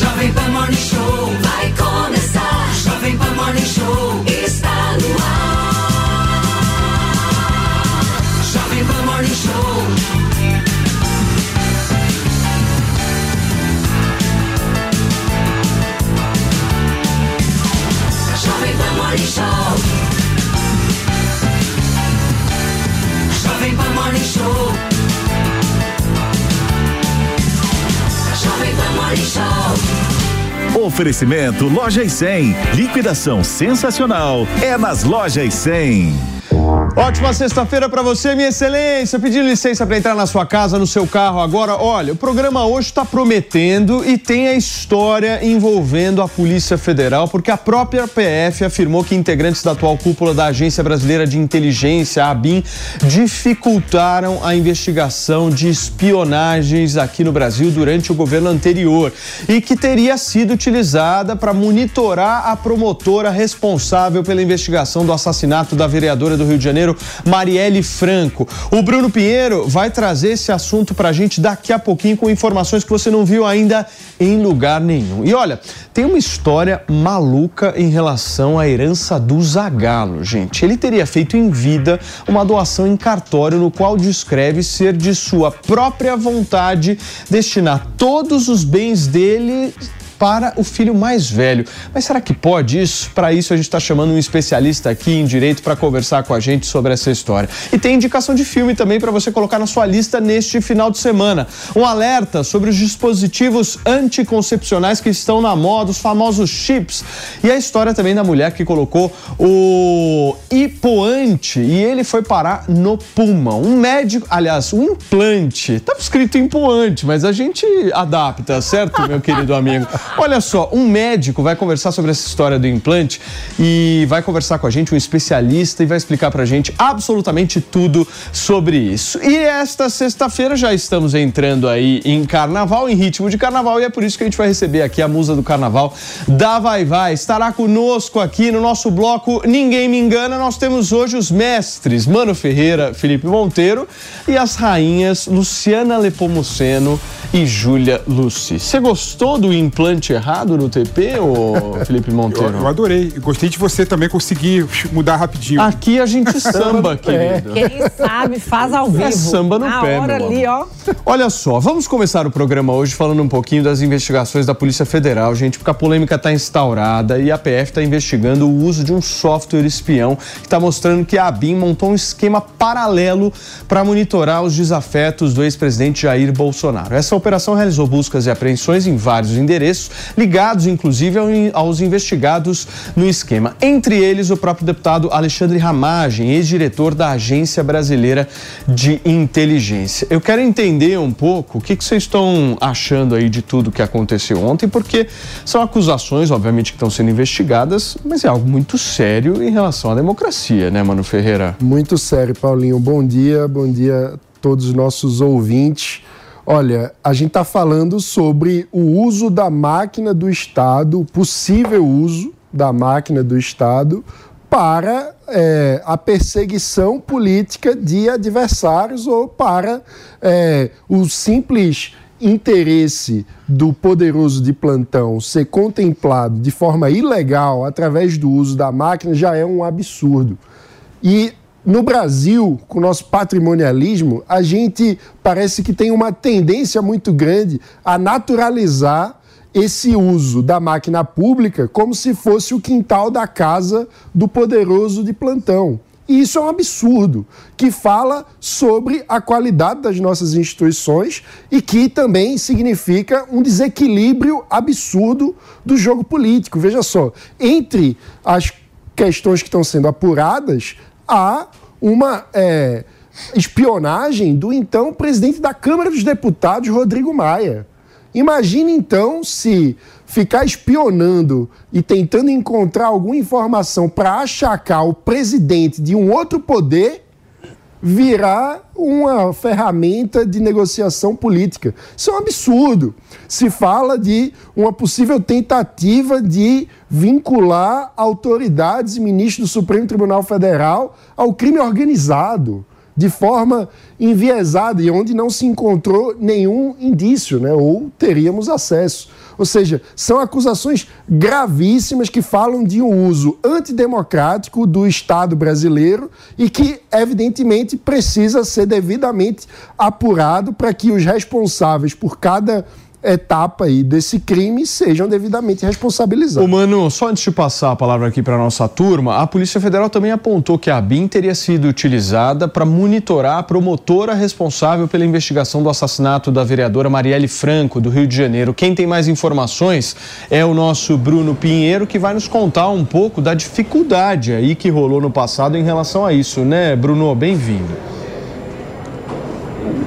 Jovem Pan Morning Show vai começar. Jovem Pan Morning Show está no ar. Jovem Pan Morning Show. Jovem Pan Morning Show. Jovem Pan Morning Show. Jovem Pan Morning Show. Oferecimento Lojas 100. Liquidação sensacional. É nas Lojas 100. Ótima sexta-feira para você, minha excelência. Pedindo licença para entrar na sua casa, no seu carro agora. Olha, o programa hoje está prometendo e tem a história envolvendo a Polícia Federal, porque a própria PF afirmou que integrantes da atual cúpula da Agência Brasileira de Inteligência, a ABIN, dificultaram a investigação de espionagens aqui no Brasil durante o governo anterior e que teria sido utilizada para monitorar a promotora responsável pela investigação do assassinato da vereadora do Rio de Janeiro, Marielle Franco. O Bruno Pinheiro vai trazer esse assunto para a gente daqui a pouquinho com informações que você não viu ainda em lugar nenhum. E olha, tem uma história maluca em relação à herança do Zagalo, gente. Ele teria feito em vida uma doação em cartório no qual descreve ser de sua própria vontade destinar todos os bens dele para o filho mais velho. Mas será que pode isso? Para isso, a gente está chamando um especialista aqui em direito para conversar com a gente sobre essa história. E tem indicação de filme também para você colocar na sua lista neste final de semana. Um alerta sobre os dispositivos anticoncepcionais que estão na moda, os famosos chips. E a história também da mulher que colocou o hipoante e ele foi parar no pulmão. Um médico, aliás, um implante. Estava escrito impoante, mas a gente adapta, certo, meu querido amigo? Olha só, um médico vai conversar sobre essa história do implante e vai conversar com a gente, um especialista, e vai explicar pra gente absolutamente tudo sobre isso. E esta sexta-feira já estamos entrando aí em carnaval, em ritmo de carnaval, e é por isso que a gente vai receber aqui a musa do carnaval da Vai Vai. Estará conosco aqui no nosso bloco Ninguém Me Engana. Nós temos hoje os mestres Mano Ferreira, Felipe Monteiro e as rainhas Luciana Lepomuceno e Júlia Luci. Você gostou do implante? Errado no TP, ô Felipe Monteiro? Eu, eu adorei. Gostei de você também conseguir mudar rapidinho. Aqui a gente samba, querido. Quem sabe faz ao vivo. É samba no Na pé, hora ali, ó. Olha só, vamos começar o programa hoje falando um pouquinho das investigações da Polícia Federal, gente, porque a polêmica está instaurada e a PF está investigando o uso de um software espião que está mostrando que a ABIN montou um esquema paralelo para monitorar os desafetos do ex-presidente Jair Bolsonaro. Essa operação realizou buscas e apreensões em vários endereços, ligados inclusive ao- aos investigados no esquema. Entre eles, o próprio deputado Alexandre Ramagem, ex-diretor da Agência Brasileira de Inteligência. Eu quero entender um pouco o que, que vocês estão achando aí de tudo que aconteceu ontem, porque são acusações, obviamente, que estão sendo investigadas, mas é algo muito sério em relação à democracia, né, Mano Ferreira? Muito sério, Paulinho. Bom dia, bom dia a todos os nossos ouvintes. Olha, a gente está falando sobre o uso da máquina do Estado, o possível uso da máquina do Estado para é, a perseguição política de adversários ou para é, o simples interesse do poderoso de plantão ser contemplado de forma ilegal através do uso da máquina já é um absurdo. E no Brasil, com o nosso patrimonialismo, a gente parece que tem uma tendência muito grande a naturalizar esse uso da máquina pública como se fosse o quintal da casa do poderoso de plantão. E isso é um absurdo, que fala sobre a qualidade das nossas instituições e que também significa um desequilíbrio absurdo do jogo político. Veja só, entre as questões que estão sendo apuradas, há uma é, espionagem do então presidente da Câmara dos Deputados, Rodrigo Maia. Imagine então se ficar espionando e tentando encontrar alguma informação para achacar o presidente de um outro poder virar uma ferramenta de negociação política. Isso é um absurdo. Se fala de uma possível tentativa de vincular autoridades e ministros do Supremo Tribunal Federal ao crime organizado de forma enviesada e onde não se encontrou nenhum indício, né? ou teríamos acesso. Ou seja, são acusações gravíssimas que falam de um uso antidemocrático do Estado brasileiro e que, evidentemente, precisa ser devidamente apurado para que os responsáveis por cada etapa aí desse crime sejam devidamente responsabilizados. Ô, Mano, só antes de passar a palavra aqui para nossa turma, a Polícia Federal também apontou que a BIM teria sido utilizada para monitorar a promotora responsável pela investigação do assassinato da vereadora Marielle Franco, do Rio de Janeiro. Quem tem mais informações é o nosso Bruno Pinheiro, que vai nos contar um pouco da dificuldade aí que rolou no passado em relação a isso, né, Bruno? Bem-vindo.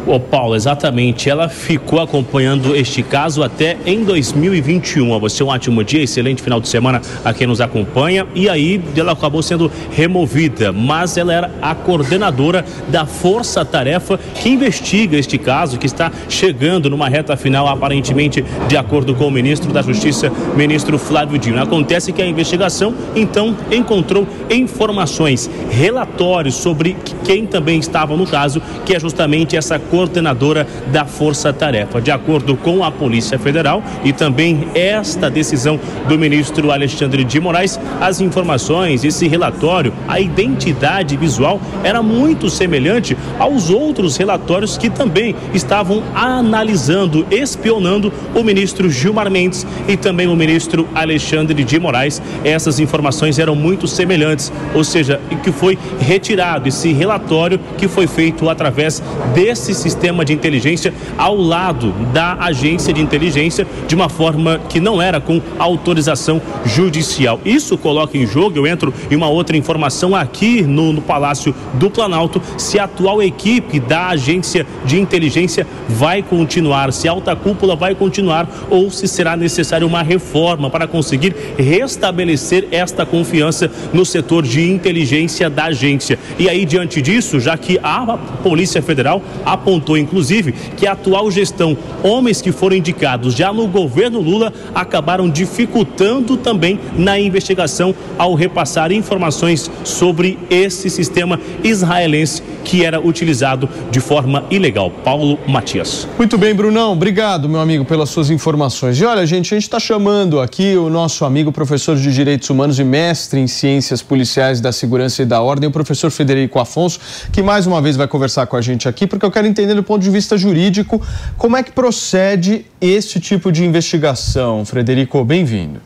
Ô Paulo, exatamente. Ela ficou acompanhando este caso até em 2021. A você um ótimo dia, excelente final de semana a quem nos acompanha. E aí ela acabou sendo removida, mas ela era a coordenadora da Força Tarefa que investiga este caso, que está chegando numa reta final, aparentemente, de acordo com o ministro da Justiça, ministro Flávio Dino. Acontece que a investigação, então, encontrou informações, relatórios sobre quem também estava no caso, que é justamente essa coordenadora da Força Tarefa. De acordo com a Polícia Federal e também esta decisão do ministro Alexandre de Moraes, as informações, esse relatório, a identidade visual era muito semelhante aos outros relatórios que também estavam analisando, espionando o ministro Gilmar Mendes e também o ministro Alexandre de Moraes. Essas informações eram muito semelhantes, ou seja, que foi retirado esse relatório que foi feito através desse sistema de inteligência ao lado da agência de inteligência de uma forma que não era com autorização judicial. Isso coloca em jogo, eu entro em uma outra informação aqui no, no Palácio do Planalto, se a atual equipe da agência de inteligência vai continuar, se a alta cúpula vai continuar ou se será necessária uma reforma para conseguir restabelecer esta confiança no setor de inteligência da agência. E aí, diante disso, já que a Polícia Federal apontou, inclusive, que a atual gestão, homens que foram indicados já no governo Lula, acabaram dificultando também na investigação ao repassar informações sobre esse sistema israelense que era utilizado de forma ilegal. Paulo Matias. Muito bem, Brunão. Obrigado, meu amigo, pelas suas informações. E olha, gente, a gente está chamando aqui o nosso amigo professor de Direitos Humanos e mestre em Ciências Policiais da Segurança e da Ordem, o professor Federico Afonso, que mais uma vez vai conversar com a gente aqui, porque eu quero entender do ponto de vista jurídico como é que procede esse tipo de investigação. Frederico, bem-vindo.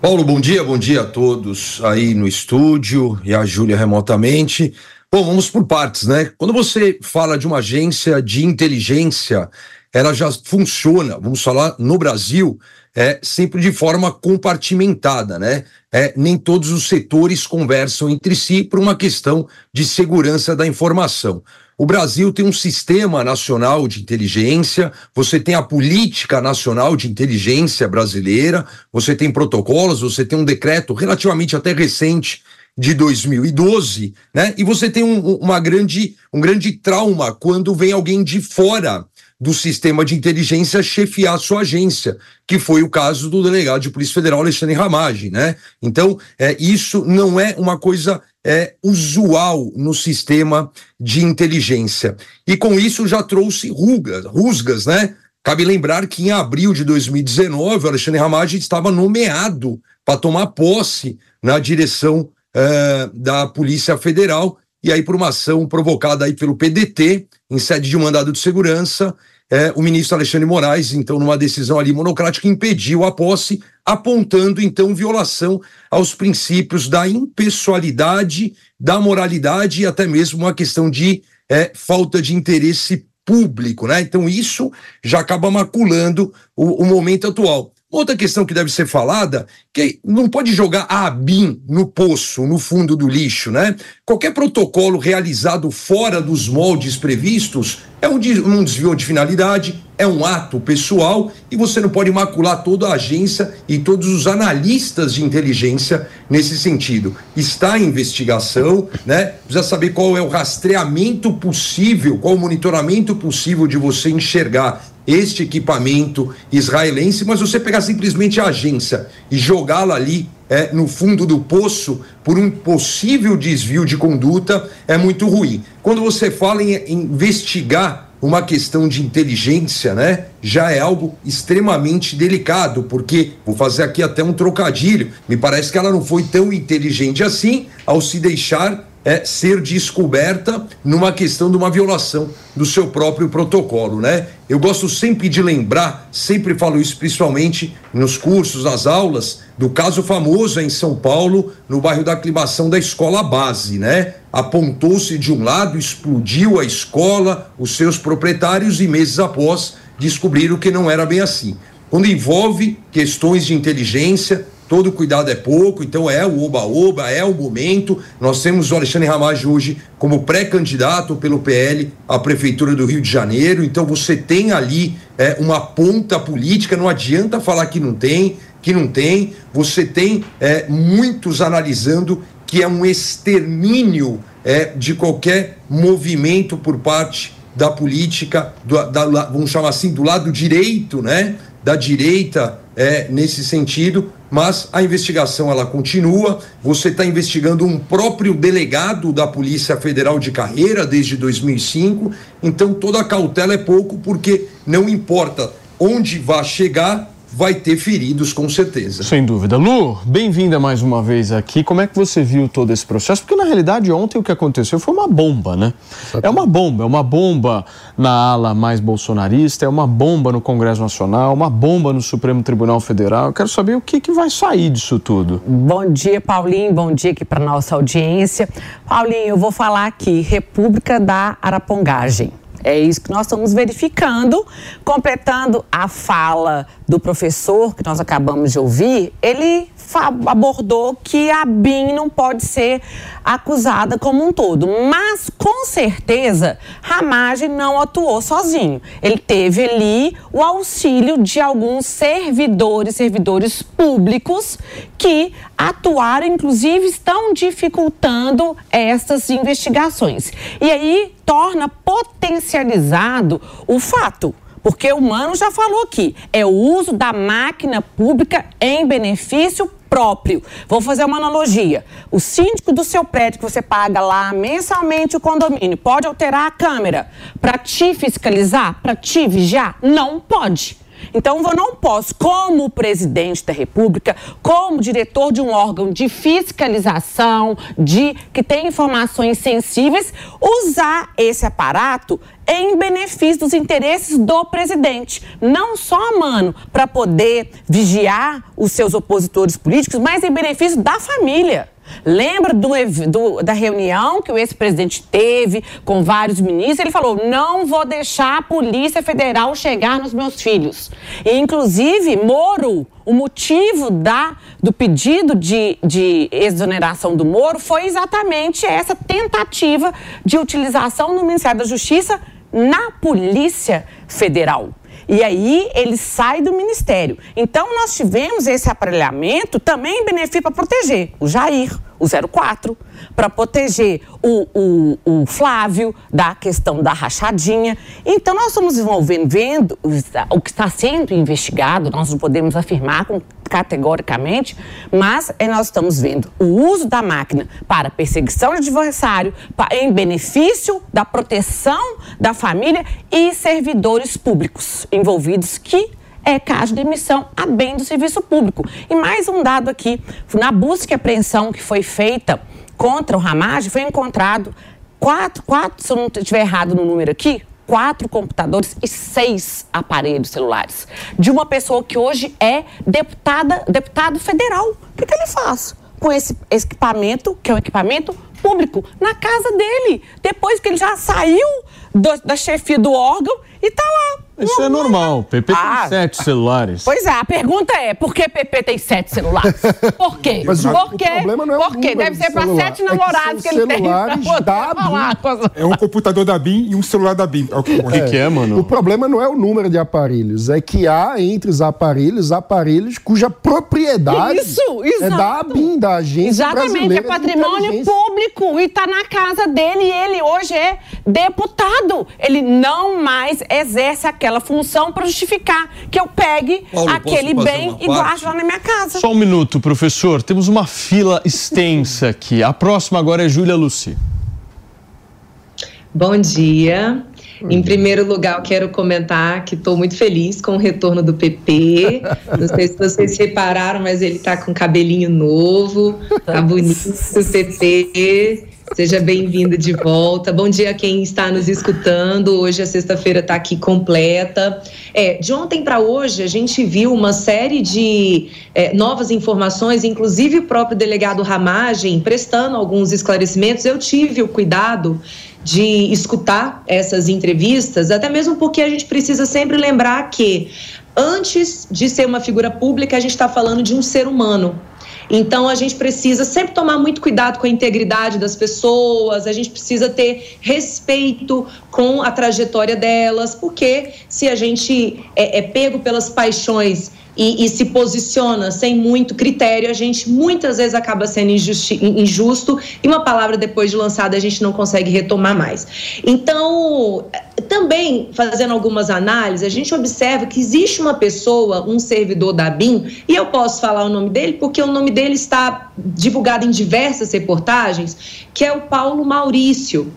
Paulo, bom dia, bom dia a todos aí no estúdio e a Júlia remotamente. Bom, vamos por partes, né? Quando você fala de uma agência de inteligência, ela já funciona, vamos falar no Brasil, é sempre de forma compartimentada, né? É, nem todos os setores conversam entre si por uma questão de segurança da informação. O Brasil tem um sistema nacional de inteligência, você tem a política nacional de inteligência brasileira, você tem protocolos, você tem um decreto relativamente até recente de 2012, né? E você tem um, uma grande, um grande trauma quando vem alguém de fora do sistema de inteligência chefiar sua agência, que foi o caso do delegado de Polícia Federal Alexandre Ramagem, né? Então, é, isso não é uma coisa é, usual no sistema de inteligência. E com isso já trouxe rugas, rusgas, né? Cabe lembrar que em abril de 2019, o Alexandre Ramagem estava nomeado para tomar posse na direção é, da Polícia Federal, e aí por uma ação provocada aí pelo PDT, em sede de um mandado de segurança, é, o ministro Alexandre Moraes, então, numa decisão ali monocrática, impediu a posse, apontando, então, violação aos princípios da impessoalidade, da moralidade e até mesmo uma questão de é, falta de interesse público, né? Então, isso já acaba maculando o, o momento atual. Outra questão que deve ser falada, que não pode jogar a ABIN no poço, no fundo do lixo, né? Qualquer protocolo realizado fora dos moldes previstos é um, desvio de finalidade, é um ato pessoal e você não pode macular toda a agência e todos os analistas de inteligência nesse sentido. Está em investigação, né? Precisa saber qual é o rastreamento possível, qual o monitoramento possível de você enxergar este equipamento israelense, mas você pegar simplesmente a agência e jogá-la ali é, no fundo do poço por um possível desvio de conduta é muito ruim. Quando você fala em investigar uma questão de inteligência, né? Já é algo extremamente delicado, porque vou fazer aqui até um trocadilho. Me parece que ela não foi tão inteligente assim ao se deixar é, ser descoberta numa questão de uma violação do seu próprio protocolo, né? Eu gosto sempre de lembrar, sempre falo isso principalmente nos cursos, nas aulas, do caso famoso em São Paulo, no bairro da aclimação da escola base, né? Apontou-se de um lado, explodiu a escola, os seus proprietários e meses após descobriram que não era bem assim. Quando envolve questões de inteligência, todo cuidado é pouco, então é o oba-oba, é o momento. Nós temos o Alexandre Ramage hoje como pré-candidato pelo PL à Prefeitura do Rio de Janeiro, então você tem ali é, uma ponta política, não adianta falar que não tem, que não tem, você tem é, muitos analisando que é um extermínio é, de qualquer movimento por parte da política, do, da, vamos chamar assim, do lado direito, né? Da direita é, nesse sentido, mas a investigação ela continua. Você está investigando um próprio delegado da Polícia Federal de carreira desde 2005, então toda a cautela é pouco, porque não importa onde vá chegar, vai ter feridos, com certeza. Sem dúvida. Lu, bem-vinda mais uma vez aqui. Como é que você viu todo esse processo? Porque, na realidade, ontem o que aconteceu foi uma bomba, né? É uma bomba. É uma bomba na ala mais bolsonarista, é uma bomba no Congresso Nacional, uma bomba no Supremo Tribunal Federal. Eu quero saber o que, que vai sair disso tudo. Bom dia, Paulinho. Bom dia aqui para nossa audiência. Paulinho, eu vou falar aqui, República da Arapongagem. É isso que nós estamos verificando, completando a fala do professor que nós acabamos de ouvir, ele abordou que a BIM não pode ser acusada como um todo, mas com certeza Ramage não atuou sozinho. Ele teve ali o auxílio de alguns servidores, servidores públicos que atuaram, inclusive estão dificultando essas investigações. E aí torna potencializado o fato porque o Mano já falou aqui, é o uso da máquina pública em benefício próprio. Vou fazer uma analogia. O síndico do seu prédio que você paga lá mensalmente o condomínio pode alterar a câmera para te fiscalizar, para te vigiar? Não pode. Então, eu não posso, como presidente da República, como diretor de um órgão de fiscalização, de que tem informações sensíveis, usar esse aparato em benefício dos interesses do presidente. Não só, mano, para poder vigiar os seus opositores políticos, mas em benefício da família. Lembra do, do, da reunião que o ex-presidente teve com vários ministros? Ele falou: não vou deixar a Polícia Federal chegar nos meus filhos. E, inclusive, Moro, o motivo da, do pedido de, de exoneração do Moro foi exatamente essa tentativa de utilização do Ministério da Justiça na Polícia Federal. E aí ele sai do ministério. Então nós tivemos esse aparelhamento também em benefício para proteger o Jair, o 04, para proteger o, o, o, Flávio da questão da rachadinha. Então nós estamos envolvendo, vendo o que está sendo investigado, nós não podemos afirmar com categoricamente, mas é, nós estamos vendo o uso da máquina para perseguição de adversário, em benefício da proteção da família e servidores públicos envolvidos que é caso de emissão a bem do serviço público. E mais um dado aqui, na busca e apreensão que foi feita contra o Ramage, foi encontrado quatro, quatro, se eu não estiver errado no número aqui, quatro computadores e seis aparelhos celulares. De uma pessoa que hoje é deputada, deputado federal. O que, que ele faz? Com esse equipamento, que é um equipamento público, na casa dele. Depois que ele já saiu do, da chefia do órgão e tá lá. Isso é normal. PP ah, tem sete celulares. Pois é, a pergunta é: por que PP tem sete celulares? Por quê? Mas por quê? O problema não é por quê? Deve ser para sete namorados é que, que, ele tem poder falar. É um computador da BIM e um celular da BIM. É o que, é, que, é, mano? O problema não é o número de aparelhos, é que há entre os aparelhos aparelhos cuja propriedade Isso, é da BIM, da agência Exatamente, é patrimônio público e está na casa dele e ele hoje é deputado. Ele não mais exerce aquela função para justificar que eu pegue Paulo, aquele bem e guarde lá na minha casa. Só um minuto, professor. Temos uma fila extensa aqui. A próxima agora é Júlia Luci. Bom dia. Em primeiro lugar, eu quero comentar que estou muito feliz com o retorno do PP. Não sei se vocês repararam, mas ele está com cabelinho novo, tá bonito o PP. Seja bem-vindo de volta. Bom dia a quem está nos escutando. Hoje a sexta-feira está aqui completa. É, de ontem para hoje, a gente viu uma série de é, novas informações, inclusive o próprio delegado Ramagem prestando alguns esclarecimentos. Eu tive o cuidado de escutar essas entrevistas, até mesmo porque a gente precisa sempre lembrar que antes de ser uma figura pública, a gente está falando de um ser humano. Então a gente precisa sempre tomar muito cuidado com a integridade das pessoas, a gente precisa ter respeito com a trajetória delas, porque se a gente é, é pego pelas paixões e, e, se posiciona sem muito critério, a gente muitas vezes acaba sendo injusti, injusto e uma palavra depois de lançada a gente não consegue retomar mais. Então, também fazendo algumas análises, a gente observa que existe uma pessoa, um servidor da BIM, e eu posso falar o nome dele porque o nome dele está divulgado em diversas reportagens, que é o Paulo Maurício.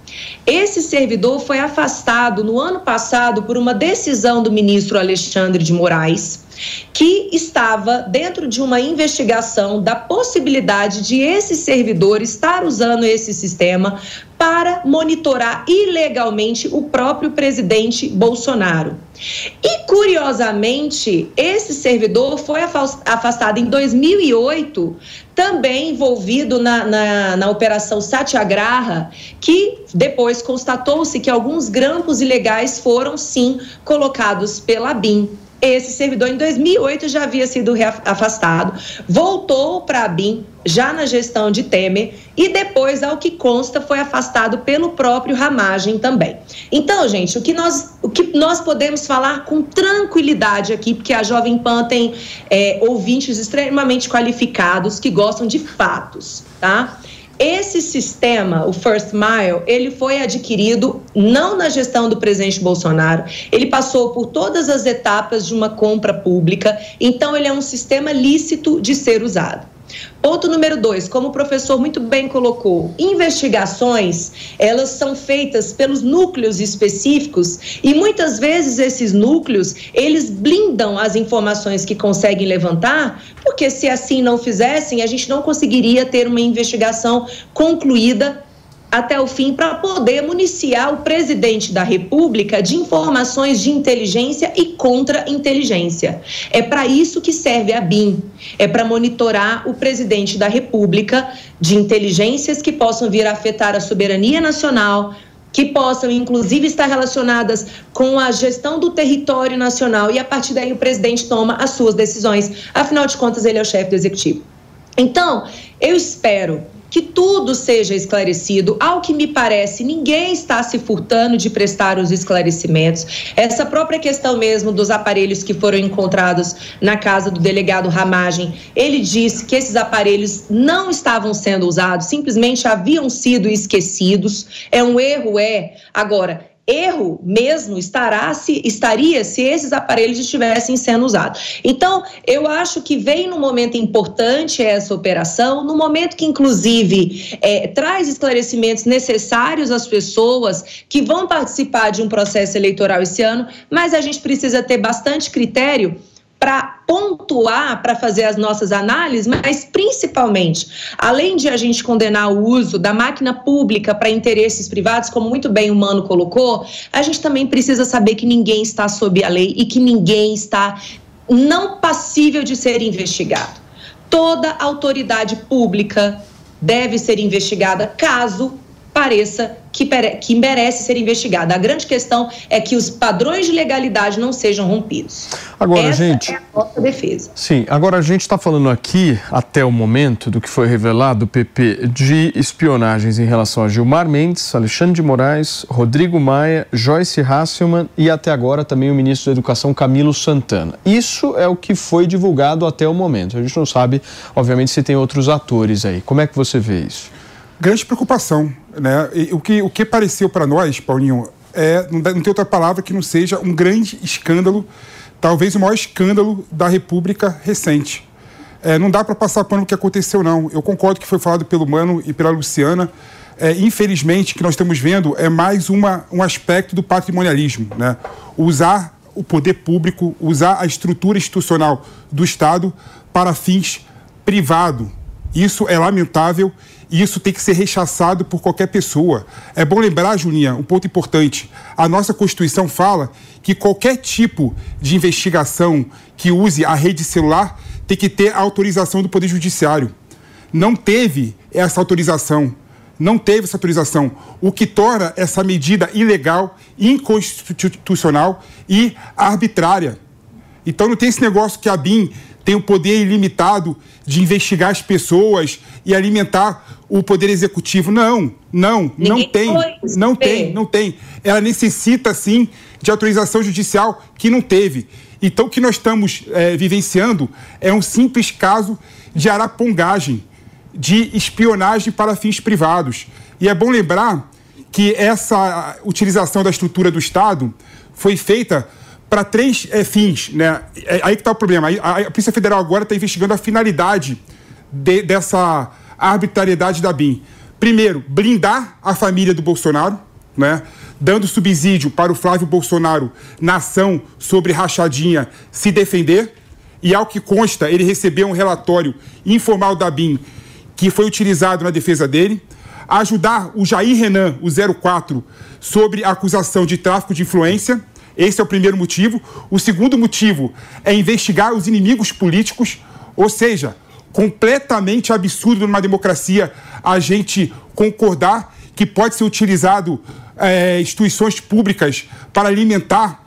Esse servidor foi afastado no ano passado por uma decisão do ministro Alexandre de Moraes que estava dentro de uma investigação da possibilidade de esse servidor estar usando esse sistema para monitorar ilegalmente o próprio presidente Bolsonaro. E, curiosamente, esse servidor foi afastado em 2008, também envolvido na, na, na Operação Satyagraha, que depois constatou-se que alguns grampos ilegais foram, sim, colocados pela BIM. Esse servidor, em 2008, já havia sido afastado, voltou para a BIM, já na gestão de Temer, e depois, ao que consta, foi afastado pelo próprio Ramagem também. Então, gente, o que nós, o que nós podemos falar com tranquilidade aqui, porque a Jovem Pan tem é, ouvintes extremamente qualificados que gostam de fatos, tá? Esse sistema, o First Mile, ele foi adquirido não na gestão do presidente Bolsonaro, ele passou por todas as etapas de uma compra pública, então ele é um sistema lícito de ser usado. Ponto número dois, como o professor muito bem colocou, investigações elas são feitas pelos núcleos específicos e muitas vezes esses núcleos eles blindam as informações que conseguem levantar, porque se assim não fizessem a gente não conseguiria ter uma investigação concluída até o fim para poder municiar o presidente da República de informações de inteligência e contra-inteligência. É para isso que serve a BIM, é para monitorar o presidente da República de inteligências que possam vir a afetar a soberania nacional, que possam, inclusive, estar relacionadas com a gestão do território nacional e, a partir daí, o presidente toma as suas decisões. Afinal de contas, ele é o chefe do executivo. Então, eu espero que tudo seja esclarecido. Ao que me parece, ninguém está se furtando de prestar os esclarecimentos. Essa própria questão mesmo dos aparelhos que foram encontrados na casa do delegado Ramagem, ele disse que esses aparelhos não estavam sendo usados, simplesmente haviam sido esquecidos. É um erro, é. Agora, erro mesmo estará se estaria se esses aparelhos estivessem sendo usados. Então, eu acho que vem no momento importante essa operação, no momento que inclusive é, traz esclarecimentos necessários às pessoas que vão participar de um processo eleitoral esse ano, mas a gente precisa ter bastante critério para pontuar, para fazer as nossas análises, mas principalmente, além de a gente condenar o uso da máquina pública para interesses privados, como muito bem o Mano colocou, a gente também precisa saber que ninguém está sob a lei e que ninguém está não passível de ser investigado. Toda autoridade pública deve ser investigada caso pareça que, que merece ser investigada. A grande questão é que os padrões de legalidade não sejam rompidos. Agora, Essa gente. É a nossa defesa. Sim, agora a gente está falando aqui, até o momento do que foi revelado, PP, de espionagens em relação a Gilmar Mendes, Alexandre de Moraes, Rodrigo Maia, Joyce Hasselman e até agora também o ministro da Educação, Camilo Santana. Isso é o que foi divulgado até o momento. A gente não sabe, obviamente, se tem outros atores aí. Como é que você vê isso? Grande preocupação. Né? E o, que, o que pareceu para nós, Paulinho, é, não, tem outra palavra que não seja um grande escândalo, talvez o maior escândalo da República recente. É, não dá para passar pano o que aconteceu, não. Eu concordo que foi falado pelo Mano e pela Luciana. é, infelizmente, que nós estamos vendo é mais uma, um aspecto do patrimonialismo. Né? Usar o poder público, usar a estrutura institucional do Estado para fins privados. Isso é lamentável e isso tem que ser rechaçado por qualquer pessoa. É bom lembrar, Julinha, um ponto importante. A nossa Constituição fala que qualquer tipo de investigação que use a rede celular tem que ter a autorização do Poder Judiciário. Não teve essa autorização não teve essa autorização, o que torna essa medida ilegal, inconstitucional e arbitrária. Então não tem esse negócio que a BIM tem o poder ilimitado de investigar as pessoas e alimentar o poder executivo. Não, não, Ninguém não tem. Não tem, não tem. Ela necessita, sim, de autorização judicial que não teve. Então, o que nós estamos é, vivenciando é um simples caso de arapongagem de espionagem para fins privados. E é bom lembrar que essa utilização da estrutura do Estado foi feita para três é, fins. Né? É, aí que está o problema. A, a Polícia Federal agora está investigando a finalidade de, dessa arbitrariedade da BIM. Primeiro, blindar a família do Bolsonaro, né? dando subsídio para o Flávio Bolsonaro na ação sobre rachadinha se defender. E ao que consta, ele recebeu um relatório informal da BIM que foi utilizado na defesa dele, ajudar o Jair Renan, o 04, sobre a acusação de tráfico de influência. Esse é o primeiro motivo. O segundo motivo é investigar os inimigos políticos, ou seja, completamente absurdo numa democracia a gente concordar que pode ser utilizado é, instituições públicas para alimentar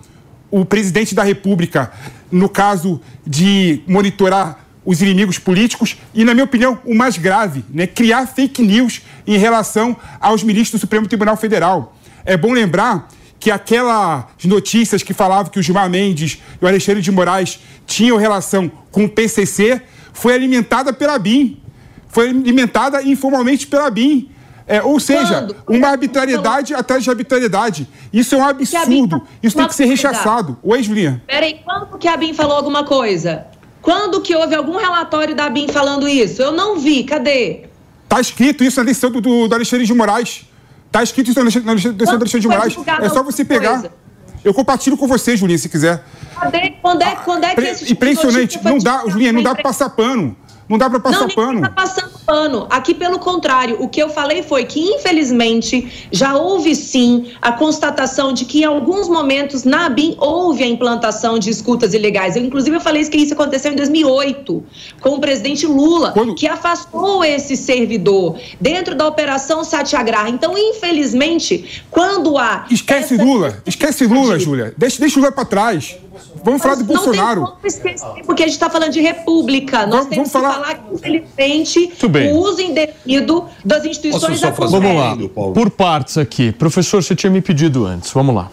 o presidente da República, no caso de monitorar os inimigos políticos e, na minha opinião, o mais grave, né, criar fake news em relação aos ministros do Supremo Tribunal Federal. É bom lembrar que aquelas notícias que falavam que o Gilmar Mendes e o Alexandre de Moraes tinham relação com o PCC foi alimentada pela BIM. Foi alimentada informalmente pela BIM. É, ou seja, Quando? uma arbitrariedade atrás de arbitrariedade. Isso é um absurdo. Isso tem que ser rechaçado. Oi, Julinha. Peraí, quando que a BIM falou alguma coisa? Quando que houve algum relatório da BIM falando isso? Eu não vi, cadê? Tá escrito isso na decisão do, do, do Alexandre de Moraes. Tá escrito isso na do Alexandre de Moraes. É só você pegar. Coisa? Eu compartilho com você, Julinha, se quiser. Cadê? Quando é, quando é que esse tipo Impressionante. Não dá, Julinha, não dá pra passar pano. Não dá para passar não, pano. Não, tá passando pano. Aqui, pelo contrário, o que eu falei foi que, infelizmente, já houve sim a constatação de que em alguns momentos na ABIN houve a implantação de escutas ilegais. Eu, inclusive, eu falei que isso aconteceu em 2008, com o presidente Lula, Quando... que afastou esse servidor dentro da Operação Satyagraha. Então, infelizmente, quando há. Esquece essa... Lula, esquece Lula, Júlia. Deixa, deixa o Lula para trás. Vamos falar do Bolsonaro. Não esquecer, porque a gente está falando de república. Nós vamos, temos vamos falar... que falar que, infelizmente, o uso indevido das instituições da Vamos lá, por partes aqui. Professor, você tinha me pedido antes. Vamos lá.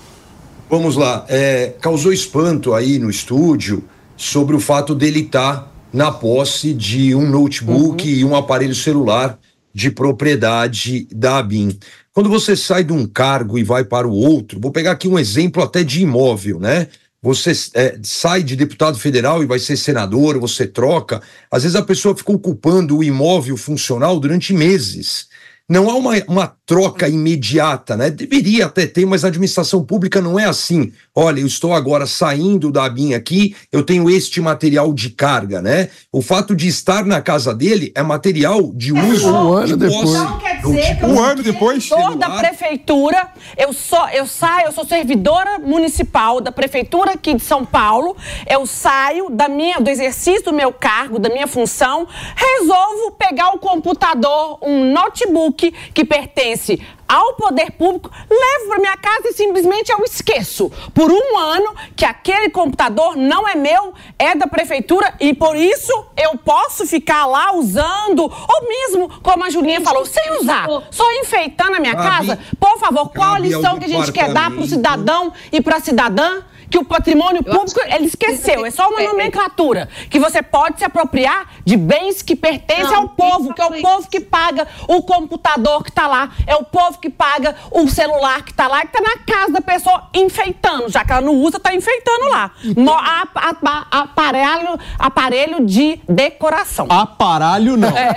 Vamos lá. É, causou espanto aí no estúdio sobre o fato dele estar tá na posse de um notebook uhum. e um aparelho celular de propriedade da ABIN. Quando você sai de um cargo e vai para o outro, vou pegar aqui um exemplo até de imóvel, né? Você é, sai de deputado federal e vai ser senador, você troca. Às vezes a pessoa fica ocupando o imóvel funcional durante meses. Não há uma, uma troca imediata, né? Deveria até ter, mas a administração pública não é assim. Olha, eu estou agora saindo da BIM aqui, eu tenho este material de carga, né? O fato de estar na casa dele é material de uso. Um ano depois. Não quer dizer que um ano depois. Servidor da prefeitura, eu sou, eu saio, eu sou servidora municipal da prefeitura aqui de São Paulo. Eu saio da minha, do exercício do meu cargo, da minha função, resolvo pegar o computador, um notebook que pertence ao poder público, levo para minha casa e simplesmente eu esqueço por um ano que aquele computador não é meu, é da prefeitura e por isso eu posso ficar lá usando, ou mesmo, como a Julinha falou, sem usar, só enfeitando a minha casa. Por favor, qual a lição que a gente quer dar para o cidadão e para a cidadã? Que o patrimônio público, ele esqueceu. É só uma nomenclatura. Que você pode se apropriar de bens que pertencem Não, ao povo, que é o isso. povo que paga o computador que está lá, é o povo que paga o celular que está lá, que está na casa da pessoa enfeitando. Já que ela não usa, está enfeitando lá. Mo- a- a- a- aparelho, aparelho de decoração. Aparalho não. É,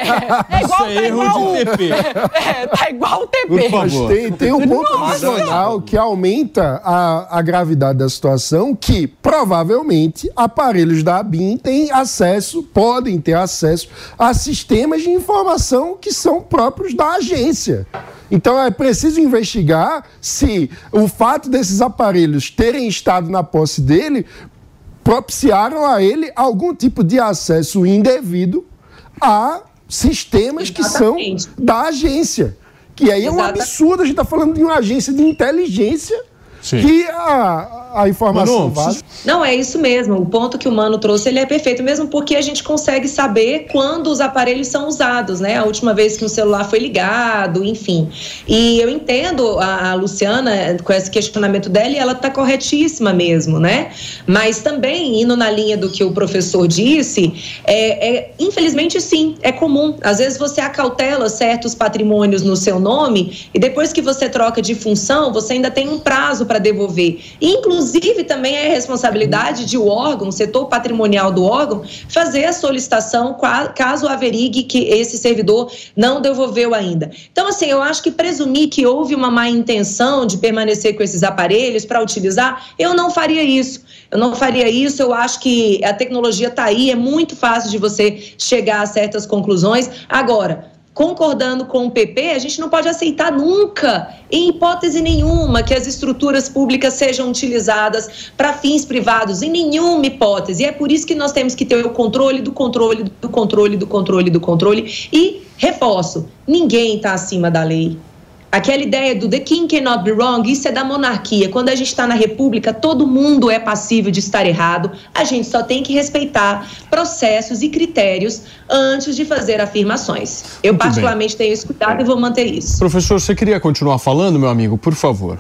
é igual, é tá erro igual o- de TP. É, tá igual o TP. Por Mas favor. tem, tem um ponto Nossa! adicional que aumenta a, a gravidade da situação, que provavelmente aparelhos da ABIN têm acesso, podem ter acesso a sistemas de informação que são próprios da agência. Então é preciso investigar se o fato desses aparelhos terem estado na posse dele propiciaram a ele algum tipo de acesso indevido a sistemas que são Exatamente. da agência. Que aí é um Exata- absurdo, a gente está falando de uma agência de inteligência Sim. que a, a informação Manu, vaza. Não, é isso mesmo. O ponto que o Mano trouxe, ele é perfeito, mesmo porque a gente consegue saber quando os aparelhos são usados, né? A última vez que um celular foi ligado, enfim. E eu entendo a, a Luciana eh, com esse questionamento dela e ela está corretíssima mesmo, né? Mas também, indo na linha do que o professor disse, é, é, infelizmente sim, é comum. Às vezes você acautela certos patrimônios no seu nome e depois que você troca de função, você ainda tem um prazo para devolver. Inclusive, também é responsabilidade de o órgão, setor patrimonial do órgão, fazer a solicitação caso averigue que esse servidor não devolveu ainda. Então, assim, eu acho que presumir que houve uma má intenção de permanecer com esses aparelhos para utilizar, eu não faria isso. Eu não faria isso, eu acho que a tecnologia está aí, é muito fácil de você chegar a certas conclusões. Agora, concordando com o PP, a gente não pode aceitar nunca, em hipótese nenhuma, que as estruturas públicas sejam utilizadas para fins privados, em nenhuma hipótese. E é por isso que nós temos que ter o controle do controle, do controle, do controle, do controle. E, reforço, ninguém está acima da lei. Aquela ideia do the king cannot be wrong, isso é da monarquia. Quando a gente está na república, todo mundo é passível de estar errado. A gente só tem que respeitar processos e critérios antes de fazer afirmações. Eu, Muito bem. particularmente, tenho esse cuidado e vou manter isso. Professor, você queria continuar falando, meu amigo? Por favor.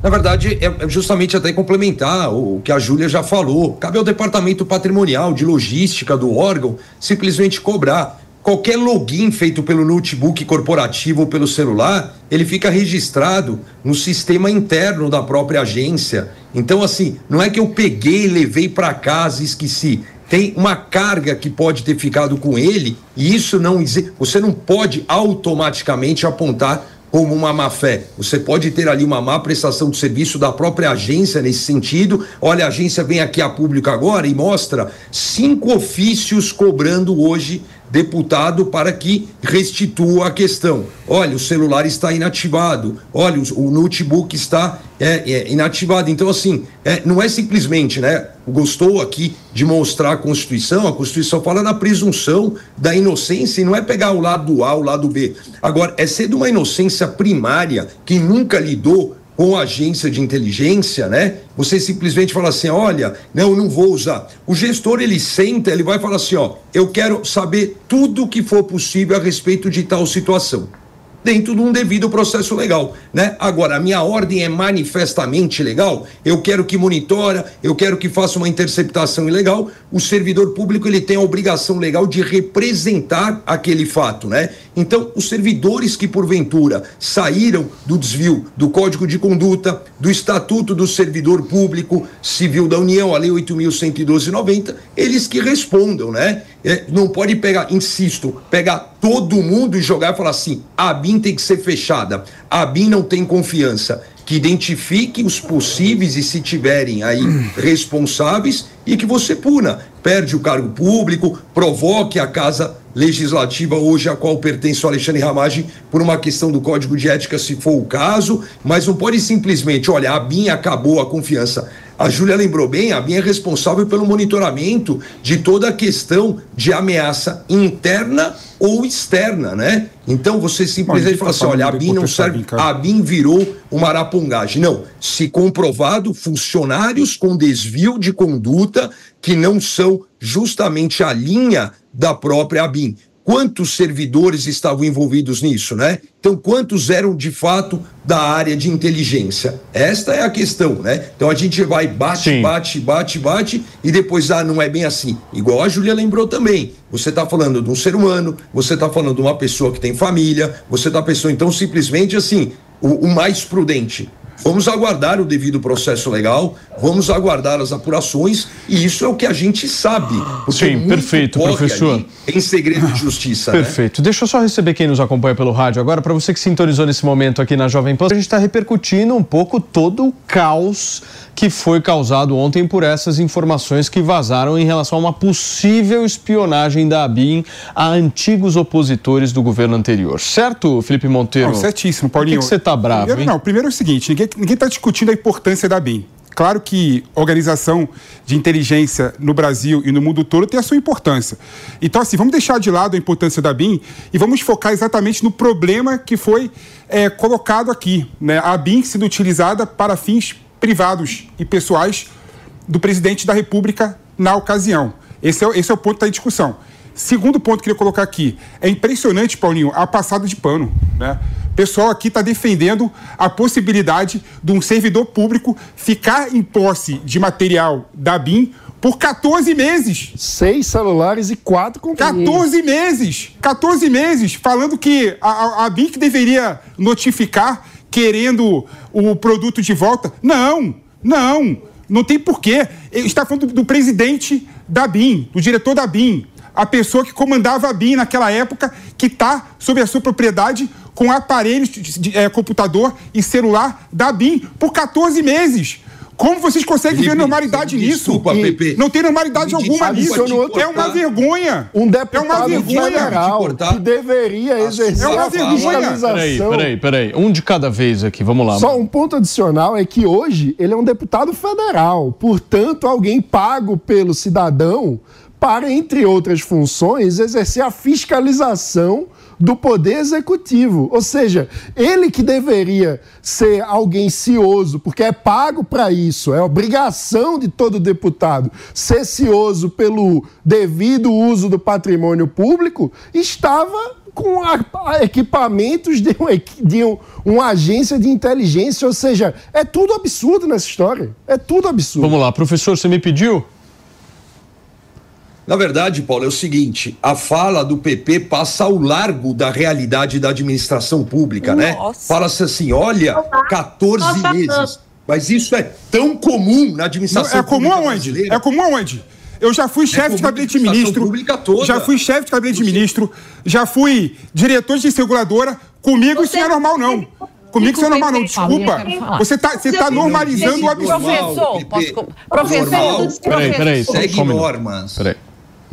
Na verdade, é justamente até complementar o que a Júlia já falou. Cabe ao departamento patrimonial de logística do órgão simplesmente cobrar. Qualquer login feito pelo notebook corporativo ou pelo celular, ele fica registrado no sistema interno da própria agência. Então, assim, não é que eu peguei, levei para casa e esqueci. Tem uma carga que pode ter ficado com ele e isso não. Você não pode automaticamente apontar como uma má fé. Você pode ter ali uma má prestação de serviço da própria agência nesse sentido. Olha, a agência vem aqui a público agora e mostra cinco ofícios cobrando hoje deputado para que restitua a questão. Olha, o celular está inativado. Olha, o, notebook está é, é, inativado. Então, assim, é, não é simplesmente, né? Gostou aqui de mostrar a Constituição, a Constituição fala na presunção da inocência e não é pegar o lado A, o lado B. Agora, é ser de uma inocência primária que nunca lidou com a agência de inteligência, né? Você simplesmente fala assim, olha, não, não vou usar. O gestor ele senta, ele vai falar assim, ó, eu quero saber tudo que for possível a respeito de tal situação dentro de um devido processo legal, né? Agora, a minha ordem é manifestamente legal, eu quero que monitora, eu quero que faça uma interceptação ilegal, o servidor público ele tem a obrigação legal de representar aquele fato, né? Então, os servidores que porventura saíram do desvio do Código de Conduta, do Estatuto do Servidor Público Civil da União, a Lei 8.112/90, eles que respondam, né? É, não pode pegar, insisto, pegar todo mundo e jogar e falar assim: a BIM tem que ser fechada, a BIM não tem confiança. Que identifique os possíveis e, se tiverem aí responsáveis, e que você puna. Perde o cargo público, provoque a casa legislativa hoje a qual pertence o Alexandre Ramagem por uma questão do Código de Ética, se for o caso, mas não pode simplesmente, olha, a BIM acabou a confiança. A Júlia lembrou bem, a BIM é responsável pelo monitoramento de toda a questão de ameaça interna ou externa, né? Então você simplesmente fala assim, olha, a BIM não serve, a BIM virou uma arapongagem. Não, se comprovado funcionários com desvio de conduta que não são justamente a linha da própria ABIN. quantos servidores estavam envolvidos nisso, né? Então, quantos eram de fato da área de inteligência? Esta é a questão, né? Então a gente vai bate, Sim. bate, bate, bate e depois ah, não é bem assim. Igual a Júlia lembrou também. Você está falando de um ser humano, você está falando de uma pessoa que tem família, você está pensando então simplesmente assim, o, o mais prudente. Vamos aguardar o devido processo legal, vamos aguardar as apurações, e isso é o que a gente sabe. Sim, perfeito, professor. Em segredo de justiça. né? Perfeito. Deixa eu só receber quem nos acompanha pelo rádio agora. Para você que sintonizou nesse momento aqui na Jovem Pan, a gente está repercutindo um pouco todo o caos que foi causado ontem por essas informações que vazaram em relação a uma possível espionagem da ABIN a antigos opositores do governo anterior. Certo, Felipe Monteiro? Não, certíssimo, Por Paulinho. que que você está bravo, primeiro, hein? Não, primeiro é o seguinte, ninguém está discutindo a importância da BIM. Claro que organização de inteligência no Brasil e no mundo todo tem a sua importância. Então, assim, vamos deixar de lado a importância da BIM e vamos focar exatamente no problema que foi é, colocado aqui. Né? A BIM sendo utilizada para fins privados e pessoais do presidente da República na ocasião. Esse é, o- esse é o ponto da discussão. Segundo ponto que eu queria colocar aqui. É impressionante, Paulinho, a passada de pano. Né? O pessoal aqui está defendendo a possibilidade de um servidor público ficar em posse de material da BIM por 14 meses. Seis celulares e quatro computadores. 14 meses! 14 meses! Falando que a, a, a BIC deveria notificar querendo o produto de volta. Não! Não! Não tem porquê. Está falando do, do presidente da BIM, do diretor da BIM, a pessoa que comandava a BIM naquela época, que está sob a sua propriedade com aparelhos de, de, eh, computador e celular da BIM por 14 meses. Como vocês conseguem Felipe, ver normalidade nisso? desculpa, Pepe. Não tem normalidade Me alguma nisso. É uma vergonha. Um É uma deputado vergonha. federal de que deveria exercer É uma a vergonha. fiscalização. Peraí, peraí, peraí. Um de cada vez aqui, vamos lá. Só um ponto adicional é que hoje ele é um deputado federal, portanto, alguém pago pelo cidadão para, entre outras funções, exercer a fiscalização do poder executivo. Ou seja, ele que deveria ser alguém cioso, porque é pago para isso, é obrigação de todo deputado ser cioso pelo devido uso do patrimônio público, estava com equipamentos de, um, de um- uma agência de inteligência, ou seja, é tudo absurdo nessa história. É tudo absurdo. Vamos lá, professor, você me pediu? Na verdade, Paulo, é o seguinte: a fala do PP passa ao largo da realidade da administração pública, né? Nossa. Fala-se assim: olha, 14 meses. Mas isso é tão comum na Não, administração é comum pública aonde? brasileira. É comum aonde? Eu já fui chefe comum de gabinete de ministro. Já fui chefe de gabinete de ministro. Já fui diretor de seguradora. Comigo isso não é normal, não. Comigo isso é normal, não. Desculpa. Você está você tá normalizando o absurdo. Professor, posso... Professor, Normal. Peraí, peraí. Segue normas. Peraí.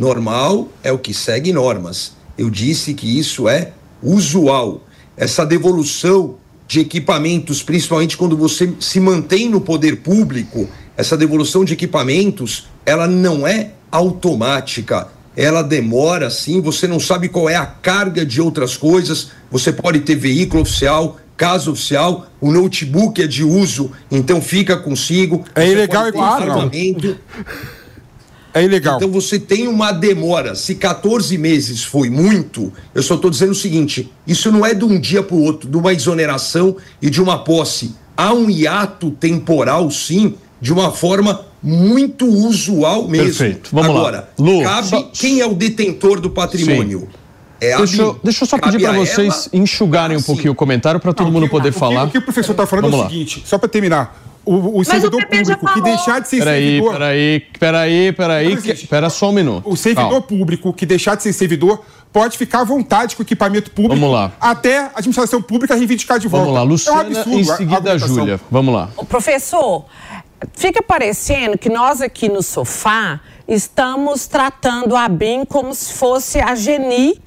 Normal é o que segue normas. Eu disse que isso é usual. Essa devolução de equipamentos, principalmente quando você se mantém no poder público, essa devolução de equipamentos, ela não é automática. Ela demora, sim, você não sabe qual é a carga de outras coisas. Você pode ter veículo oficial, casa oficial, o notebook é de uso, então fica consigo. É ilegal, ter claro. É ilegal. Então você tem uma demora. Se 14 meses foi muito, eu só estou dizendo o seguinte: isso não é de um dia para o outro, de uma exoneração e de uma posse. Há um hiato temporal, sim, de uma forma muito usual mesmo. Perfeito. Vamos lá. Agora, Lu, cabe só- quem é o detentor do patrimônio? É a Deixa, eu- deixa eu só pedir para vocês ela- enxugarem um assim, pouquinho o comentário para todo Não, mundo que- poder o que- falar. O que o professor está falando Vamos é o lá. seguinte, só para terminar. O, o servidor o público que deixar de ser Peraí, servidor. peraí, peraí, peraí. Existe. Espera só um minuto. O servidor Calma. público que deixar de ser servidor pode ficar à vontade com o equipamento público Vamos lá. até a administração pública reivindicar de volta. Vamos lá, Luciana, é um absurdo em a seguida a. Júlia. Vamos lá. Ô, Professor, fica parecendo que nós aqui no sofá estamos tratando a BIM como se fosse a Geni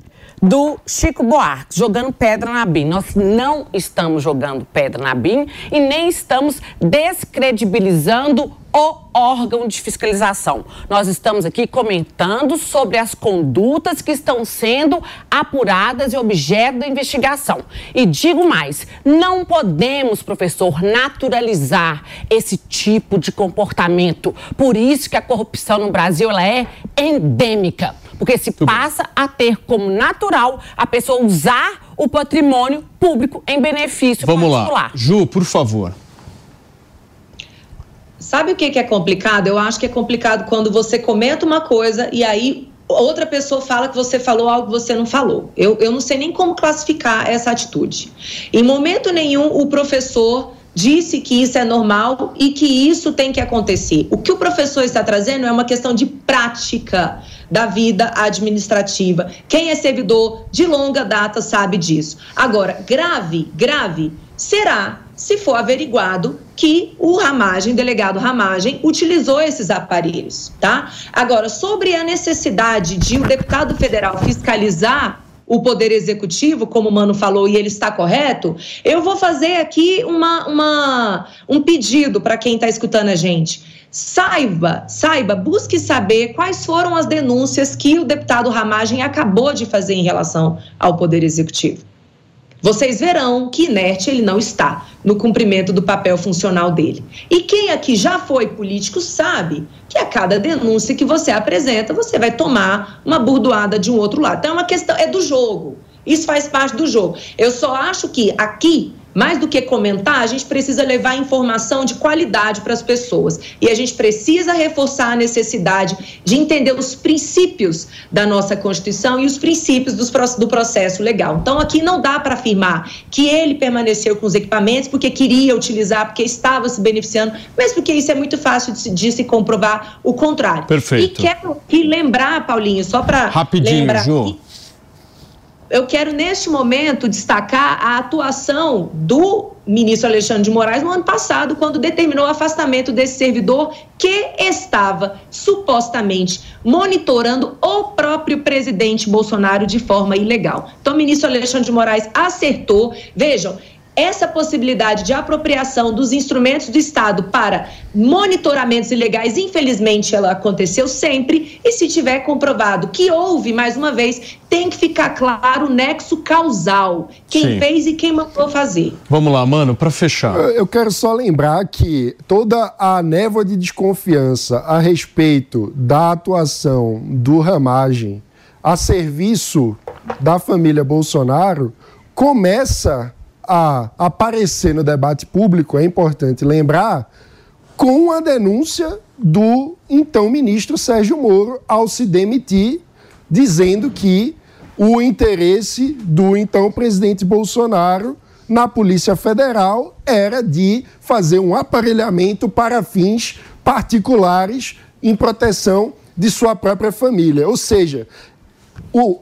do Chico Buarque, jogando pedra na BIM. Nós não estamos jogando pedra na BIM e nem estamos descredibilizando o órgão de fiscalização. Nós estamos aqui comentando sobre as condutas que estão sendo apuradas e objeto da investigação. E digo mais, não podemos, professor, naturalizar esse tipo de comportamento. Por isso que a corrupção no Brasil ela é endêmica. porque se passa a ter como natural a pessoa usar o patrimônio público em benefício Vamos particular. lá. Ju, por favor. Sabe o que, que é complicado? Eu acho que é complicado quando você comenta uma coisa e aí outra pessoa fala que você falou algo que você não falou. Eu, eu não sei nem como classificar essa atitude. Em momento nenhum, o professor disse que isso é normal e que isso tem que acontecer. O que o professor está trazendo é uma questão de prática da vida administrativa. Quem é servidor de longa data sabe disso. Agora, grave, grave será se for averiguado que o Ramagem, delegado Ramagem, utilizou esses aparelhos, tá? Agora, sobre a necessidade de o deputado federal fiscalizar o Poder Executivo, como o Mano falou, e ele está correto, eu vou fazer aqui uma, uma um pedido para quem está escutando a gente. Saiba, saiba, busque saber quais foram as denúncias que o deputado Ramagem acabou de fazer em relação ao Poder Executivo. Vocês verão que inerte ele não está no cumprimento do papel funcional dele. E quem aqui já foi político sabe que a cada denúncia que você apresenta, você vai tomar uma burdoada de um outro lado. Então é uma questão, é do jogo. Isso faz parte do jogo. Eu só acho que aqui mais do que comentar, a gente precisa levar informação de qualidade para as pessoas. E a gente precisa reforçar a necessidade de entender os princípios da nossa Constituição e os princípios dos, do processo legal. Então, aqui não dá para afirmar que ele permaneceu com os equipamentos porque queria utilizar, porque estava se beneficiando, mas porque isso é muito fácil de se, de se comprovar o contrário. Perfeito. E quero lembrar, Paulinho, só para Rapidinho, lembrar. Ju. Eu quero, neste momento, destacar a atuação do ministro Alexandre de Moraes no ano passado, quando determinou o afastamento desse servidor que estava supostamente monitorando o próprio presidente Bolsonaro de forma ilegal. Então, o ministro Alexandre de Moraes acertou. Vejam, essa possibilidade de apropriação dos instrumentos do Estado para monitoramentos ilegais, infelizmente, ela aconteceu sempre. E se tiver comprovado que houve, mais uma vez, tem que ficar claro o nexo causal. Quem Sim. fez e quem mandou fazer. Vamos lá, mano, para fechar. Eu eu quero só lembrar que toda a névoa de desconfiança a respeito da atuação do Ramagem a serviço da família Bolsonaro começa a aparecer no debate público, é importante lembrar, com a denúncia do então ministro Sérgio Moro ao se demitir, dizendo que o interesse do então presidente Bolsonaro na Polícia Federal era de fazer um aparelhamento para fins particulares em proteção de sua própria família. Ou seja, o,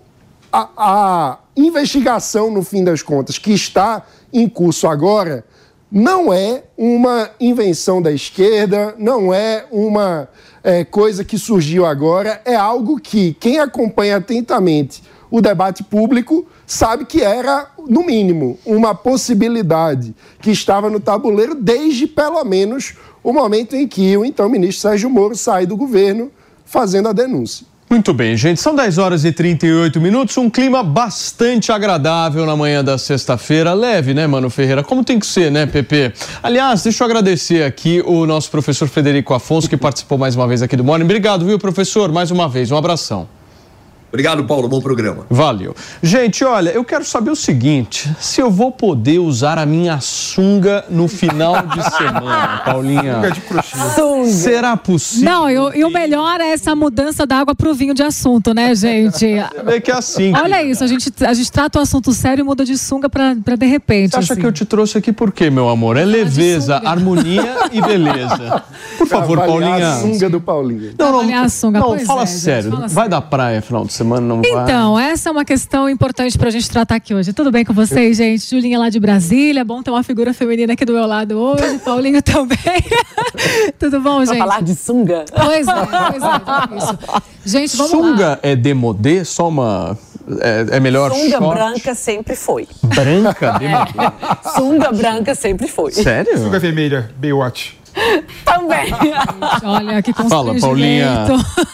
a, a investigação, no fim das contas, que está em curso agora, não é uma invenção da esquerda, não é uma é, coisa que surgiu agora, é algo que quem acompanha atentamente o debate público sabe que era, no mínimo, uma possibilidade que estava no tabuleiro desde pelo menos o momento em que o então ministro Sérgio Moro sai do governo fazendo a denúncia. Muito bem, gente. São 10 horas e 38 minutos. Um clima bastante agradável na manhã da sexta-feira. Leve, né, Mano Ferreira? Como tem que ser, né, Pepe? Aliás, deixa eu agradecer aqui o nosso professor Federico Afonso, que participou mais uma vez aqui do Morning. Obrigado, viu, professor? Mais uma vez. Um abração. Obrigado, Paulo. Bom programa. Valeu. Gente, olha, eu quero saber o seguinte: se eu vou poder usar a minha sunga no final de semana, Paulinha. Sunga de crochê. Será possível? Não, e o- e o melhor é essa mudança da água pro vinho de assunto, né, gente? É que é assim. Olha isso, a gente, a gente trata o assunto sério e muda de sunga pra, pra de repente. Você acha assim. que eu te trouxe aqui por quê, meu amor? É leveza, sunga. harmonia e beleza. Por favor, Paulinha. A sunga do Paulinho. Não, não, sunga, não pois fala é, gente, sério. fala vai sério. da praia final de semana, não vai? Então, essa é uma questão importante pra gente tratar aqui hoje. Tudo bem com vocês, gente? Julinha lá de Brasília, bom ter uma figura feminina aqui do meu lado hoje. Paulinho também. Tudo bom, Pra gente? falar de sunga. Pois é, pois é, difícil. Gente, vamos lá. Sunga é demodê? Só uma. É, é melhor Sunga short? branca sempre foi. Branca? Demodê? Sunga branca sempre foi. Sério? Sunga vermelha, Baywatch. Também. Olha, que Fala, Paulinha.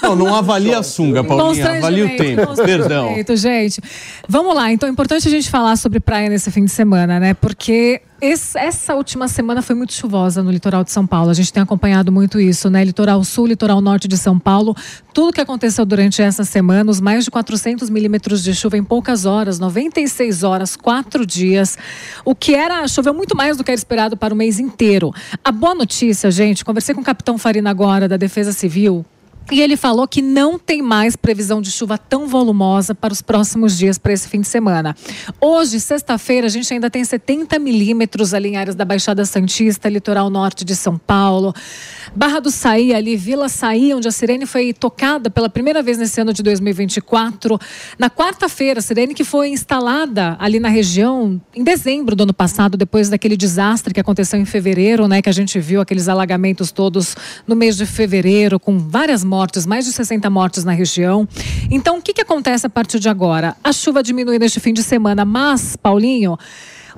Não, não avalia a sunga, Paulinha. Avalia o tempo. Perdão. gente. Vamos lá, então é importante a gente falar sobre praia nesse fim de semana, né? Porque esse, essa última semana foi muito chuvosa no litoral de São Paulo. A gente tem acompanhado muito isso, né? Litoral sul, litoral norte de São Paulo. Tudo que aconteceu durante essa semana, os mais de 400 milímetros de chuva em poucas horas, 96 horas, quatro dias. O que era, choveu muito mais do que era esperado para o mês inteiro. A boa notícia, gente, conversei com o capitão Farina agora, da Defesa Civil. E ele falou que não tem mais previsão de chuva tão volumosa para os próximos dias, para esse fim de semana. Hoje, sexta-feira, a gente ainda tem 70 milímetros ali em áreas da Baixada Santista, litoral norte de São Paulo. Barra do Saí, ali, Vila Saí, onde a sirene foi tocada pela primeira vez nesse ano de 2024. Na quarta-feira, a sirene que foi instalada ali na região em dezembro do ano passado, depois daquele desastre que aconteceu em fevereiro, né? Que a gente viu aqueles alagamentos todos no mês de fevereiro, com várias mortes mais de 60 mortes na região. Então, o que, que acontece a partir de agora? A chuva diminui neste fim de semana, mas, Paulinho,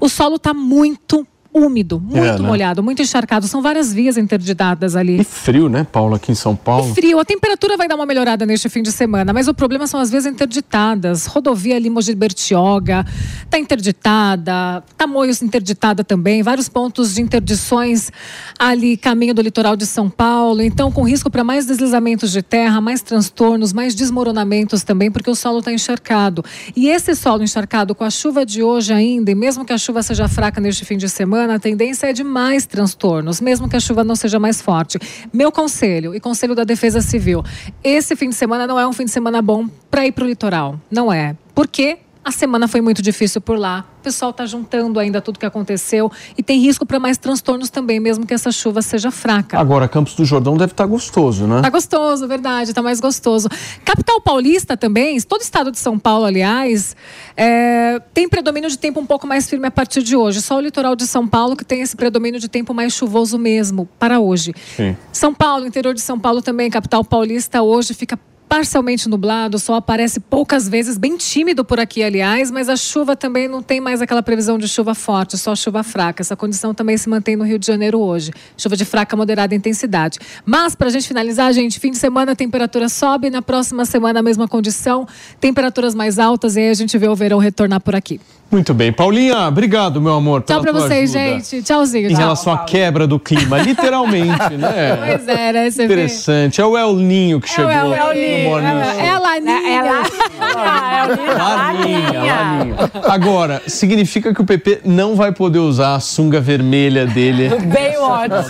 o solo está muito úmido, muito É, né? molhado, muito encharcado. São várias vias interditadas ali. E frio, né, Paulo, aqui em São Paulo? Frio, a temperatura vai dar uma melhorada neste fim de semana, mas o problema são as vias interditadas. Rodovia Limo de Bertioga está interditada, Tamoios interditada também, vários pontos de interdições ali, caminho do litoral de São Paulo. Então, com risco para mais deslizamentos de terra, mais transtornos, mais desmoronamentos também, porque o solo está encharcado. E esse solo encharcado, com a chuva de hoje ainda, e mesmo que a chuva seja fraca neste fim de semana, a tendência é de mais transtornos, mesmo que a chuva não seja mais forte. Meu conselho e conselho da Defesa Civil: esse fim de semana não é um fim de semana bom para ir para o litoral. Não é. Por quê? A semana foi muito difícil por lá. O pessoal está juntando ainda tudo que aconteceu e tem risco para mais transtornos também, mesmo que essa chuva seja fraca. Agora, Campos do Jordão deve estar gostoso, né? Tá gostoso, verdade, tá mais gostoso. Capital Paulista também, todo o estado de São Paulo, aliás, é, tem predomínio de tempo um pouco mais firme a partir de hoje. Só o litoral de São Paulo que tem esse predomínio de tempo mais chuvoso mesmo para hoje. Sim. São Paulo, interior de São Paulo também, capital paulista, hoje fica parcialmente nublado, o sol aparece poucas vezes, bem tímido por aqui, aliás, mas a chuva também não tem mais aquela previsão de chuva forte, só chuva fraca. Essa condição também se mantém no Rio de Janeiro hoje. Chuva de fraca moderada intensidade. Mas, para a gente finalizar, gente, fim de semana a temperatura sobe, na próxima semana a mesma condição, temperaturas mais altas, e aí a gente vê o verão retornar por aqui. Muito bem. Paulinha, obrigado, meu amor. Tchau tua vocês, ajuda. gente. Tchauzinho. Em tchau. relação à quebra do clima, literalmente, né? Pois é, né? Você vê. Interessante. É o El Ninho que chegou. É o El no Ninho. É, é a Laninha. É. É o Lina, Laninha, Laninha. Laninha. Agora, significa que o PP não vai poder usar a sunga vermelha dele Bem ótimo.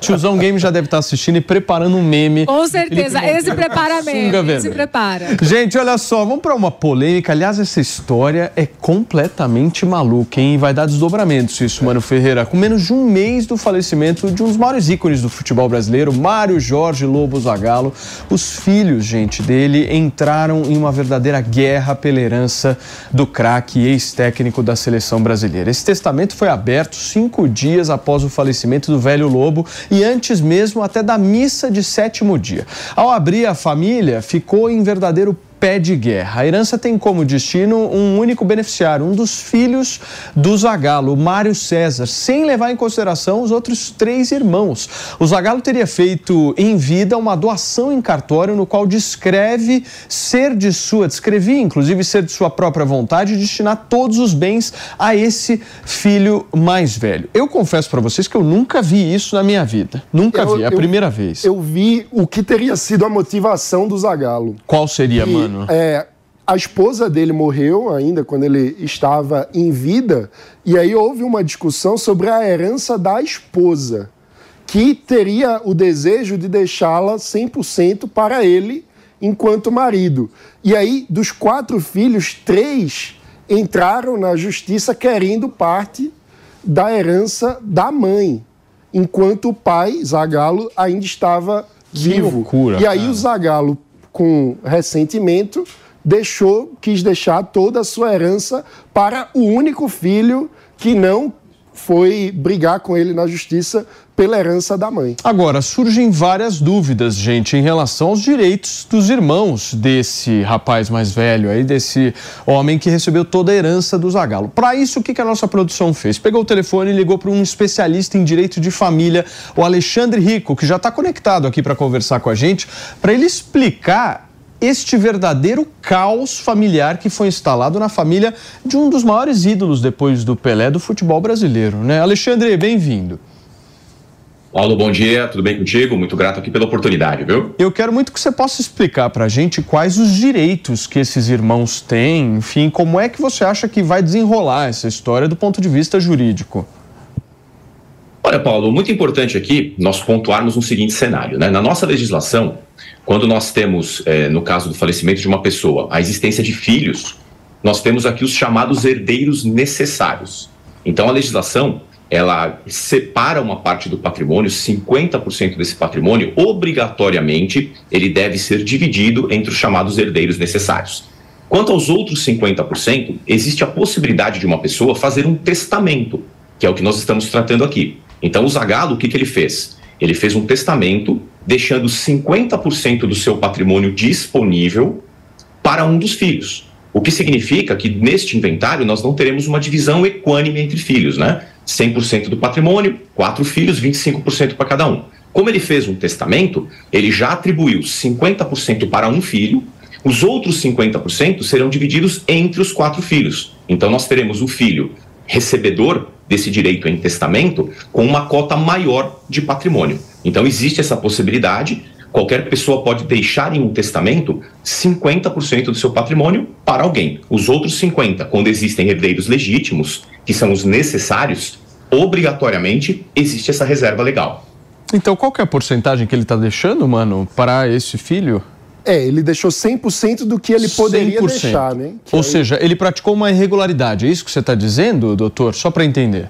Tiozão Game já deve estar assistindo e preparando um meme. Com certeza. Esse prepara Sunga mesmo. Esse prepara. Gente, olha só, vamos para uma polêmica. Aliás, essa história é completamente maluca, hein? Vai dar desdobramentos isso, Mano Ferreira. Com menos de um mês do falecimento de um dos maiores ícones do futebol brasileiro, Mário Jorge Lobo Zagallo, os filhos, gente, dele entraram em uma verdadeira guerra pela herança do craque ex-técnico da seleção brasileira. Esse testamento foi aberto cinco dias após o falecimento do velho Lobo e antes mesmo até da missa de sétimo dia. Ao abrir, a família ficou em verdadeiro pé de guerra. A herança tem como destino um único beneficiário, um dos filhos do Zagallo, o Mário César, sem levar em consideração os outros três irmãos. O Zagallo teria feito em vida uma doação em cartório no qual descreve ser de sua, descrevia inclusive ser de sua própria vontade e destinar todos os bens a esse filho mais velho. Eu confesso para vocês que eu nunca vi isso na minha vida. Nunca Eu- vi, é a eu- primeira vez. Eu vi o que teria sido a motivação do Zagallo. Qual seria, E, mano? é, a esposa dele morreu ainda quando ele estava em vida, e aí houve uma discussão sobre a herança da esposa, que teria o desejo de deixá-la 100% para ele enquanto marido. E aí, dos quatro filhos, três entraram na justiça querendo parte da herança da mãe, enquanto o pai, Zagallo, ainda estava Que vivo. loucura, e aí cara. o Zagallo, com ressentimento, deixou, quis deixar toda a sua herança para o único filho que não foi brigar com ele na justiça pela herança da mãe. Agora, surgem várias dúvidas, gente, em relação aos direitos dos irmãos desse rapaz mais velho aí, desse homem que recebeu toda a herança do Zagallo. Para isso, o que que a nossa produção fez? Pegou o telefone e ligou para um especialista em direito de família, o Alexandre Rico, que já está conectado aqui para conversar com a gente, para ele explicar este verdadeiro caos familiar que foi instalado na família de um dos maiores ídolos depois do Pelé do futebol brasileiro, né? Alexandre, bem-vindo. Paulo, bom dia, tudo bem contigo? Muito grato aqui pela oportunidade, viu? Eu quero muito que você possa explicar para a gente quais os direitos que esses irmãos têm, enfim, como é que você acha que vai desenrolar essa história do ponto de vista jurídico. Olha, Paulo, muito importante aqui nós pontuarmos um seguinte cenário, né? Na nossa legislação, quando nós temos, eh, no caso do falecimento de uma pessoa, a existência de filhos, nós temos aqui os chamados herdeiros necessários. Então, a legislação ela separa uma parte do patrimônio, 50% desse patrimônio, obrigatoriamente, ele deve ser dividido entre os chamados herdeiros necessários. Quanto aos outros 50%, existe a possibilidade de uma pessoa fazer um testamento, que é o que nós estamos tratando aqui. Então, o Zagalo, o que, que ele fez? Ele fez um testamento, deixando 50% do seu patrimônio disponível para um dos filhos. O que significa que neste inventário nós não teremos uma divisão equânime entre filhos, né? 100% do patrimônio, quatro filhos, 25% para cada um. Como ele fez um testamento, ele já atribuiu 50% para um filho, os outros 50% serão divididos entre os quatro filhos. Então nós teremos o filho recebedor desse direito em testamento com uma cota maior de patrimônio. Então existe essa possibilidade. Qualquer pessoa pode deixar em um testamento 50% do seu patrimônio para alguém. Os outros 50%, quando existem herdeiros legítimos, que são os necessários, obrigatoriamente existe essa reserva legal. Então, qual é a porcentagem que ele está deixando, mano, para esse filho? É, ele deixou 100% do que ele poderia 100%. deixar, né? Que Ou aí... seja, ele praticou uma irregularidade. É isso que você está dizendo, doutor? Só para entender.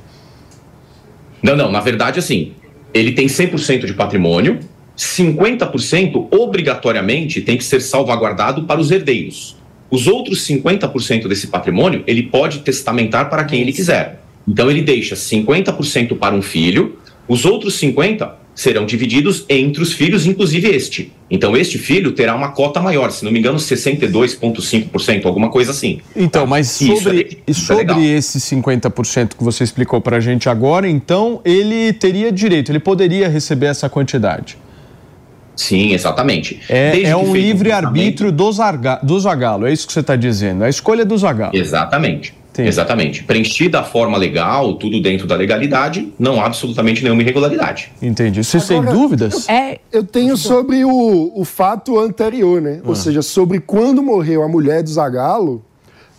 Não, não. Na verdade, assim, ele tem 100% de patrimônio, 50% obrigatoriamente tem que ser salvaguardado para os herdeiros. Os outros 50% desse patrimônio, ele pode testamentar para quem ele quiser. Então ele deixa 50% para um filho, os outros 50 serão divididos entre os filhos, inclusive este. Então este filho terá uma cota maior, se não me engano, 62,5%, alguma coisa assim. Então, tá? mas sobre, é, sobre é esse 50% que você explicou para a gente agora, então ele teria direito, ele poderia receber essa quantidade. Sim, exatamente. É, é um livre-arbítrio do, do Zagalo, é isso que você está dizendo, é a escolha do Zagalo. Exatamente. Sim. Exatamente. Preenchida a forma legal, tudo dentro da legalidade, não há absolutamente nenhuma irregularidade. Entendi. Você sem dúvidas? Eu, é, eu tenho sobre o, o fato anterior, né? Ah. Ou seja, sobre quando morreu a mulher do Zagalo.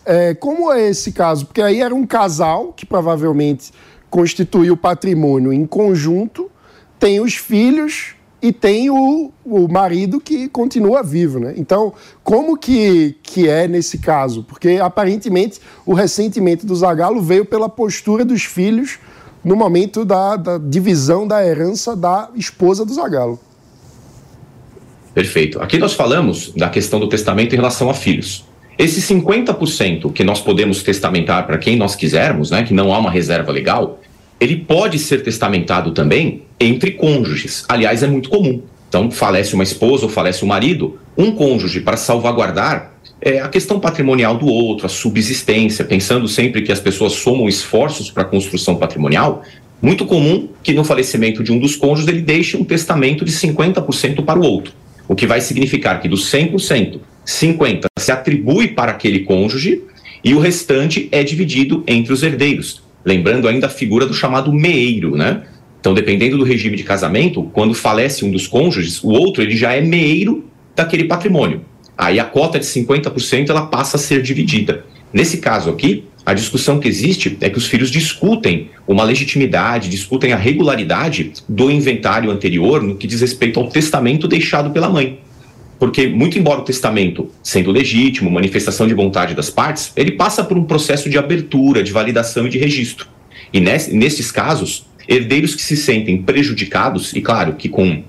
É, como é esse caso? Porque aí era um casal que provavelmente constituiu patrimônio em conjunto, tem os filhos e tem o, o marido que continua vivo, né? Então, como que, que é nesse caso? Porque aparentemente o ressentimento do Zagalo veio pela postura dos filhos no momento da, da divisão da herança da esposa do Zagalo. Perfeito. Aqui nós falamos da questão do testamento em relação a filhos. Esse 50% que nós podemos testamentar para quem nós quisermos, né, que não há uma reserva legal, ele pode ser testamentado também entre cônjuges. Aliás, é muito comum. Então, falece uma esposa ou falece o marido, um cônjuge, para salvaguardar é, a questão patrimonial do outro, a subsistência, pensando sempre que as pessoas somam esforços para a construção patrimonial, muito comum que no falecimento de um dos cônjuges ele deixe um testamento de 50% para o outro, o que vai significar que dos 100%, 50% se atribui para aquele cônjuge e o restante é dividido entre os herdeiros. Lembrando ainda a figura do chamado meeiro, né? Então, dependendo do regime de casamento, quando falece um dos cônjuges, o outro ele já é meeiro daquele patrimônio. Aí a cota de 50% ela passa a ser dividida. Nesse caso aqui, a discussão que existe é que os filhos discutem uma legitimidade, discutem a regularidade do inventário anterior no que diz respeito ao testamento deixado pela mãe. Porque, muito embora o testamento, sendo legítimo, manifestação de vontade das partes, ele passa por um processo de abertura, de validação e de registro. E nesses casos, herdeiros que se sentem prejudicados, e claro que com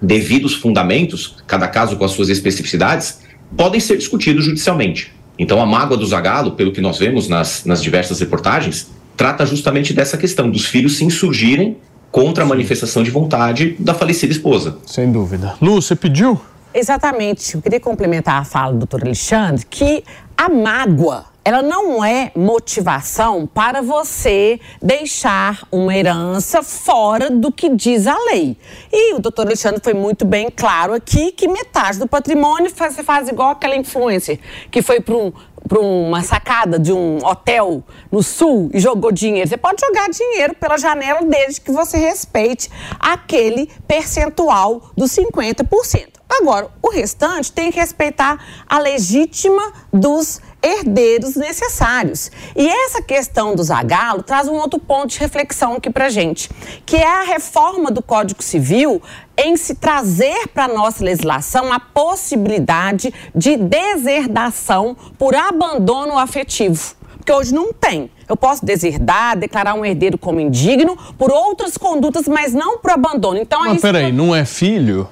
devidos fundamentos, cada caso com as suas especificidades, podem ser discutidos judicialmente. Então, a mágoa do Zagalo, pelo que nós vemos nas, nas diversas reportagens, trata justamente dessa questão dos filhos se insurgirem contra a manifestação de vontade da falecida esposa. Sem dúvida. Lu, você pediu? Exatamente. Eu queria complementar a fala do doutor Alexandre que a mágoa ela não é motivação para você deixar uma herança fora do que diz a lei. E o doutor Alexandre foi muito bem claro aqui que metade do patrimônio você faz igual aquela influencer que foi para um, para uma sacada de um hotel no sul e jogou dinheiro. Você pode jogar dinheiro pela janela desde que você respeite aquele percentual dos 50%. Agora, o restante tem que respeitar a legítima dos herdeiros necessários. E essa questão do Zagalo traz um outro ponto de reflexão aqui para gente, que é a reforma do Código Civil em se trazer para a nossa legislação a possibilidade de deserdação por abandono afetivo. Porque hoje não tem. Eu posso deserdar, declarar um herdeiro como indigno por outras condutas, mas não por abandono. Então, Mas peraí, não é filho?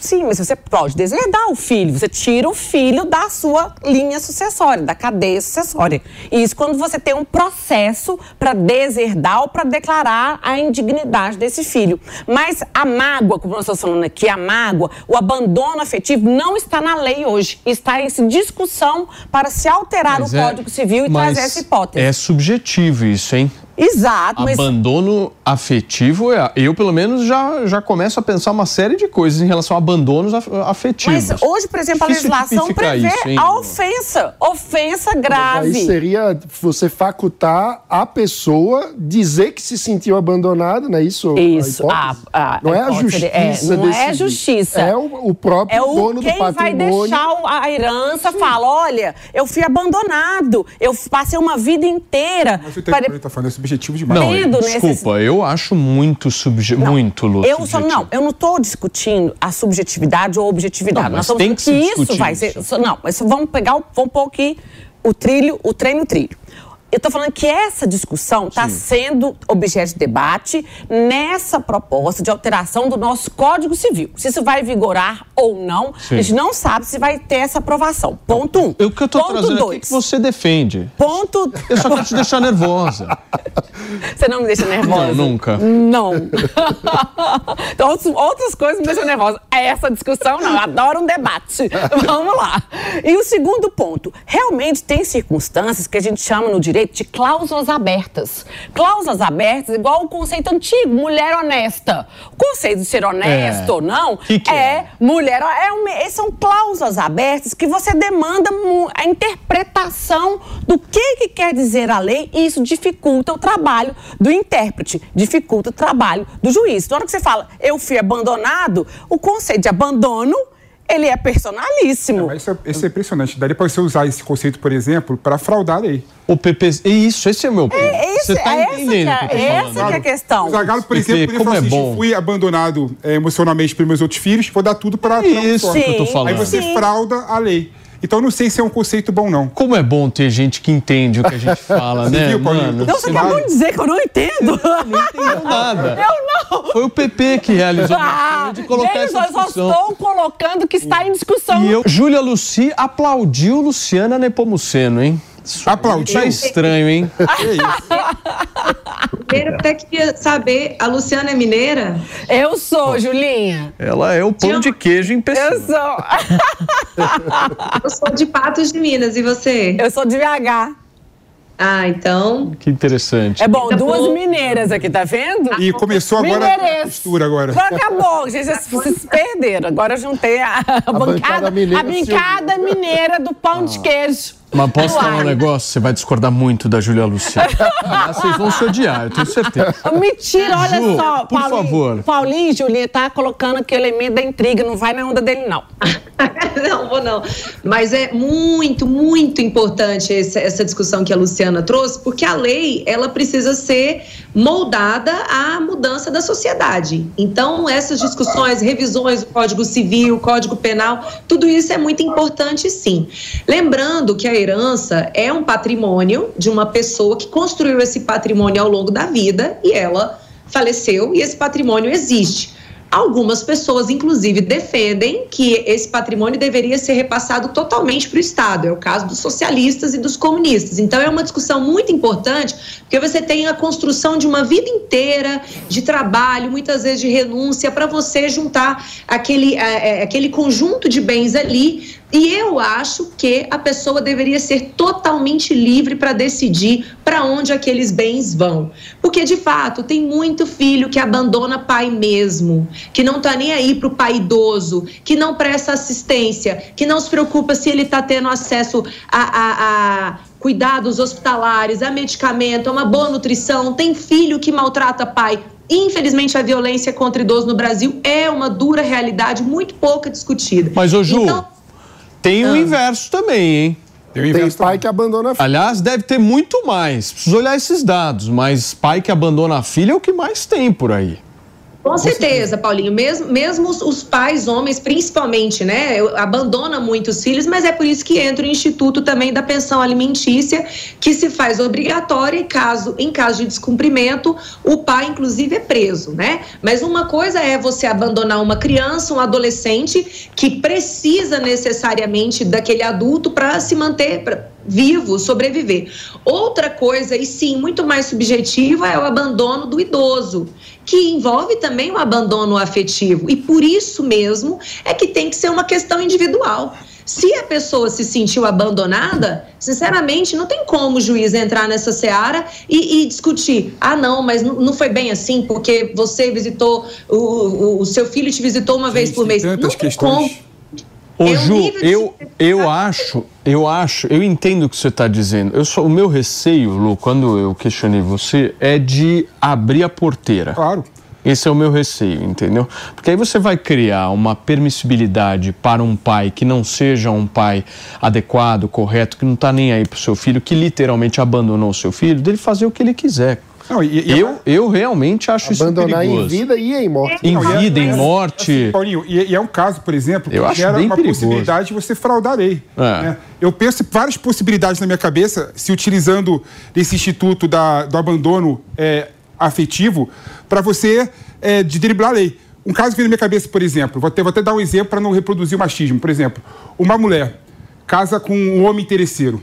Sim, mas você pode deserdar o filho. Você tira o filho da sua linha sucessória, da cadeia sucessória. Isso quando você tem um processo para deserdar ou para declarar a indignidade desse filho. Mas a mágoa, como nós estamos falando aqui, a mágoa, o abandono afetivo não está na lei hoje. Está em discussão para se alterar Mas o é- Código Civil e trazer essa hipótese. É subjetivo isso, hein? Exato, mas Abandono afetivo, é- eu pelo menos já, já começo a pensar uma série de coisas em relação a abandonos af- afetivos. Mas hoje, por exemplo, a Difícil legislação tipificar prevê isso, hein? a ofensa. Ofensa Aí grave. seria você facultar a pessoa dizer que se sentiu abandonada, não é isso? a Isso, hipótese? a- a não é a hipótese, justiça. é, não é decidir. justiça. É o, o próprio É o dono quem do vai patrimônio. deixar o- a herança fala, olha, eu fui abandonado, eu passei uma vida inteira. Mas o tempo para- que ele tá falando é subjetivo demais. Não, Tendo desculpa, eu acho muito, subje... muito Lu, Eu só subjetivo. não, eu não estou discutindo a subjetividade ou objetividade. Não, Nós estamos tem que se isso vai isso. ser. Não, mas vamos pegar, o- vamos pôr aqui o trilho, o trem no trilho. Eu estou falando que essa discussão está sendo objeto de debate nessa proposta de alteração do nosso Código Civil. Se isso vai vigorar ou não, Sim. a gente não sabe se vai ter essa aprovação. Ponto um. O que eu trazendo é dois. que você defende. Ponto. Eu só quero te deixar nervosa. Você não me deixa nervosa. Não, nunca. Não. então, outras coisas me deixam nervosa. Essa discussão, não. Eu adoro um debate. Vamos lá. E o segundo ponto. Realmente tem circunstâncias que a gente chama no direito de cláusulas abertas. Cláusulas abertas, igual o conceito antigo, mulher honesta. O conceito de ser honesto É. ou não Que que é, é? mulher. É uma, são cláusulas abertas que você demanda a interpretação do que, que quer dizer a lei e isso dificulta o trabalho do intérprete, dificulta o trabalho do juiz. Na hora que você fala, eu fui abandonado, o conceito de abandono, ele é personalíssimo. Mas Isso é, isso é impressionante. Daria para você usar esse conceito, por exemplo, para fraudar a lei. O PP. Isso, esse é o meu ponto. É, esse- você tá é essa que entendendo é- o que tô essa que é a questão. O Zagallo, por PP, exemplo, poderia como falar é assim, bom. fui abandonado é, emocionalmente pelos meus outros filhos, vou dar tudo para Isso que eu tô Sim. falando. Aí você Sim. frauda a lei. Então eu não sei se é um conceito bom, não. Como é bom ter gente que entende o que a gente fala, né, viu, mano? Não, você Nada. acabou de dizer que eu não entendo. Não entendo nada. Eu não. Foi o PP que realizou a Ah, de colocar Denis, essa eu só discussão. estou colocando que está em discussão. E eu, Júlia Luci aplaudiu Luciana Nepomuceno, hein? Aplaudiu? Isso é estranho, hein? Primeiro, eu até queria saber, a Luciana é mineira? Eu sou, Julinha. Ela é o pão de queijo em pessoa. Eu sou. Eu sou de Patos de Minas, e você? Eu sou de VH. Ah, então. Que interessante. É bom, Tá duas bom. mineiras aqui, tá vendo? E começou agora a Mineirense. costura agora. Agora acabou, gente, vocês, vocês perderam. Agora eu juntei a, a bancada, bancada mineira a bancada mineira do pão de queijo. Mas posso Uai. falar um negócio? Você vai discordar muito da Júlia Luciana. Mas vocês vão se odiar, eu tenho certeza. Mentira, olha Ju, só. por favor. Paulinho e Julinha tá colocando aquele elemento da intriga, não vai na onda dele, não. não, vou não. Mas é muito, muito importante essa, essa discussão que a Luciana trouxe, porque a lei, ela precisa ser moldada à mudança da sociedade. Então, essas discussões, revisões do Código Civil, Código Penal, tudo isso é muito importante, sim. Lembrando que a herança é um patrimônio de uma pessoa que construiu esse patrimônio ao longo da vida e ela faleceu e esse patrimônio existe. Algumas pessoas, inclusive, defendem que esse patrimônio deveria ser repassado totalmente para o Estado. É o caso dos socialistas e dos comunistas. Então, é uma discussão muito importante, porque você tem a construção de uma vida inteira de trabalho, muitas vezes de renúncia, para você juntar aquele, é, aquele conjunto de bens ali e eu acho que a pessoa deveria ser totalmente livre para decidir para onde aqueles bens vão. Porque, de fato, tem muito filho que abandona pai mesmo, que não está nem aí para o pai idoso, que não presta assistência, que não se preocupa se ele está tendo acesso a, a, a cuidados hospitalares, a medicamento, a uma boa nutrição. Tem filho que maltrata pai. Infelizmente, a violência contra idoso no Brasil é uma dura realidade muito pouca discutida. Mas, ô Ju, Então, tem o inverso também, hein? Tem, o Tem inverso pai que abandona a filha. Aliás, deve ter muito mais. Preciso olhar esses dados, mas pai que abandona a filha é o que mais tem por aí. Com certeza, Paulinho. Mesmo, mesmo os, pais, homens, principalmente, né? eu- Abandona muito os filhos, mas é por isso que entra o Instituto também da Pensão Alimentícia, que se faz obrigatória e caso, em caso de descumprimento, o pai, inclusive, é preso, né? Mas uma coisa é você abandonar uma criança, um adolescente, que precisa necessariamente daquele adulto para se manter. pra- vivo, sobreviver. Outra coisa, e sim, muito mais subjetiva, é o abandono do idoso, que envolve também o abandono afetivo. E por isso mesmo é que tem que ser uma questão individual. Se a pessoa se sentiu abandonada, sinceramente, não tem como o juiz entrar nessa seara e, e discutir. Ah, não, mas não, não foi bem assim, porque você visitou, o, o, o seu filho te visitou uma vez Gente, por tem mês. tantas Não tem questões. como. Ô, É Ju, eu, eu acho, eu acho, eu entendo o que você está dizendo. Eu só, o meu receio, Lu, quando eu questionei você, é de abrir a porteira. Claro. Esse é o meu receio, entendeu? Porque aí você vai criar uma permissibilidade para um pai que não seja um pai adequado, correto, que não está nem aí pro seu filho, que literalmente abandonou o seu filho, dele fazer o que ele quiser. Não, e- e- eu, eu realmente acho Abandonar isso em perigoso. vida e em morte. Em Não, e é- vida, em é- morte. assim, Paulinho, e, e é um caso, por exemplo, que Eu acho gera bem uma perigoso. possibilidade de você fraudar a lei. É. né? Eu penso em várias possibilidades na minha cabeça, se utilizando desse instituto da- do abandono é, afetivo, para você é, de driblar a lei. Um caso que vem na minha cabeça, por exemplo, vou até, vou até dar um exemplo para não reproduzir o machismo. Por exemplo, uma mulher casa com um homem interesseiro.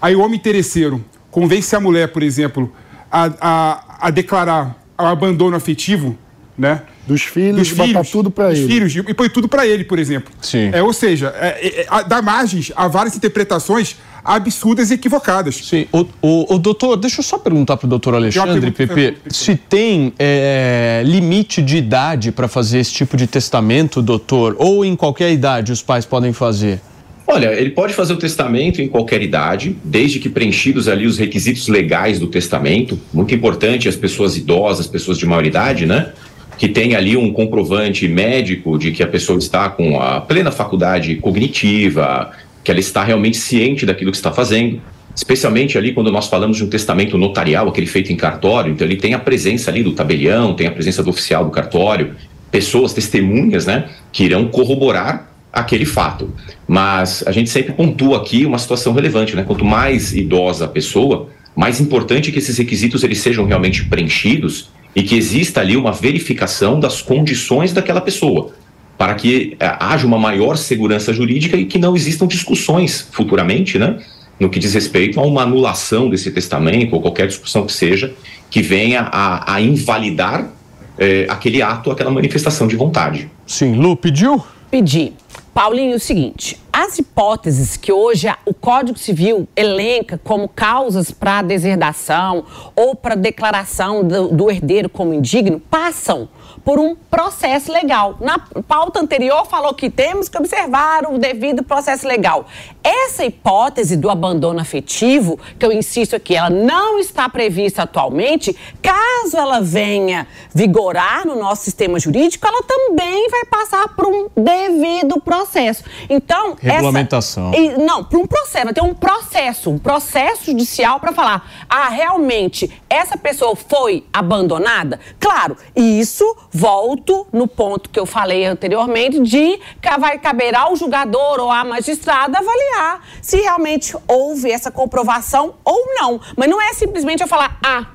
Aí o homem interesseiro convence a mulher, por exemplo, a, a, a declarar o abandono afetivo, né? Dos filhos, botar tudo dos ele. filhos, e põe tudo pra ele, por exemplo. Sim. É, ou seja, é, é, é, dá margens a várias interpretações absurdas e equivocadas. Sim, o, o, o doutor, deixa eu só perguntar para o doutor Alexandre, pergunta- Pepe, se tem é, limite de idade para fazer esse tipo de testamento, doutor, ou em qualquer idade os pais podem fazer? Olha, ele pode fazer o testamento em qualquer idade, desde que preenchidos ali os requisitos legais do testamento. Muito importante as pessoas idosas, pessoas de maioridade, né? Que tem ali um comprovante médico de que a pessoa está com a plena faculdade cognitiva, que ela está realmente ciente daquilo que está fazendo. Especialmente ali quando nós falamos de um testamento notarial, aquele feito em cartório, então ele tem a presença ali do tabelião, tem a presença do oficial do cartório, pessoas, testemunhas, né, que irão corroborar aquele fato. Mas a gente sempre pontua aqui uma situação relevante, né? Quanto mais idosa a pessoa, mais importante que esses requisitos eles sejam realmente preenchidos e que exista ali uma verificação das condições daquela pessoa, para que eh, haja uma maior segurança jurídica e que não existam discussões futuramente, né? No que diz respeito a uma anulação desse testamento ou qualquer discussão que seja que venha a, a invalidar eh, aquele ato, aquela manifestação de vontade. Sim, Lu, pediu? Pedi. Paulinho, é o seguinte: as hipóteses que hoje o Código Civil elenca como causas para deserdação ou para declaração do, do herdeiro como indigno passam por um processo legal. Na pauta anterior falou que temos que observar o devido processo legal. Essa hipótese do abandono afetivo, que eu insisto aqui, ela não está prevista atualmente, caso ela venha vigorar no nosso sistema jurídico, ela também vai passar por um devido processo. Então, essa- Regulamentação. e- não, para um processo, vai ter um processo, um processo judicial para falar, ah, realmente essa pessoa foi abandonada? Claro, isso volto no ponto que eu falei anteriormente de que vai caber ao julgador ou à magistrada avaliar se realmente houve essa comprovação ou não. Mas não é simplesmente eu falar, ah,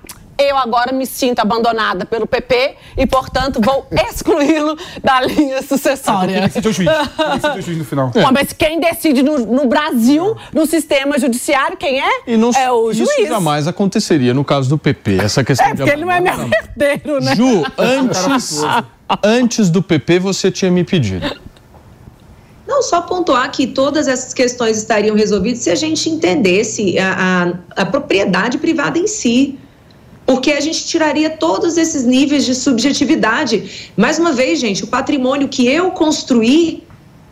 eu agora me sinto abandonada pelo PP e, portanto, vou excluí-lo da linha sucessória. Quem decide é o juiz. Quem decide é o juiz no final. Bom, mas quem decide no, no Brasil, no sistema judiciário, quem é? E não, é o isso juiz. jamais aconteceria no caso do PP, essa questão É, de porque ele não é meu herdeiro, né? Ju, antes, antes do PP você tinha me pedido. Não, só pontuar que todas essas questões estariam resolvidas se a gente entendesse a, a, a propriedade privada em si. Porque a gente tiraria todos esses níveis de subjetividade. Mais uma vez, gente, o patrimônio que eu construí,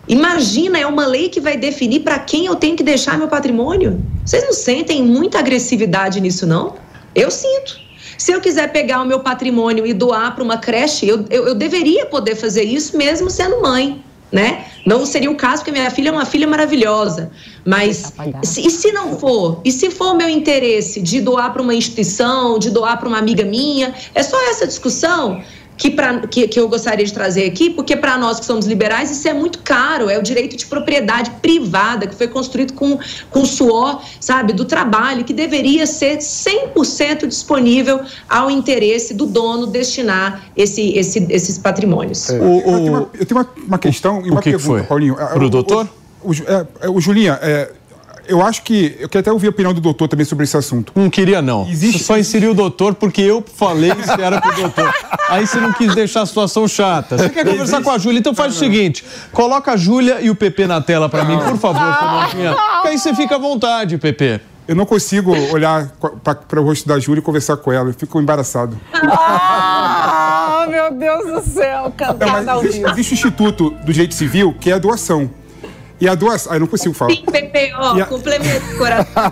imagina, é uma lei que vai definir para quem eu tenho que deixar meu patrimônio. Vocês não sentem muita agressividade nisso, não? Eu sinto. Se eu quiser pegar o meu patrimônio e doar para uma creche, eu, eu, eu deveria poder fazer isso mesmo sendo mãe né? Não seria o caso, porque minha filha é uma filha maravilhosa. Mas se, e se não for? E se for o meu interesse de doar para uma instituição, de doar para uma amiga minha? É só essa discussão que, pra, que, que eu gostaria de trazer aqui, porque para nós que somos liberais, isso é muito caro. É o direito de propriedade privada, que foi construído com, com suor, sabe, do trabalho, que deveria ser 100% disponível ao interesse do dono destinar esse, esse, esses patrimônios. É. Eu tenho uma, eu tenho uma, uma questão e uma que que pergunta, foi? Paulinho. Pro O- doutor? O, o, é, é, o Julinha, é, eu acho que. Eu quero até ouvir a opinião do doutor também sobre esse assunto. Não queria, não. Existe- Você só inseriu o doutor porque eu falei que você era pro doutor. Aí você não quis deixar a situação chata. Você quer conversar com a Júlia? Então faz o seguinte: coloca a Júlia e o PP na tela pra mim, por favor, Fernandinha. Que aí você fica à vontade, PP. Eu não consigo olhar para o rosto da Júlia e conversar com ela. Eu fico embaraçado. Ah, meu Deus do céu, Não, ao mas existe, existe o Instituto do Direito Civil, que é a doação. E a doação. Ah, eu não consigo falar. Sim, Pepe, ó, E a- complemento, coração.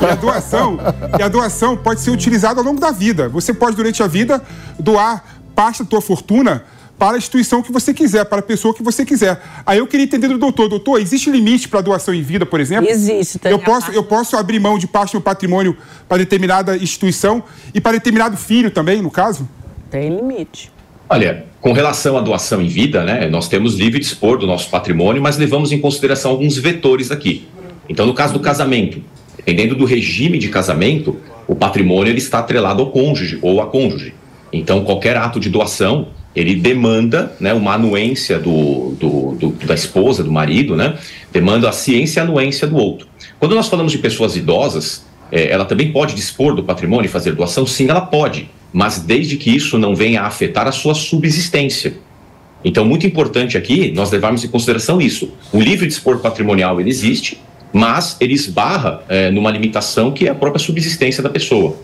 E a doação, e a doação pode ser utilizada ao longo da vida. Você pode, durante a vida, doar parte da tua fortuna para a instituição que você quiser, para a pessoa que você quiser. Aí eu queria entender do doutor. Doutor, existe limite para doação em vida, por exemplo? Existe, tem Eu posso, parte- eu posso abrir mão de parte do meu patrimônio para determinada instituição e para determinado filho também, no caso? Tem limite. Olha, com relação à doação em vida, né, nós temos livre dispor do nosso patrimônio, mas levamos em consideração alguns vetores aqui. Então, no caso do casamento, dependendo do regime de casamento, o patrimônio ele está atrelado ao cônjuge ou à cônjuge. Então, qualquer ato de doação, ele demanda né, uma anuência do, do- do- da esposa, do marido, né, demanda a ciência e a anuência do outro. Quando nós falamos de pessoas idosas, eh, ela também pode dispor do patrimônio e fazer doação? Sim, ela pode, mas desde que isso não venha a afetar a sua subsistência. Então, muito importante aqui nós levarmos em consideração isso. O livre dispor patrimonial ele existe, mas ele esbarra eh, numa limitação que é a própria subsistência da pessoa.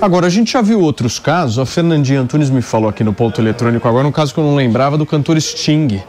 Agora, a gente já viu outros casos. A Fernandinha Antunes me falou aqui no ponto eletrônico agora, um caso que eu não lembrava do cantor Sting.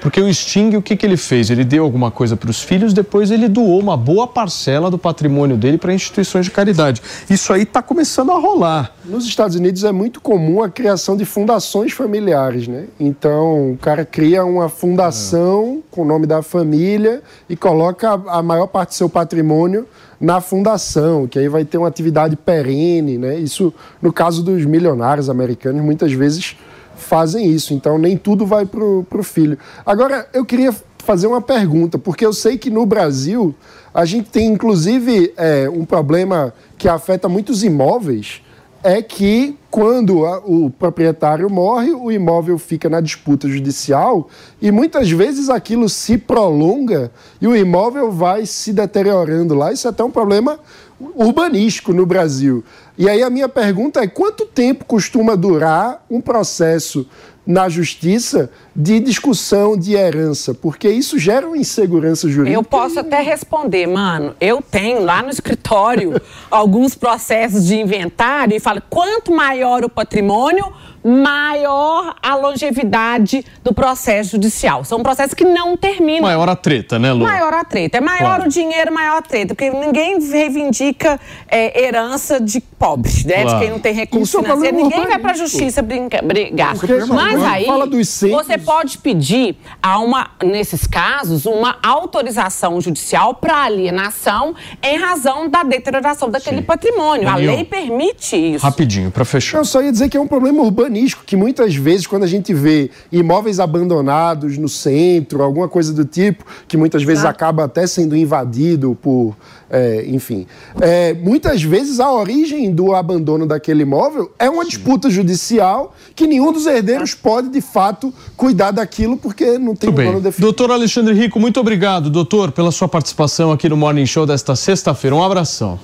Porque o Sting, o que, que ele fez? Ele deu alguma coisa para os filhos, depois ele doou uma boa parcela do patrimônio dele para instituições de caridade. Isso aí está começando a rolar. Nos Estados Unidos é muito comum a criação de fundações familiares, né? Então, o cara cria uma fundação com o nome da família e coloca a a maior parte do seu patrimônio na fundação, que aí vai ter uma atividade perene, né? Isso, no caso dos milionários americanos, muitas vezes fazem isso. Então, nem tudo vai pro, pro filho. Agora, eu queria fazer uma pergunta, porque eu sei que no Brasil a gente tem, inclusive, é, um problema que afeta muitos imóveis, é que quando a- o proprietário morre, o imóvel fica na disputa judicial e muitas vezes aquilo se prolonga e o imóvel vai se deteriorando lá. Isso é até um problema urbanístico no Brasil. E aí a minha pergunta é: quanto tempo costuma durar um processo na justiça de discussão de herança? Porque isso gera uma insegurança jurídica. Eu posso até responder, mano. Eu tenho lá no escritório alguns processos de inventário e falo: quanto maior o patrimônio, maior a longevidade do processo judicial. São processos que não terminam. Maior a treta, né, Lu? Maior a treta. É maior Claro. o dinheiro, maior a treta. Porque ninguém reivindica é, herança de pobre, né? Claro. De quem não tem recurso Isso é financeiro. Ninguém vai pra justiça brinca- brigar. Porque Mas aí, fala dos você pode pedir, a uma, nesses casos, uma autorização judicial para alienação em razão da deterioração daquele patrimônio. A Toninho. lei permite isso. Rapidinho, para fechar. Eu só ia dizer que é um problema urbanístico urbanístico, que muitas vezes, quando a gente vê imóveis abandonados no centro, alguma coisa do tipo, que muitas vezes Tá. acaba até sendo invadido por. É, enfim. É, muitas vezes a origem do abandono daquele imóvel é uma disputa judicial que nenhum dos herdeiros pode, de fato, cuidar daquilo porque não tem um bem. definido. Doutor Alexandre Rico, muito obrigado, doutor, pela sua participação aqui no Morning Show desta sexta-feira. Um abração.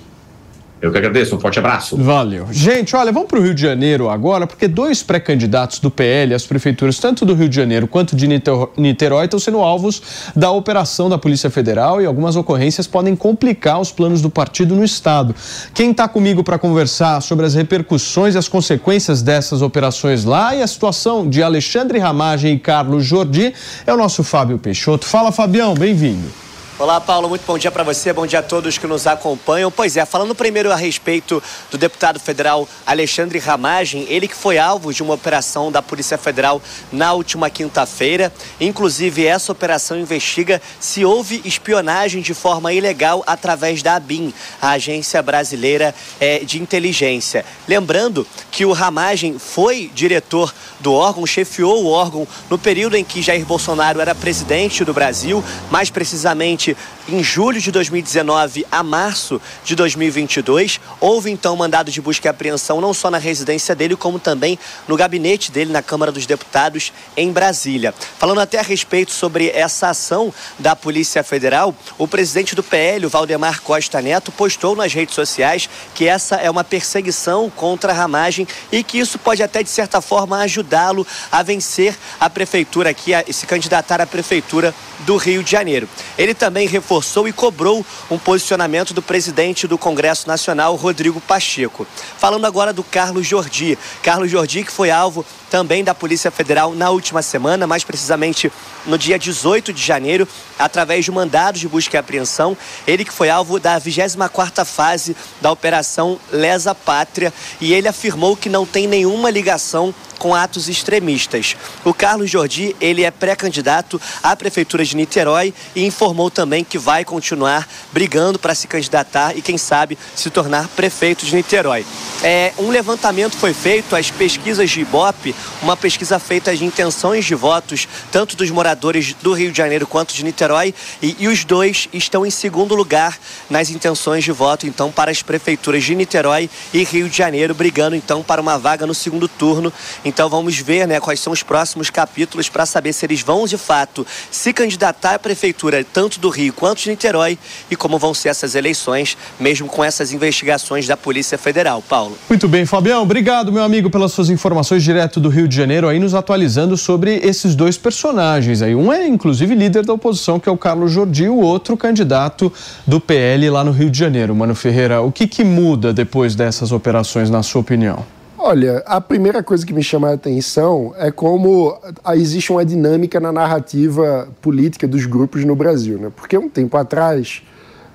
Eu que agradeço, um forte abraço. Valeu. Gente, olha, vamos para o Rio de Janeiro agora, porque dois pré-candidatos do PL às prefeituras, tanto do Rio de Janeiro quanto de Niter- Niterói, estão sendo alvos da operação da Polícia Federal e algumas ocorrências podem complicar os planos do partido no Estado. Quem está comigo para conversar sobre as repercussões e as consequências dessas operações lá e a situação de Alexandre Ramagem e Carlos Jordi é o nosso Fábio Peixoto. Fala, Fabião, bem-vindo. Olá, Paulo. Muito bom dia para você, bom dia a todos que nos acompanham. Pois é, falando primeiro a respeito do deputado federal Alexandre Ramagem, ele que foi alvo de uma operação da Polícia Federal na última quinta-feira. Inclusive, essa operação investiga se houve espionagem de forma ilegal através da ABIN, a Agência Brasileira eh, de Inteligência. Lembrando que o Ramagem foi diretor do órgão, chefiou o órgão no período em que Jair Bolsonaro era presidente do Brasil, mais precisamente em julho de 2019 a março de 2022. Houve então mandado de busca e apreensão não só na residência dele, como também no gabinete dele na Câmara dos Deputados em Brasília. Falando até a respeito sobre essa ação da Polícia Federal, o presidente do PL, o Valdemar Costa Neto, postou nas redes sociais que essa é uma perseguição contra a ramagem e que isso pode até de certa forma ajudá-lo a vencer a prefeitura aqui, a se candidatar à prefeitura do Rio de Janeiro. Ele também reforçou e cobrou um posicionamento do presidente do Congresso Nacional, Rodrigo Pacheco. Falando agora do Carlos Jordi. Carlos Jordi, que foi alvo também da Polícia Federal na última semana, mais precisamente no dia 18 de janeiro, através de mandados de busca e apreensão. Ele que foi alvo da 24ª fase da Operação Lesa Pátria e ele afirmou que não tem nenhuma ligação com atos extremistas. O Carlos Jordi, ele é pré-candidato à Prefeitura de Niterói e informou também que vai continuar brigando para se candidatar e, quem sabe, se tornar prefeito de Niterói. É, um levantamento foi feito, as pesquisas de Ibope, uma pesquisa feita de intenções de votos, tanto dos moradores do Rio de Janeiro quanto de Niterói, e, e os dois estão em segundo lugar nas intenções de voto, então, para as prefeituras de Niterói e Rio de Janeiro, brigando então para uma vaga no segundo turno. Então vamos ver né, quais são os próximos capítulos para saber se eles vão de fato se candidatar à prefeitura tanto do Rio quanto de Niterói e como vão ser essas eleições, mesmo com essas investigações da Polícia Federal. Paulo. Muito bem, Fabião. Obrigado, meu amigo, pelas suas informações direto do Rio de Janeiro, aí nos atualizando sobre esses dois personagens. Aí um é inclusive líder da oposição, que é o Carlos Jordi, o outro candidato do PL lá no Rio de Janeiro. Mano Ferreira, o que, que muda depois dessas operações, na sua opinião? Olha, a primeira coisa que me chama a atenção é como existe uma dinâmica na narrativa política dos grupos no Brasil, né? Porque um tempo atrás,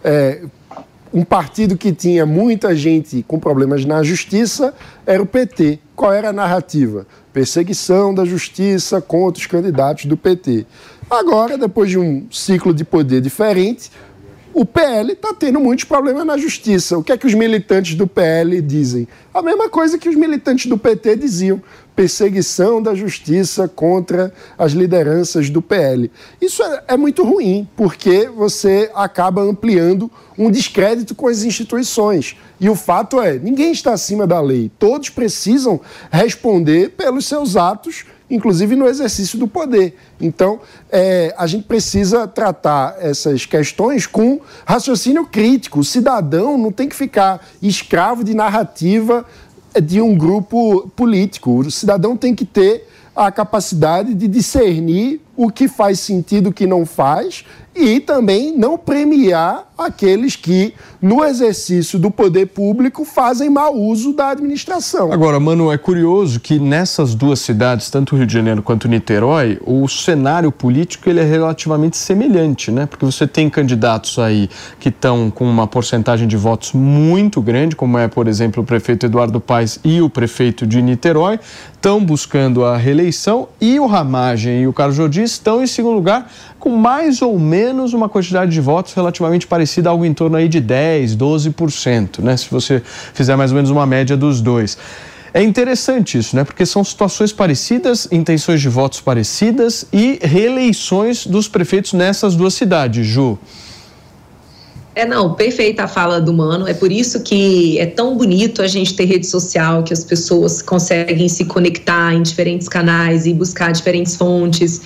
é, um partido que tinha muita gente com problemas na justiça era o PT. Qual era a narrativa? Perseguição da justiça contra os candidatos do PT. Agora, depois de um ciclo de poder diferente, o PL está tendo muitos problemas na justiça. O que é que os militantes do PL dizem? A mesma coisa que os militantes do PT diziam: perseguição da justiça contra as lideranças do PL. Isso é, é muito ruim, porque você acaba ampliando um descrédito com as instituições. E o fato é: ninguém está acima da lei. Todos precisam responder pelos seus atos inclusive no exercício do poder. Então, é, a gente precisa tratar essas questões com raciocínio crítico. O cidadão não tem que ficar escravo de narrativa de um grupo político. O cidadão tem que ter a capacidade de discernir o que faz sentido, o que não faz, e também não premiar aqueles que, no exercício do poder público, fazem mau uso da administração. Agora, mano, é curioso que nessas duas cidades, tanto Rio de Janeiro quanto Niterói, o cenário político ele é relativamente semelhante, né? Porque você tem candidatos aí que estão com uma porcentagem de votos muito grande, como é, por exemplo, o prefeito Eduardo Paes e o prefeito de Niterói, estão buscando a reeleição e o Ramagem e o Carlos Jordi estão em segundo lugar com mais ou menos uma quantidade de votos relativamente parecida, algo em torno aí de 10, 12%, né? Se você fizer mais ou menos uma média dos dois. É interessante isso, né? Porque são situações parecidas, intenções de votos parecidas e reeleições dos prefeitos nessas duas cidades, Ju. É, não, perfeita a fala do Mano. É por isso que é tão bonito a gente ter rede social, que as pessoas conseguem se conectar em diferentes canais e buscar diferentes fontes.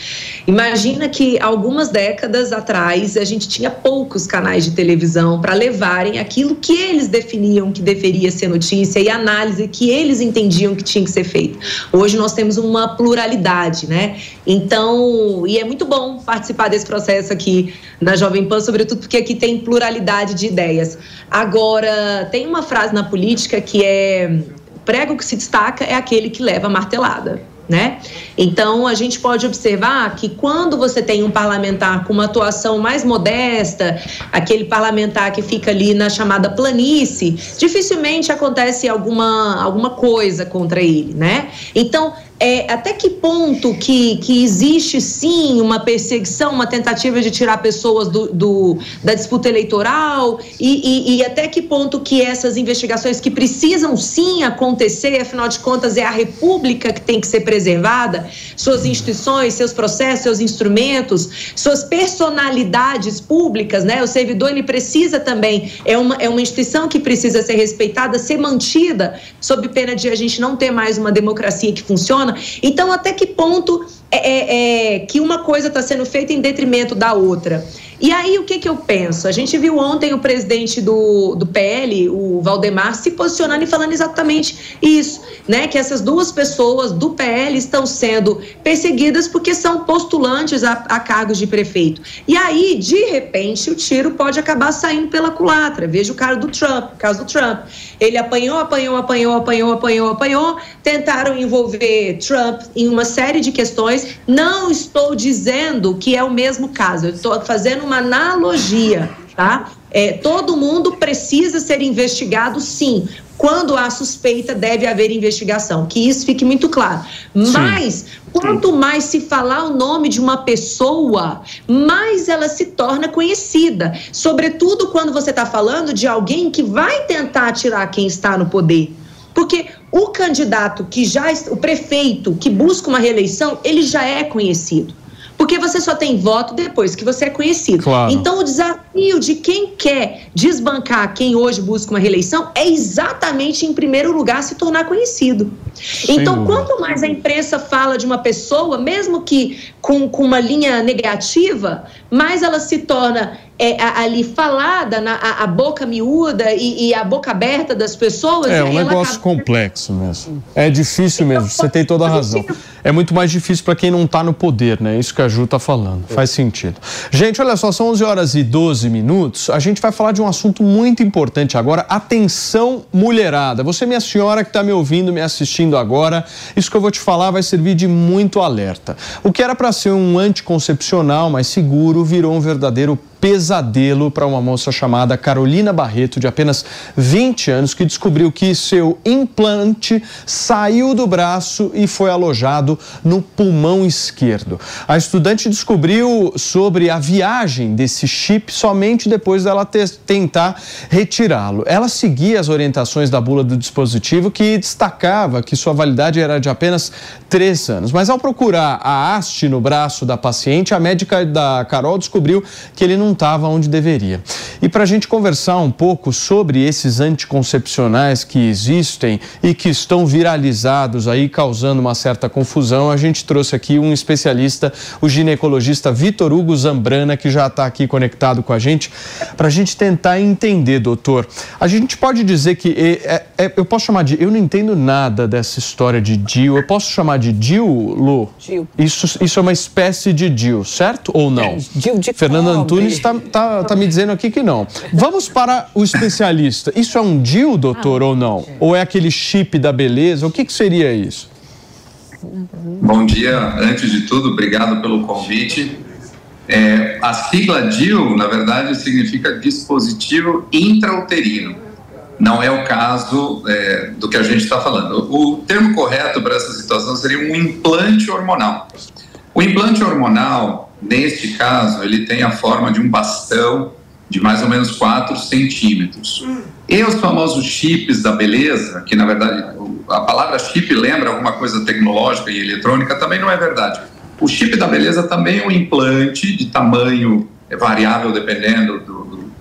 Imagina que algumas décadas atrás a gente tinha poucos canais de televisão para levarem aquilo que eles definiam que deveria ser notícia e análise que eles entendiam que tinha que ser feita. Hoje nós temos uma pluralidade, né? Então, e é muito bom participar desse processo aqui na Jovem Pan, sobretudo porque aqui tem pluralidade de ideias. Agora, tem uma frase na política que é: prego que se destaca é aquele que leva a martelada. Né? Então a gente pode observar que quando você tem um parlamentar com uma atuação mais modesta, aquele parlamentar que fica ali na chamada planície, dificilmente acontece alguma, alguma coisa contra ele, né? Então é, até que ponto que, que existe sim uma perseguição, uma tentativa de tirar pessoas do, do da disputa eleitoral e, e, e, até que ponto que essas investigações que precisam sim acontecer, afinal de contas é a república que tem que ser preservada, suas instituições, seus processos, seus instrumentos, suas personalidades públicas, né? O servidor ele precisa também, é uma, é uma instituição que precisa ser respeitada, ser mantida, sob pena de a gente não ter mais uma democracia que funciona, então, até que ponto é, é, é que uma coisa está sendo feita em detrimento da outra? E aí, o que, que eu penso? A gente viu ontem o presidente do, do PL, o Valdemar, se posicionando e falando exatamente isso, né? Que essas duas pessoas do PL estão sendo perseguidas porque são postulantes a, a cargos de prefeito. E aí, de repente, o tiro pode acabar saindo pela culatra. Veja o caso do Trump, o caso do Trump. Ele apanhou, apanhou, apanhou, apanhou, apanhou, apanhou, tentaram envolver Trump em uma série de questões. Não estou dizendo que é o mesmo caso, eu estou fazendo uma analogia, tá? É, todo mundo precisa ser investigado, sim. Quando há suspeita, deve haver investigação. Que isso fique muito claro. Mas, sim. quanto mais se falar o nome de uma pessoa, mais ela se torna conhecida. Sobretudo quando você está falando de alguém que vai tentar tirar quem está no poder. Porque o candidato que já. O prefeito que busca uma reeleição, ele já é conhecido. Porque você só tem voto depois que você é conhecido. Claro. Então, o desafio de quem quer desbancar quem hoje busca uma reeleição é exatamente, em primeiro lugar, se tornar conhecido. Sem então, dúvida. quanto mais a imprensa fala de uma pessoa, mesmo que com, com uma linha negativa, mais ela se torna é, ali falada, na, a, a boca miúda e, e, a boca aberta das pessoas. É um negócio acaba... complexo mesmo. É difícil mesmo, você tem toda a razão. É muito mais difícil para quem não está no poder, né? Isso que a Ju está falando. Faz sentido. Gente, olha só, são 11 horas e 12 minutos. A gente vai falar de um assunto muito importante agora. Atenção, mulherada. Você, minha senhora que está me ouvindo, me assistindo agora, isso que eu vou te falar vai servir de muito alerta. O que era para ser um anticoncepcional mais seguro virou um verdadeiro pesadelo para uma moça chamada Carolina Barreto, de apenas 20 anos, que descobriu que seu implante saiu do braço e foi alojado no pulmão esquerdo. A estudante descobriu sobre a viagem desse chip somente depois dela tentar retirá-lo. Ela seguia as orientações da bula do dispositivo que destacava que sua validade era de apenas três anos. Mas ao procurar a haste no braço da paciente, a médica da Carol descobriu que ele não estava onde deveria. E para a gente conversar um pouco sobre esses anticoncepcionais que existem e que estão viralizados aí, causando uma certa confusão, a gente trouxe aqui um especialista, o ginecologista Vitor Hugo Zambrana, que já está aqui conectado com a gente, para a gente tentar entender, doutor. A gente pode dizer que é, é, eu posso chamar de. Eu não entendo nada dessa história de DIL. Eu posso chamar de DIL, Lu? DIL. Isso, isso é uma espécie de DIL, certo ou não? DIL de Fernando Antunes está tá, tá me dizendo aqui que não. Vamos para o especialista. Isso é um DIL, doutor, ou não? Ou é aquele chip da beleza? O que, que seria isso? Bom dia. Antes de tudo, obrigado pelo convite. É, a sigla DIL, na verdade, significa dispositivo intrauterino. Não é o caso é, do que a gente está falando. O termo correto para essa situação seria um implante hormonal. O implante hormonal Neste caso, ele tem a forma de um bastão de mais ou menos 4 centímetros. E os famosos chips da beleza, que na verdade a palavra chip lembra alguma coisa tecnológica e eletrônica, também não é verdade. O chip da beleza também é um implante de tamanho variável dependendo do, do,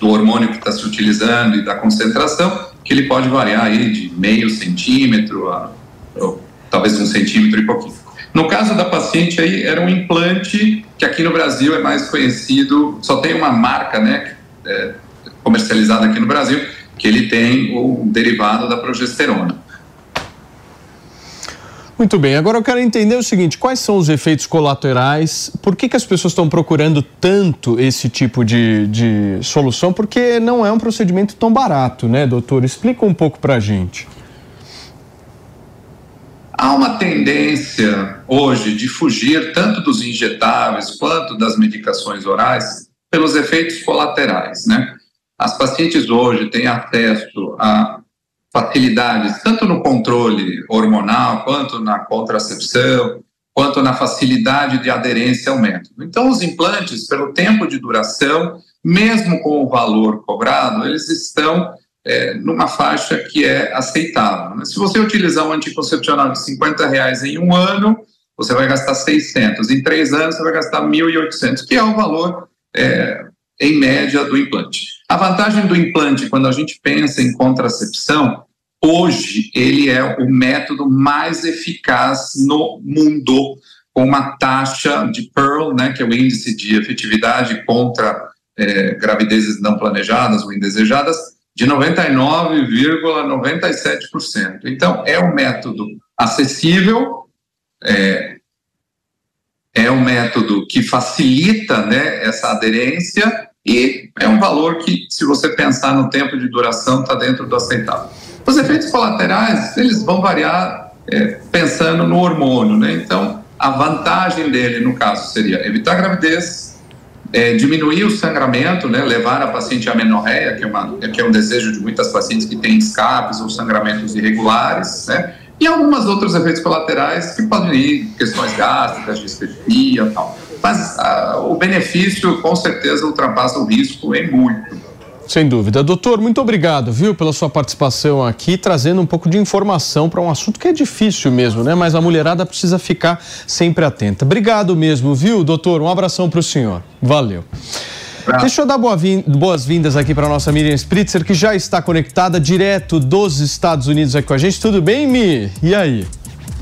do hormônio que está se utilizando e da concentração, que ele pode variar aí de meio centímetro a, a talvez um centímetro e pouquinho. No caso da paciente aí, era um implante que aqui no Brasil é mais conhecido, só tem uma marca, né, é, comercializada aqui no Brasil, que ele tem o derivado da progesterona. Muito bem, agora eu quero entender o seguinte: quais são os efeitos colaterais? Por que, que as pessoas estão procurando tanto esse tipo de, de solução? Porque não é um procedimento tão barato, né, doutor? Explica um pouco para a gente. Há uma tendência hoje de fugir tanto dos injetáveis quanto das medicações orais pelos efeitos colaterais, né? As pacientes hoje têm acesso a facilidades tanto no controle hormonal, quanto na contracepção, quanto na facilidade de aderência ao método. Então, os implantes, pelo tempo de duração, mesmo com o valor cobrado, eles estão é, numa faixa que é aceitável. Né? Se você utilizar um anticoncepcional de 50 reais em um ano, você vai gastar 600. Em três anos, você vai gastar 1.800, que é o valor, é, em média, do implante. A vantagem do implante, quando a gente pensa em contracepção, hoje ele é o método mais eficaz no mundo, com uma taxa de Pearl, né, que é o índice de efetividade contra é, gravidezes não planejadas ou indesejadas, de 99,97%. Então, é um método acessível, é, é um método que facilita né, essa aderência e é um valor que, se você pensar no tempo de duração, está dentro do aceitável. Os efeitos colaterais, eles vão variar é, pensando no hormônio, né? Então, a vantagem dele, no caso, seria evitar gravidez, é, diminuir o sangramento, né? Levar a paciente à menorreia, que é, uma, que é um desejo de muitas pacientes que têm escapes ou sangramentos irregulares, né? E algumas outros efeitos colaterais que podem ir questões gástricas, dispepsia e tal. Mas ah, o benefício, com certeza, ultrapassa o risco em muito. Sem dúvida. Doutor, muito obrigado, viu, pela sua participação aqui, trazendo um pouco de informação para um assunto que é difícil mesmo, né? Mas a mulherada precisa ficar sempre atenta. Obrigado mesmo, viu, doutor? Um abração para o senhor. Valeu. Deixa eu dar boas-vindas aqui para nossa Miriam Spritzer, que já está conectada direto dos Estados Unidos aqui com a gente. Tudo bem, Mi? E aí?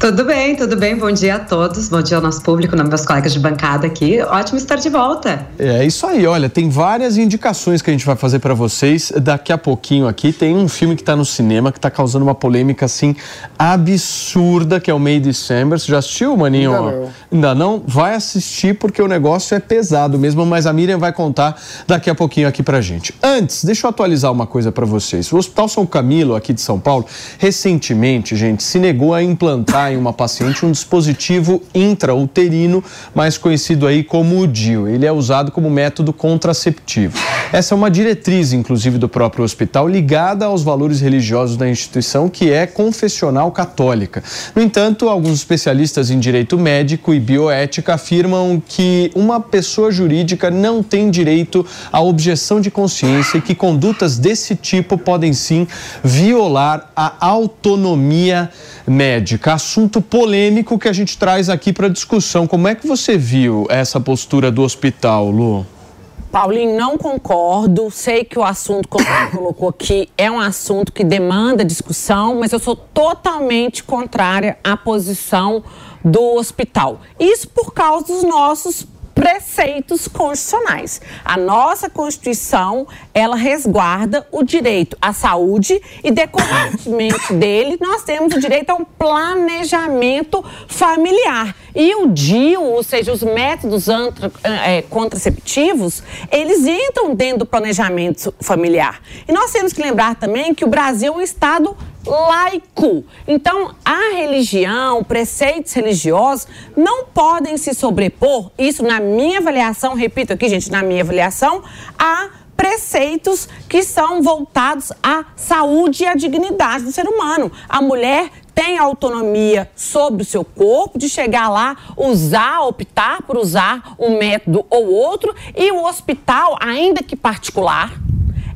Tudo bem, tudo bem. Bom dia a todos. Bom dia ao nosso público, meus colegas de bancada aqui. Ótimo estar de volta. É isso aí. Olha, tem várias indicações que a gente vai fazer para vocês daqui a pouquinho aqui. Tem um filme que está no cinema que está causando uma polêmica assim absurda, que é o May December. Você já assistiu, Maninho? Ainda não. Ainda não? Vai assistir porque o negócio é pesado mesmo, mas a Miriam vai contar daqui a pouquinho aqui pra gente. Antes, deixa eu atualizar uma coisa para vocês. O Hospital São Camilo, aqui de São Paulo, recentemente, gente, se negou a implantar em uma paciente um dispositivo intrauterino, mais conhecido aí como o DIU. Ele é usado como método contraceptivo. Essa é uma diretriz, inclusive, do próprio hospital, ligada aos valores religiosos da instituição, que é confessional católica. No entanto, alguns especialistas em direito médico e bioética afirmam que uma pessoa jurídica não tem direito à objeção de consciência e que condutas desse tipo podem sim violar a autonomia médica. Assunto polêmico que a gente traz aqui para discussão. Como é que você viu essa postura do hospital, Lu? Paulinho, não concordo. Sei que o assunto, como você colocou aqui, é um assunto que demanda discussão, mas eu sou totalmente contrária à posição do hospital. Isso por causa dos nossos preceitos constitucionais. A nossa Constituição, ela resguarda o direito à saúde e decorrentemente dele, nós temos o direito a um planejamento familiar. E o DIU, ou seja, os métodos antra, é, contraceptivos, eles entram dentro do planejamento familiar. E nós temos que lembrar também que o Brasil é um estado laico. Então, a religião, preceitos religiosos não podem se sobrepor, isso na minha avaliação, repito aqui, gente, na minha avaliação, a preceitos que são voltados à saúde e à dignidade do ser humano. A mulher tem autonomia sobre o seu corpo, de chegar lá, usar, optar por usar um método ou outro, e o hospital, ainda que particular,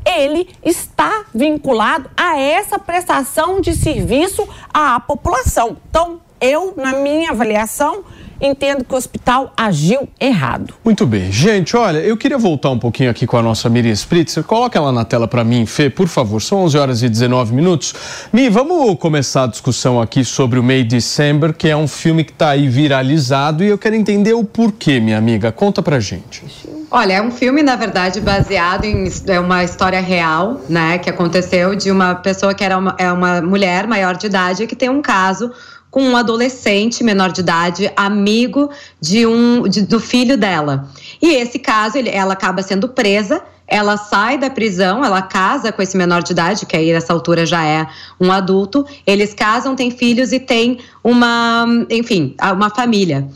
ele está vinculado a essa prestação de serviço à população. Então, eu, na minha avaliação, entendo que o hospital agiu errado. Muito bem. Gente, olha, eu queria voltar um pouquinho aqui com a nossa Miriam Spritzer. Coloca ela na tela para mim, Fê, por favor. São 11 horas e 19 minutos. Mi, vamos começar a discussão aqui sobre o May December, que é um filme que está aí viralizado e eu quero entender o porquê, minha amiga. Conta pra gente. Olha, é um filme, na verdade, baseado em é uma história real, né, que aconteceu de uma pessoa que era uma, é uma mulher maior de idade que tem um caso com um adolescente menor de idade, amigo de um de, do filho dela. E esse caso, ele, ela acaba sendo presa. Ela sai da prisão, ela casa com esse menor de idade, que aí nessa altura já é um adulto. Eles casam, têm filhos e têm uma, enfim, uma família.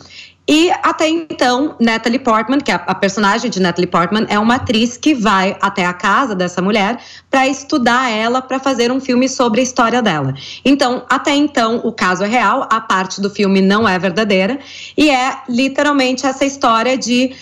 E até então, Natalie Portman, que é a personagem de Natalie Portman, é uma atriz que vai até a casa dessa mulher para estudar ela, para fazer um filme sobre a história dela. Então, até então, o caso é real, a parte do filme não é verdadeira, e é literalmente essa história de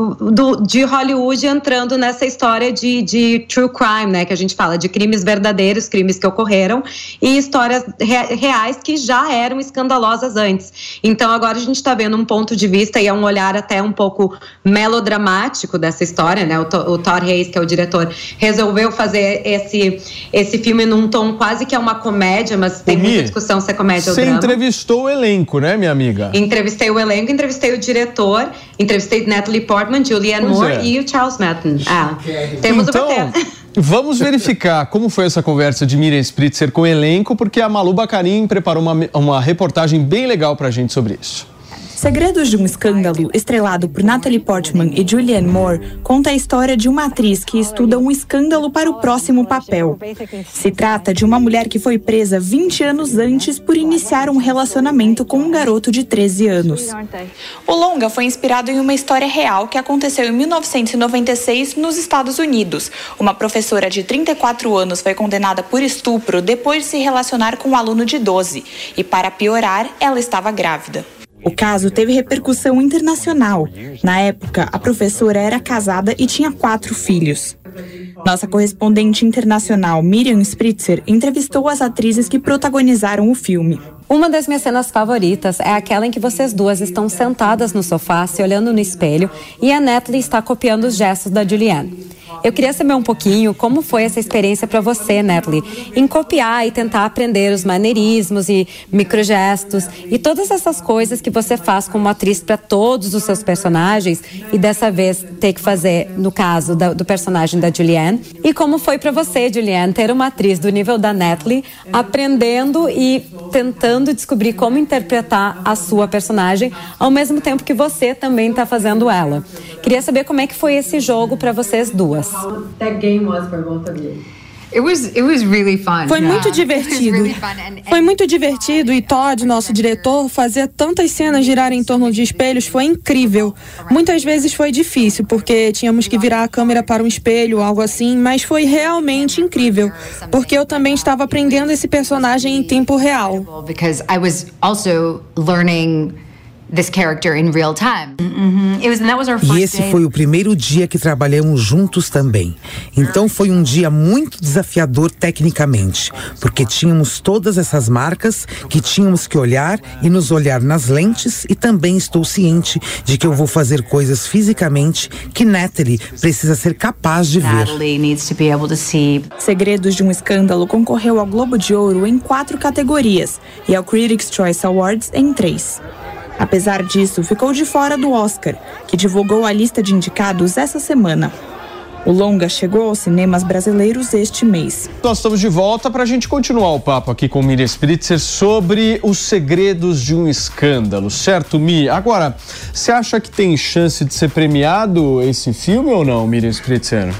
do, de Hollywood entrando nessa história de, de true crime, né? Que a gente fala de crimes verdadeiros, crimes que ocorreram e histórias re, reais que já eram escandalosas antes. Então agora a gente está vendo um ponto de vista e é um olhar até um pouco melodramático dessa história, né? O, o Thor Hayes, que é o diretor, resolveu fazer esse, esse filme num tom quase que é uma comédia, mas tem muita discussão se é comédia ou drama. Você entrevistou o elenco, né, minha amiga? Entrevistei o elenco, entrevistei o diretor, entrevistei Natalie Portman Julianne pois Moore é. e o Charles Madden. Ah, temos então, o Vamos verificar como foi essa conversa de Miriam Spritzer com o elenco, porque a Malu Bacarin preparou uma, uma reportagem bem legal pra gente sobre isso. Segredos de um Escândalo, estrelado por Natalie Portman e Julianne Moore, conta a história de uma atriz que estuda um escândalo para o próximo papel. Se trata de uma mulher que foi presa 20 anos antes por iniciar um relacionamento com um garoto de 13 anos. O longa foi inspirado em uma história real que aconteceu em 1996 nos Estados Unidos. Uma professora de 34 anos foi condenada por estupro depois de se relacionar com um aluno de 12 e, para piorar, ela estava grávida. O caso teve repercussão internacional. Na época, a professora era casada e tinha quatro filhos. Nossa correspondente internacional, Miriam Spritzer, entrevistou as atrizes que protagonizaram o filme. Uma das minhas cenas favoritas é aquela em que vocês duas estão sentadas no sofá, se olhando no espelho, e a Natalie está copiando os gestos da Julianne. Eu queria saber um pouquinho como foi essa experiência para você, Natalie, em copiar e tentar aprender os maneirismos e microgestos e todas essas coisas que você faz como atriz para todos os seus personagens e dessa vez ter que fazer no caso da, do personagem da Julianne. E como foi para você, Julianne, ter uma atriz do nível da Natalie aprendendo e tentando descobrir como interpretar a sua personagem ao mesmo tempo que você também está fazendo ela. Queria saber como é que foi esse jogo para vocês duas. Foi muito divertido. Foi muito divertido e Todd, nosso diretor, fazer tantas cenas girarem em torno de espelhos foi incrível. Muitas vezes foi difícil porque tínhamos que virar a câmera para um espelho, algo assim, mas foi realmente incrível porque eu também estava aprendendo esse personagem em tempo real. Because I was also learning this character in real time. Mm-hmm. Was, e esse foi o primeiro dia que trabalhamos juntos também. Então foi um dia muito desafiador tecnicamente, porque tínhamos todas essas marcas que tínhamos que olhar e nos olhar nas lentes e também estou ciente de que eu vou fazer coisas fisicamente que Natalie precisa ser capaz de ver. Segredos de um Escândalo concorreu ao Globo de Ouro em quatro categorias e ao Critics' Choice Awards em três. Apesar disso, ficou de fora do Oscar, que divulgou a lista de indicados essa semana. O longa chegou aos cinemas brasileiros este mês. Nós estamos de volta para a gente continuar o papo aqui com Miriam Spritzer sobre os segredos de um escândalo, certo, Mi? Agora, você acha que tem chance de ser premiado esse filme ou não, Miriam Spritzer?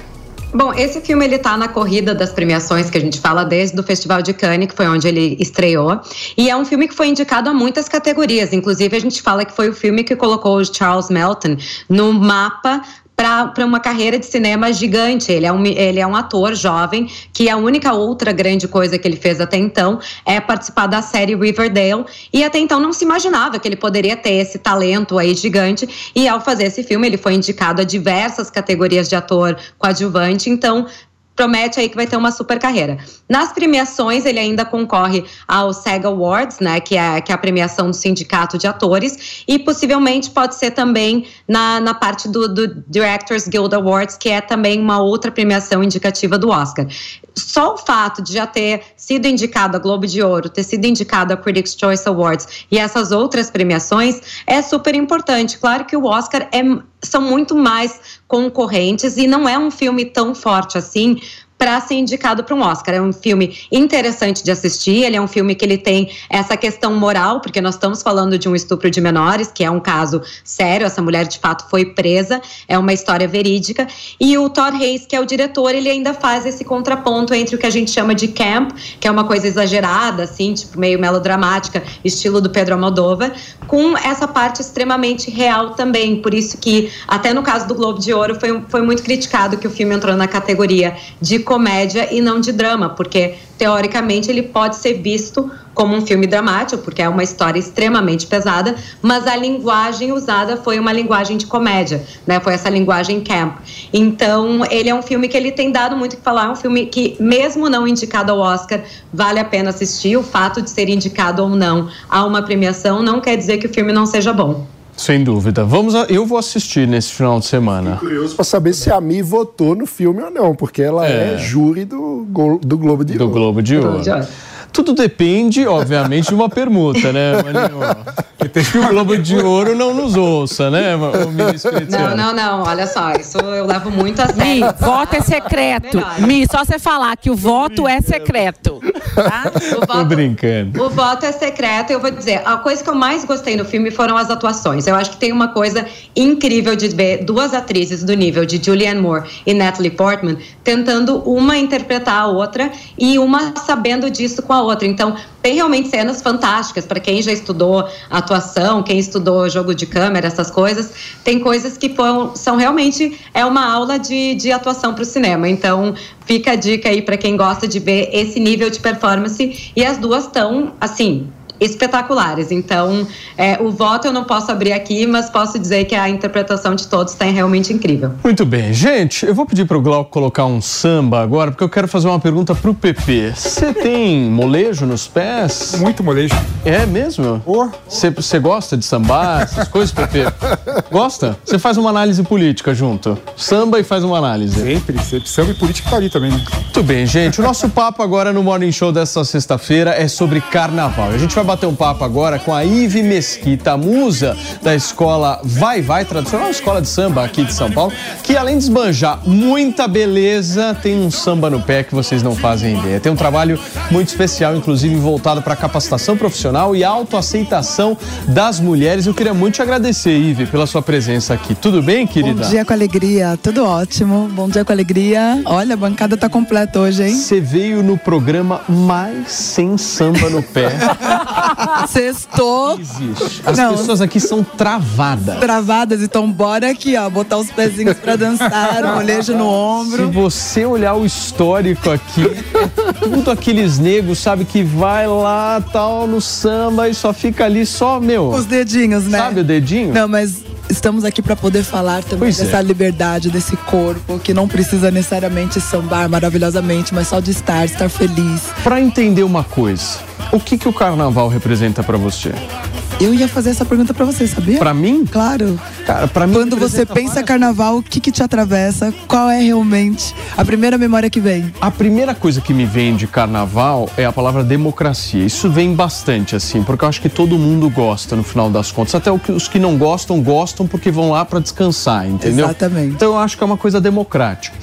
Bom, esse filme ele tá na corrida das premiações que a gente fala desde o Festival de Cannes, que foi onde ele estreou, e é um filme que foi indicado a muitas categorias. Inclusive a gente fala que foi o filme que colocou o Charles Melton no mapa para uma carreira de cinema gigante. Ele é, um, ele é um ator jovem que a única outra grande coisa que ele fez até então é participar da série Riverdale e até então não se imaginava que ele poderia ter esse talento aí gigante e ao fazer esse filme ele foi indicado a diversas categorias de ator coadjuvante. Então promete aí que vai ter uma super carreira. Nas premiações, ele ainda concorre ao SAG Awards, né, que é, que é a premiação do Sindicato de Atores, e possivelmente pode ser também na, na parte do, do Directors Guild Awards, que é também uma outra premiação indicativa do Oscar. Só o fato de já ter sido indicado a Globo de Ouro, ter sido indicado a Critics' Choice Awards e essas outras premiações é super importante. Claro que o Oscar é, são muito mais concorrentes e não é um filme tão forte assim para ser indicado para um Oscar. É um filme interessante de assistir, ele é um filme que ele tem essa questão moral, porque nós estamos falando de um estupro de menores, que é um caso sério, essa mulher de fato foi presa, é uma história verídica, e o Todd Hayes, que é o diretor, ele ainda faz esse contraponto entre o que a gente chama de camp, que é uma coisa exagerada, assim, tipo meio melodramática, estilo do Pedro Almodóvar, com essa parte extremamente real também, por isso que até no caso do Globo de Ouro foi, foi muito criticado que o filme entrou na categoria de comédia e não de drama, porque teoricamente ele pode ser visto como um filme dramático, porque é uma história extremamente pesada, mas a linguagem usada foi uma linguagem de comédia, né? Foi essa linguagem camp. Então, ele é um filme que ele tem dado muito que falar, é um filme que mesmo não indicado ao Oscar, vale a pena assistir. O fato de ser indicado ou não a uma premiação não quer dizer que o filme não seja bom. Sem dúvida. Vamos a... Eu vou assistir nesse final de semana. Fiquei curioso para saber se a Mi votou no filme ou não, porque ela é, é júri do, do Globo de do Ouro. Globo de Ouro. Tudo depende, obviamente, de uma permuta, né, Que o Globo de Ouro não nos ouça, né, o ministro Não, não, não. Olha só, isso eu levo muito a sério. Mi, voto é secreto. Mi, só você falar que o voto é secreto. Tá? O voto, Tô brincando. O voto é secreto. Eu vou dizer, a coisa que eu mais gostei no filme foram as atuações. Eu acho que tem uma coisa incrível de ver duas atrizes do nível de Julianne Moore e Natalie Portman tentando uma interpretar a outra e uma sabendo disso com a outra. Então, tem realmente cenas fantásticas para quem já estudou atuação, quem estudou jogo de câmera, essas coisas. Tem coisas que foram, são realmente é uma aula de, de atuação para o cinema. Então, fica a dica aí para quem gosta de ver esse nível de performance. E as duas estão, assim, espetaculares. Então, é, o voto eu não posso abrir aqui, mas posso dizer que a interpretação de todos está realmente incrível. Muito bem. Gente, eu vou pedir para o Glauco colocar um samba agora, porque eu quero fazer uma pergunta para o PP. Você tem molejo nos pés? Muito molejo. É mesmo? Você gosta de sambar, essas coisas, PP? Gosta? Você faz uma análise política junto. Samba e faz uma análise. Sempre. Samba e política tá ali também, né? Muito bem, gente. O nosso papo agora no Morning Show dessa sexta-feira é sobre carnaval. A gente vai bater um papo agora com a Ive Mesquita, musa da escola Vai Vai, tradicional escola de samba aqui de São Paulo, que além de esbanjar muita beleza, tem um samba no pé que vocês não fazem ideia. Tem um trabalho muito especial, inclusive voltado para capacitação profissional e autoaceitação das mulheres. Eu queria muito te agradecer, Ive, pela sua presença aqui. Tudo bem, querida? Bom dia com alegria, tudo ótimo. Bom dia com alegria. Olha, a bancada tá completa hoje, hein? Você veio no programa mais sem samba no pé. Sextou. Existe. As Não. pessoas aqui são travadas. Travadas, então bora aqui, ó, botar os pezinhos pra dançar, um molejo no ombro. Se você olhar o histórico aqui, é tudo aqueles negros, sabe, que vai lá, tal, no samba e só fica ali só, meu... Os dedinhos, né? Sabe o dedinho? Não, mas estamos aqui para poder falar também pois dessa é. liberdade, desse corpo, que não precisa necessariamente sambar maravilhosamente, mas só de estar, estar feliz. Para entender uma coisa, o que, que o carnaval representa para você? Eu ia fazer essa pergunta para você, sabia? Para mim? Claro. Cara, para mim. Quando você pensa carnaval, o que, que te atravessa? Qual é realmente a primeira memória que vem? A primeira coisa que me vem de carnaval é a palavra democracia. Isso vem bastante, assim, porque eu acho que todo mundo gosta no final das contas. Até os que não gostam, gostam porque vão lá para descansar, entendeu? Exatamente. Então eu acho que é uma coisa democrática.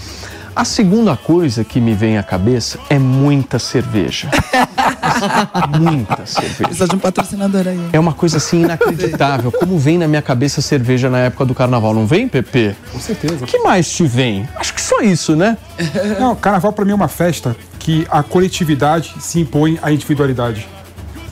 A segunda coisa que me vem à cabeça é muita cerveja. muita cerveja. Precisa de um patrocinador aí. É uma coisa assim inacreditável. Como vem na minha cabeça cerveja na época do carnaval? Não vem, Pepe? Com certeza. O que mais te vem? Acho que só isso, né? Não, carnaval para mim é uma festa que a coletividade se impõe à individualidade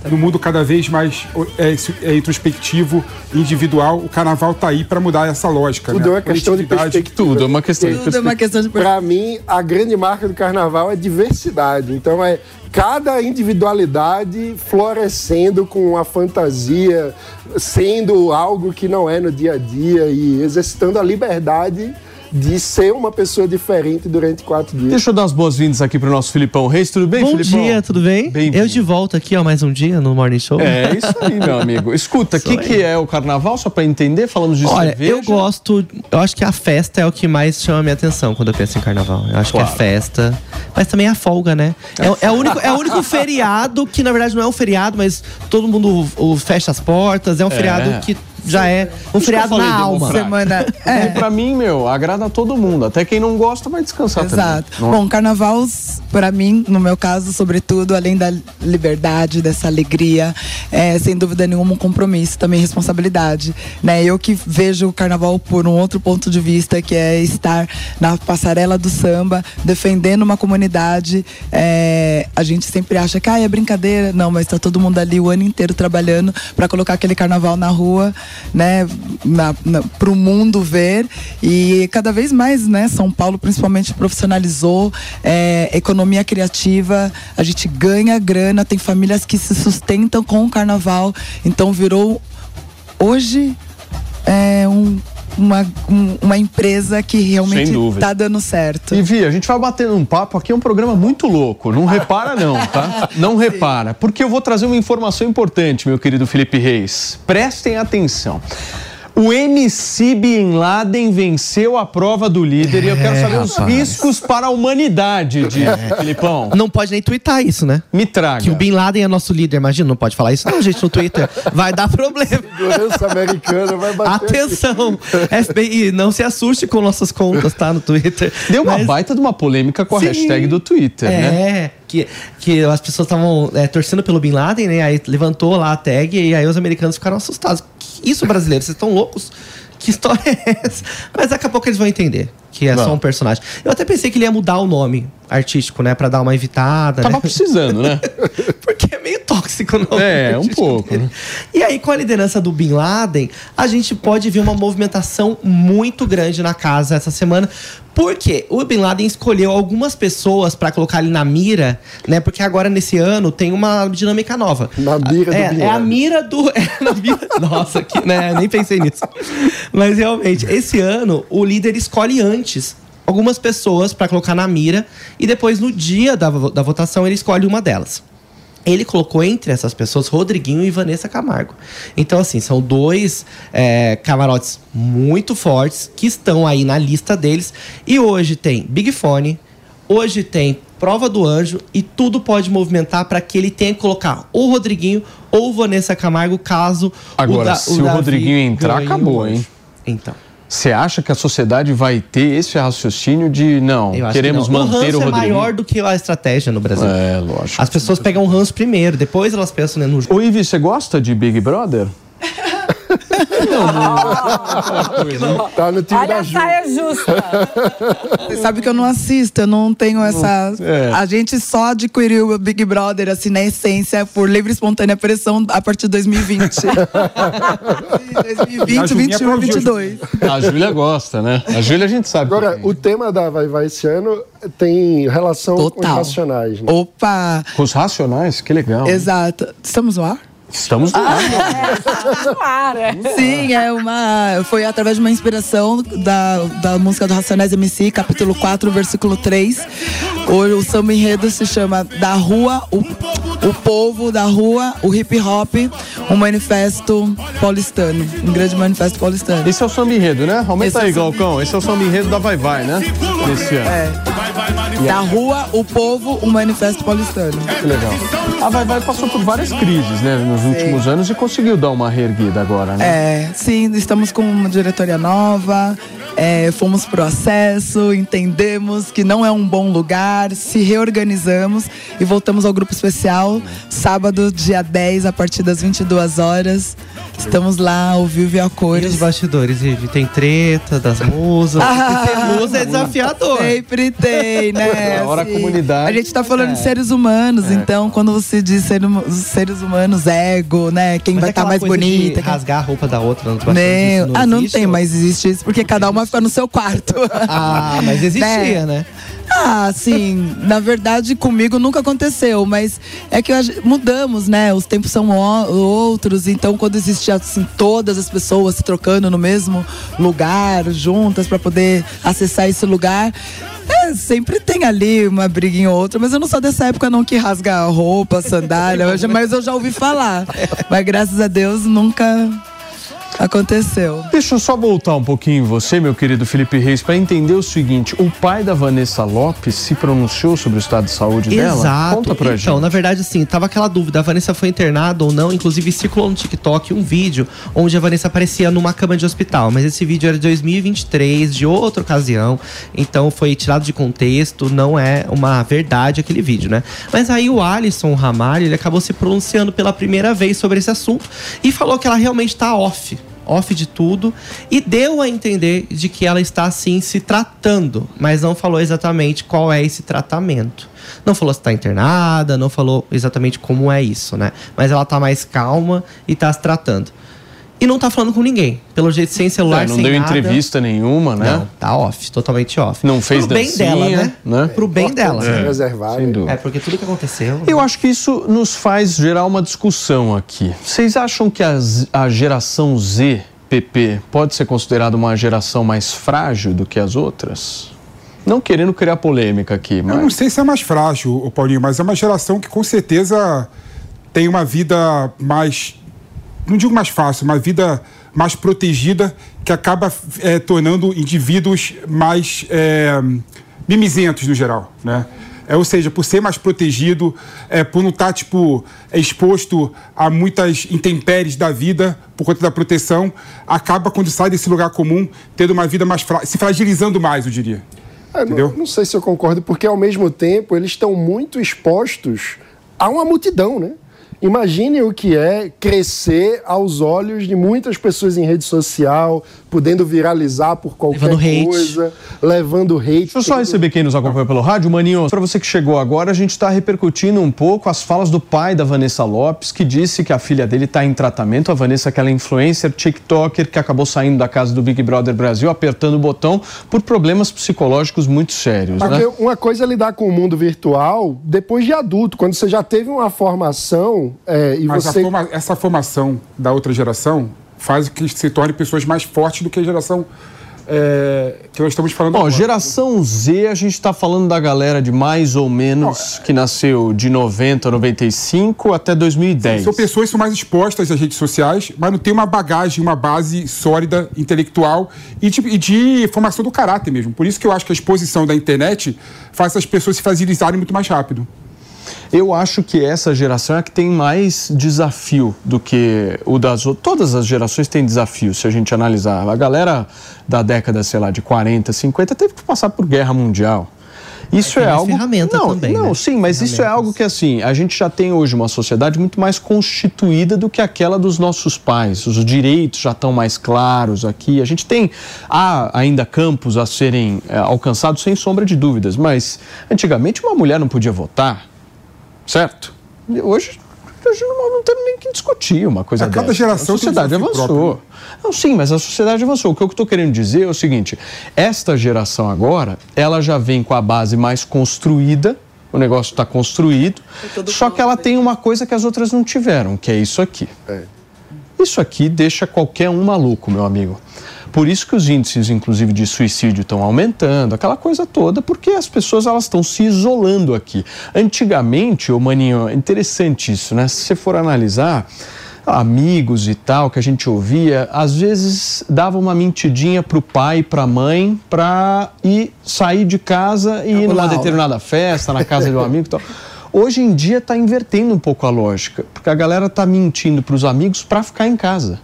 no mundo cada vez mais é, é introspectivo, individual, o carnaval tá aí para mudar essa lógica. Tudo né? é uma questão de perspectiva. Tudo é uma questão de perspectiva. É uma questão de Para mim, a grande marca do carnaval é diversidade. Então é cada individualidade florescendo com a fantasia, sendo algo que não é no dia a dia e exercitando a liberdade de ser uma pessoa diferente durante quatro dias. Deixa eu dar as boas-vindas aqui pro nosso Filipão Reis. Tudo bem, Bom Filipão? dia, tudo bem? Eu de volta aqui, ó, mais um dia no Morning Show. É isso aí, meu amigo. Escuta, o que, que é o carnaval, só pra entender? Falamos de Olha, cerveja. eu gosto. Eu acho que a festa é o que mais chama a minha atenção quando eu penso em carnaval. Eu acho Claro. que é festa. Mas também a folga, né? É, é o único, é o único feriado que, na verdade, não é um feriado, mas todo mundo o, fecha as portas. É um É. feriado que já é um feriado na alma. democrático. E pra mim, meu, agrada a todo mundo. Até quem não gosta vai descansar Exato. também. Bom, carnaval, para mim, no meu caso, sobretudo, além da liberdade, dessa alegria, é sem dúvida nenhuma um compromisso, também responsabilidade. Né? Eu que vejo o carnaval por um outro ponto de vista, que é estar na passarela do samba, defendendo uma comunidade. É, a gente sempre acha que ah, é brincadeira. Não, mas está todo mundo ali o ano inteiro trabalhando para colocar aquele carnaval na rua, né? Para o mundo ver. E cada vez mais, né? São Paulo principalmente profissionalizou, é, economia criativa, a gente ganha grana, tem famílias que se sustentam com o carnaval. Então virou hoje é um, uma, um- uma empresa que realmente Sem dúvida. tá dando certo. E Vi, a gente vai batendo um papo aqui, é um programa muito louco. Não repara, não, tá? Não repara. Porque eu vou trazer uma informação importante, meu querido Felipe Reis. Prestem atenção. O MC Bin Laden venceu a prova do líder e eu quero É, saber os rapaz. riscos para a humanidade, de Filipão. Não pode nem twittar isso, né? Me traga. Que o Bin Laden é nosso líder, imagina, não pode falar isso não, gente, no Twitter. Vai dar problema. Segurança americana vai bater. Atenção! FBI, não se assuste com nossas contas, tá? No Twitter. Deu uma baita de uma polêmica com a Sim. hashtag do Twitter, é, né? que, que as pessoas estavam é, torcendo pelo Bin Laden, né? Aí levantou lá a tag e aí os americanos ficaram assustados. Isso, brasileiro? Vocês estão loucos? Que história é essa? Mas daqui a pouco eles vão entender que é só Não. um personagem. Eu até pensei que ele ia mudar o nome artístico, né? Pra dar uma evitada. Tava né? precisando, né? Porque é meio tóxico, não? É, um pouco. né? E aí, com a liderança do Bin Laden, a gente pode ver uma movimentação muito grande na casa essa semana. Porque o Bin Laden escolheu algumas pessoas pra colocar ali na mira, né? Porque agora, nesse ano, tem uma dinâmica nova. Na mira do é, Bin é a Laden. mira do. É na mira, nossa, que, né? Nem pensei nisso. Mas realmente, esse ano, o líder escolhe antes algumas pessoas pra colocar na mira e depois, no dia da, da votação, ele escolhe uma delas. Ele colocou entre essas pessoas Rodriguinho e Vanessa Camargo. Então, assim, são dois é, camarotes muito fortes que estão aí na lista deles. E hoje tem Big Fone, hoje tem Prova do Anjo e tudo pode movimentar para que ele tenha que colocar ou Rodriguinho ou Vanessa Camargo, caso Agora, Da- se o Davi Rodriguinho entrar, acabou, o hein? Então. Você acha que a sociedade vai ter esse raciocínio de não, queremos que não. manter o o é Rodriguinho? maior do que a estratégia no Brasil. É, lógico. As pessoas pegam o ranço primeiro, depois elas pensam né, no Ô, Ivi, você gosta de Big Brother? Tá no time Olha da a Ju. saia justa. Você sabe que eu não assisto, eu não tenho essa. É. A gente só adquiriu o Big Brother, assim, na essência, por livre e espontânea pressão a partir de 2020. Sim, 2020, A Julinha 21, aplaudiu. 22. A Júlia gosta, né? A Júlia a gente sabe. Agora, o tema da Vai Vai esse ano tem relação com os Total. racionais. Né? Opa! Com os racionais, que legal. Exato. Estamos no ar? Estamos no ar. Sim, é uma. Foi através de uma inspiração da, da música do Racionais MC, capítulo 4, versículo 3. O, o samba enredo se chama Da Rua, o, o Povo da Rua, o Hip Hop, um manifesto paulistano. Um grande manifesto paulistano. Esse é o samba enredo, né? Aumenta Esse é aí, Glaucão. Esse é o samba enredo da Vai Vai, né? Desse ano. É. Da Rua, o Povo, um manifesto paulistano. Que legal. A Vai Vai passou por várias crises, né? Nos últimos anos e conseguiu dar uma reerguida agora, né? É, sim, estamos com uma diretoria nova, é, fomos pro acesso, entendemos que não é um bom lugar, se reorganizamos e voltamos ao grupo especial, sábado, dia 10, a partir das 22 horas. Estamos lá ao vivo e a E cores. os bastidores, Ivi? Tem treta das musas. Ah, ser musa é desafiador. Sempre tem, né? Na hora a comunidade. A gente tá falando de seres humanos, então quando você diz ser, hum- seres humanos, ego, né? Quem Mas vai estar aquela mais coisa de bonita. quem- rasgar a roupa da outra nos bastidores, Meu, isso ah, não existe? tem, mas existe isso porque cada uma fica no seu quarto. Ah, mas existia, né? Ah, sim. Na verdade, comigo nunca aconteceu, mas é que mudamos, né? Os tempos são outros, então quando existia assim todas as pessoas se trocando no mesmo lugar, juntas para poder acessar esse lugar, é, sempre tem ali uma briguinha ou outra, mas eu não sou dessa época não que rasga roupa, sandália, mas eu já ouvi falar. Mas graças a Deus nunca Aconteceu. Deixa eu só voltar um pouquinho em você, meu querido Felipe Reis, para entender o seguinte: o pai da Vanessa Lopes se pronunciou sobre o estado de saúde Exato. dela? Conta pra então, gente. Então, na verdade, assim, tava aquela dúvida: a Vanessa foi internada ou não? Inclusive, circulou no TikTok um vídeo onde a Vanessa aparecia numa cama de hospital. Mas esse vídeo era de 2023, de outra ocasião. Então, foi tirado de contexto. Não é uma verdade aquele vídeo, né? Mas aí o Alisson Ramalho, ele acabou se pronunciando pela primeira vez sobre esse assunto e falou que ela realmente tá off off de tudo e deu a entender de que ela está assim se tratando, mas não falou exatamente qual é esse tratamento. Não falou se está internada, não falou exatamente como é isso, né? Mas ela está mais calma e está se tratando. E não tá falando com ninguém. Pelo jeito, sem celular, é, não sem deu nada. entrevista nenhuma, né? Não, tá off, totalmente off. Não fez Pro bem dancinha, dela, né? né? Pro bem dela. É. Reservar. Sem dúvida. É, porque tudo que aconteceu. Eu acho que isso nos faz gerar uma discussão aqui. Vocês acham que a, a geração Z, PP, pode ser considerada uma geração mais frágil do que as outras? Não querendo criar polêmica aqui, mas. Eu não sei se é mais frágil, Paulinho, mas é uma geração que com certeza tem uma vida mais. Não digo mais fácil, uma vida mais protegida que acaba é, tornando indivíduos mais é, mimizentos no geral, né? É, ou seja, por ser mais protegido, é, por não estar tipo, é, exposto a muitas intempéries da vida por conta da proteção, acaba, quando sai desse lugar comum, tendo uma vida mais fra se fragilizando mais, eu diria. É, Entendeu? Não, não sei se eu concordo, porque ao mesmo tempo eles estão muito expostos a uma multidão, né? Imagine o que é crescer aos olhos de muitas pessoas em rede social, podendo viralizar por qualquer levando coisa, levando hate. Deixa eu só receber quem nos acompanha pelo rádio. Maninho, para você que chegou agora, a gente está repercutindo um pouco as falas do pai da Vanessa Lopes, que disse que a filha dele está em tratamento. A Vanessa, aquela influencer, TikToker, que acabou saindo da casa do Big Brother Brasil, apertando o botão por problemas psicológicos muito sérios. Porque né? uma coisa é lidar com o mundo virtual depois de adulto, quando você já teve uma formação é, e Mas você. forma, essa formação da outra geração faz que se torne pessoas mais fortes do que a geração é, que nós estamos falando Bom, agora. geração Z, a gente está falando da galera de mais ou menos que nasceu de 90, 95 até 2010. São pessoas que são mais expostas às redes sociais, mas não tem uma bagagem, uma base sólida, intelectual e de, e de formação do caráter mesmo. Por isso que eu acho que a exposição da internet faz as pessoas se fragilizarem muito mais rápido. Eu acho que essa geração é a que tem mais desafio do que o das outras. Todas as gerações têm desafio, se a gente analisar. A galera da década, sei lá, de 40, 50 teve que passar por guerra mundial. Isso é, mais algo. ferramenta não, também, não, né? sim, mas isso é algo que assim a gente já tem hoje uma sociedade muito mais constituída do que aquela dos nossos pais. Os direitos já estão mais claros aqui. A gente tem há ainda campos a serem é, alcançados sem sombra de dúvidas, mas antigamente uma mulher não podia votar, certo? E hoje hoje não, não tem nem que discutir uma coisa A cada dessa. geração a tem um sociedade avançou. próprio, Não, sim, mas a sociedade avançou. O que eu estou querendo dizer é o seguinte: esta geração agora, ela já vem com a base mais construída, o negócio está construído, só que ela tem uma coisa que as outras não tiveram, que é isso aqui. Isso aqui deixa qualquer um maluco, meu amigo. Por isso que os índices, inclusive, de suicídio estão aumentando, aquela coisa toda, porque as pessoas elas estão se isolando aqui. Antigamente, ô Maninho, é interessante isso, né? Se você for analisar, amigos e tal que a gente ouvia, às vezes dava uma mentidinha pro pai, pra mãe, pra ir sair de casa e ir numa determinada festa, na casa de um amigo e tal. Hoje em dia está invertendo um pouco a lógica, porque a galera está mentindo para os amigos para ficar em casa,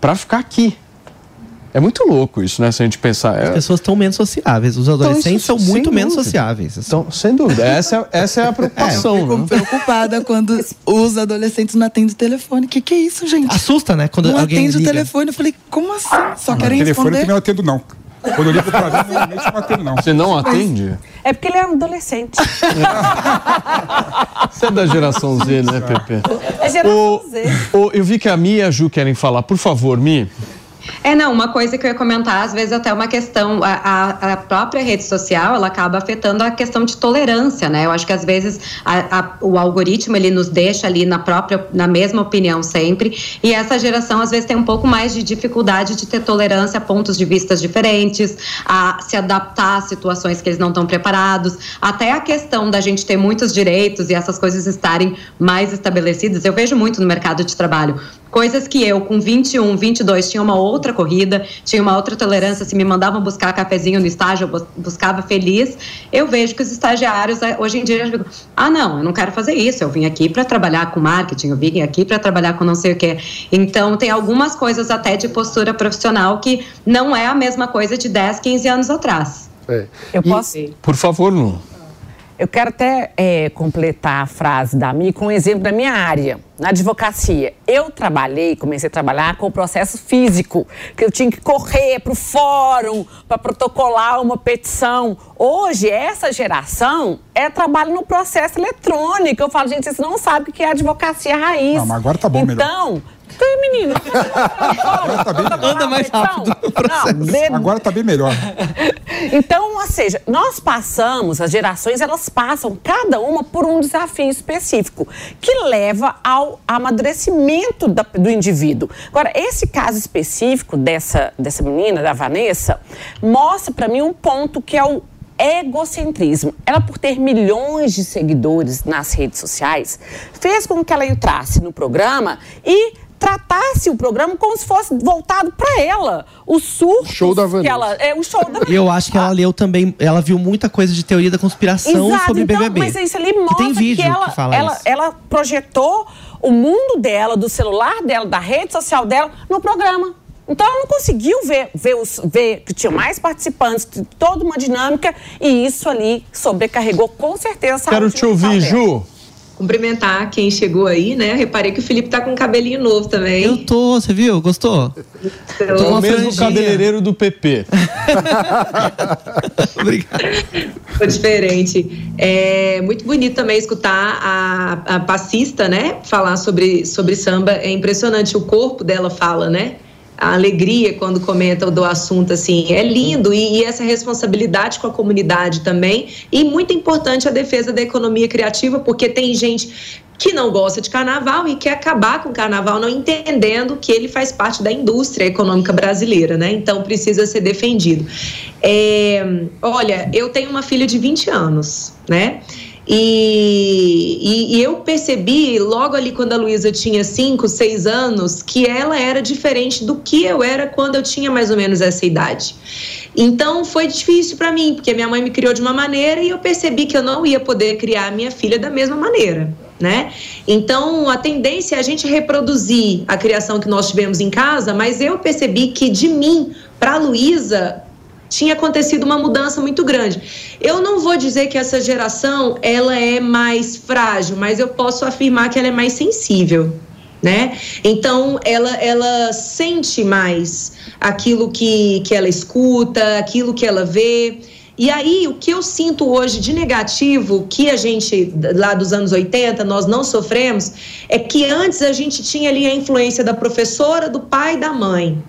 para ficar aqui. É muito louco isso, né? Se a gente pensar. As É... pessoas estão menos sociáveis. Os adolescentes isso, são muito menos sociáveis. assim. Então, sem dúvida. Essa é, essa é a preocupação. Fico né? preocupada quando os adolescentes não atendem o telefone. O que, que é isso, gente? Assusta, né? Quando não alguém atende o liga. telefone. Eu falei, como assim? Só Não, querem telefone responder? também não atendo, não. Quando eu ligo pra mim, normalmente eu não atendo, não. Você não atende? É porque ele é um adolescente. Você é da geração Z, né, Pepe? É geração Ô, Z. ô, eu vi que a Mi e a Ju querem falar. Por favor, Mi. É, não, uma coisa que eu ia comentar, às vezes até uma questão, a, a, a própria rede social, ela acaba afetando a questão de tolerância, né? Eu acho que às vezes a, o algoritmo, ele nos deixa ali na própria, na mesma opinião sempre, e essa geração às vezes tem um pouco mais de dificuldade de ter tolerância a pontos de vistas diferentes, a se adaptar a situações que eles não estão preparados, até a questão da gente ter muitos direitos e essas coisas estarem mais estabelecidas, eu vejo muito no mercado de trabalho. Coisas que eu, com 21, 22, tinha uma outra corrida, tinha uma outra tolerância. Se me mandavam buscar cafezinho no estágio, eu buscava feliz. Eu vejo que os estagiários, eh, hoje em dia, já ficam, ah, não, eu não quero fazer isso. Eu vim aqui para trabalhar com marketing, eu vim aqui para trabalhar com não sei o quê. Então, tem algumas coisas até de postura profissional que não é a mesma coisa de 10, 15 anos atrás. É. Eu posso. Por favor, Lu. Eu quero até é, completar a frase da Mi com um exemplo da minha área, na advocacia. Eu trabalhei, comecei a trabalhar com o processo físico, que eu tinha que correr para o fórum para protocolar uma petição. Hoje, essa geração é trabalho no processo eletrônico. Eu falo, gente, vocês não sabem o que é advocacia raiz. Não, mas agora tá bom, então, melhor. Tem, menino. Agora tá bem melhor. Anda mais rápido. Não, de- Agora tá bem melhor. Então, ou seja, nós passamos, as gerações, elas passam cada uma por um desafio específico que leva ao amadurecimento da- do indivíduo. Agora, esse caso específico dessa, dessa menina, da Vanessa, mostra para mim um ponto que é o egocentrismo. Ela, por ter milhões de seguidores nas redes sociais, fez com que ela entrasse no programa e tratasse o programa como se fosse voltado para ela. O surto Show da que Vanessa. ela é o show da E eu acho que ela leu também, ela viu muita coisa de teoria da conspiração Exato, sobre então, BBB. Mas isso ali Que mostra tem vídeo que ela, que fala ela, isso. ela projetou o mundo dela, do celular dela, da rede social dela, no programa. Então ela não conseguiu ver, ver, os, ver que tinha mais participantes, toda uma dinâmica, e isso ali sobrecarregou com certeza a Quero te ouvir. Ju. Cumprimentar quem chegou aí, né? Reparei que o Felipe tá com um cabelinho novo também. Eu tô, você viu? Gostou? É Tô com o mesmo franjinha. cabeleireiro do PP. Obrigado. Foi diferente. É muito bonito também escutar a, a passista, né? Falar sobre, sobre samba. É impressionante o corpo dela fala, né? A alegria quando comenta do assunto, assim, é lindo. E, e essa responsabilidade com a comunidade também. E muito importante a defesa da economia criativa, porque tem gente que não gosta de carnaval e quer acabar com o carnaval, não entendendo que ele faz parte da indústria econômica brasileira, né? Então precisa ser defendido. É, olha, eu tenho uma filha de 20 anos, né? E, e- e eu percebi logo ali quando a Luísa tinha 5, 6 anos que ela era diferente do que eu era quando eu tinha mais ou menos essa idade. Então foi difícil para mim, porque minha mãe me criou de uma maneira e eu percebi que eu não ia poder criar a minha filha da mesma maneira. Né? Então a tendência é a gente reproduzir a criação que nós tivemos em casa, mas eu percebi que de mim para Luísa tinha acontecido uma mudança muito grande. Eu não vou dizer que essa geração ela é mais frágil, mas eu posso afirmar que ela é mais sensível, né? Então ela ela sente mais aquilo que que ela escuta, aquilo que ela vê. E aí, o que eu sinto hoje de negativo, que a gente, lá dos anos 80, nós não sofremos, é que antes a gente tinha ali a influência da professora, do pai e da mãe.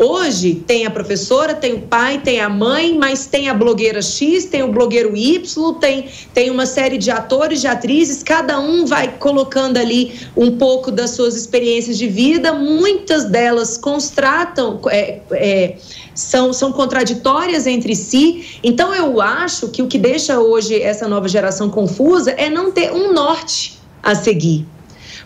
Hoje tem a professora, tem o pai, tem a mãe, mas tem a blogueira X, tem o blogueiro Y, tem, tem uma série de atores, de atrizes, cada um vai colocando ali um pouco das suas experiências de vida, muitas delas constratam, é, é, são, são contraditórias entre si. Então eu acho que o que deixa hoje essa nova geração confusa é não ter um norte a seguir.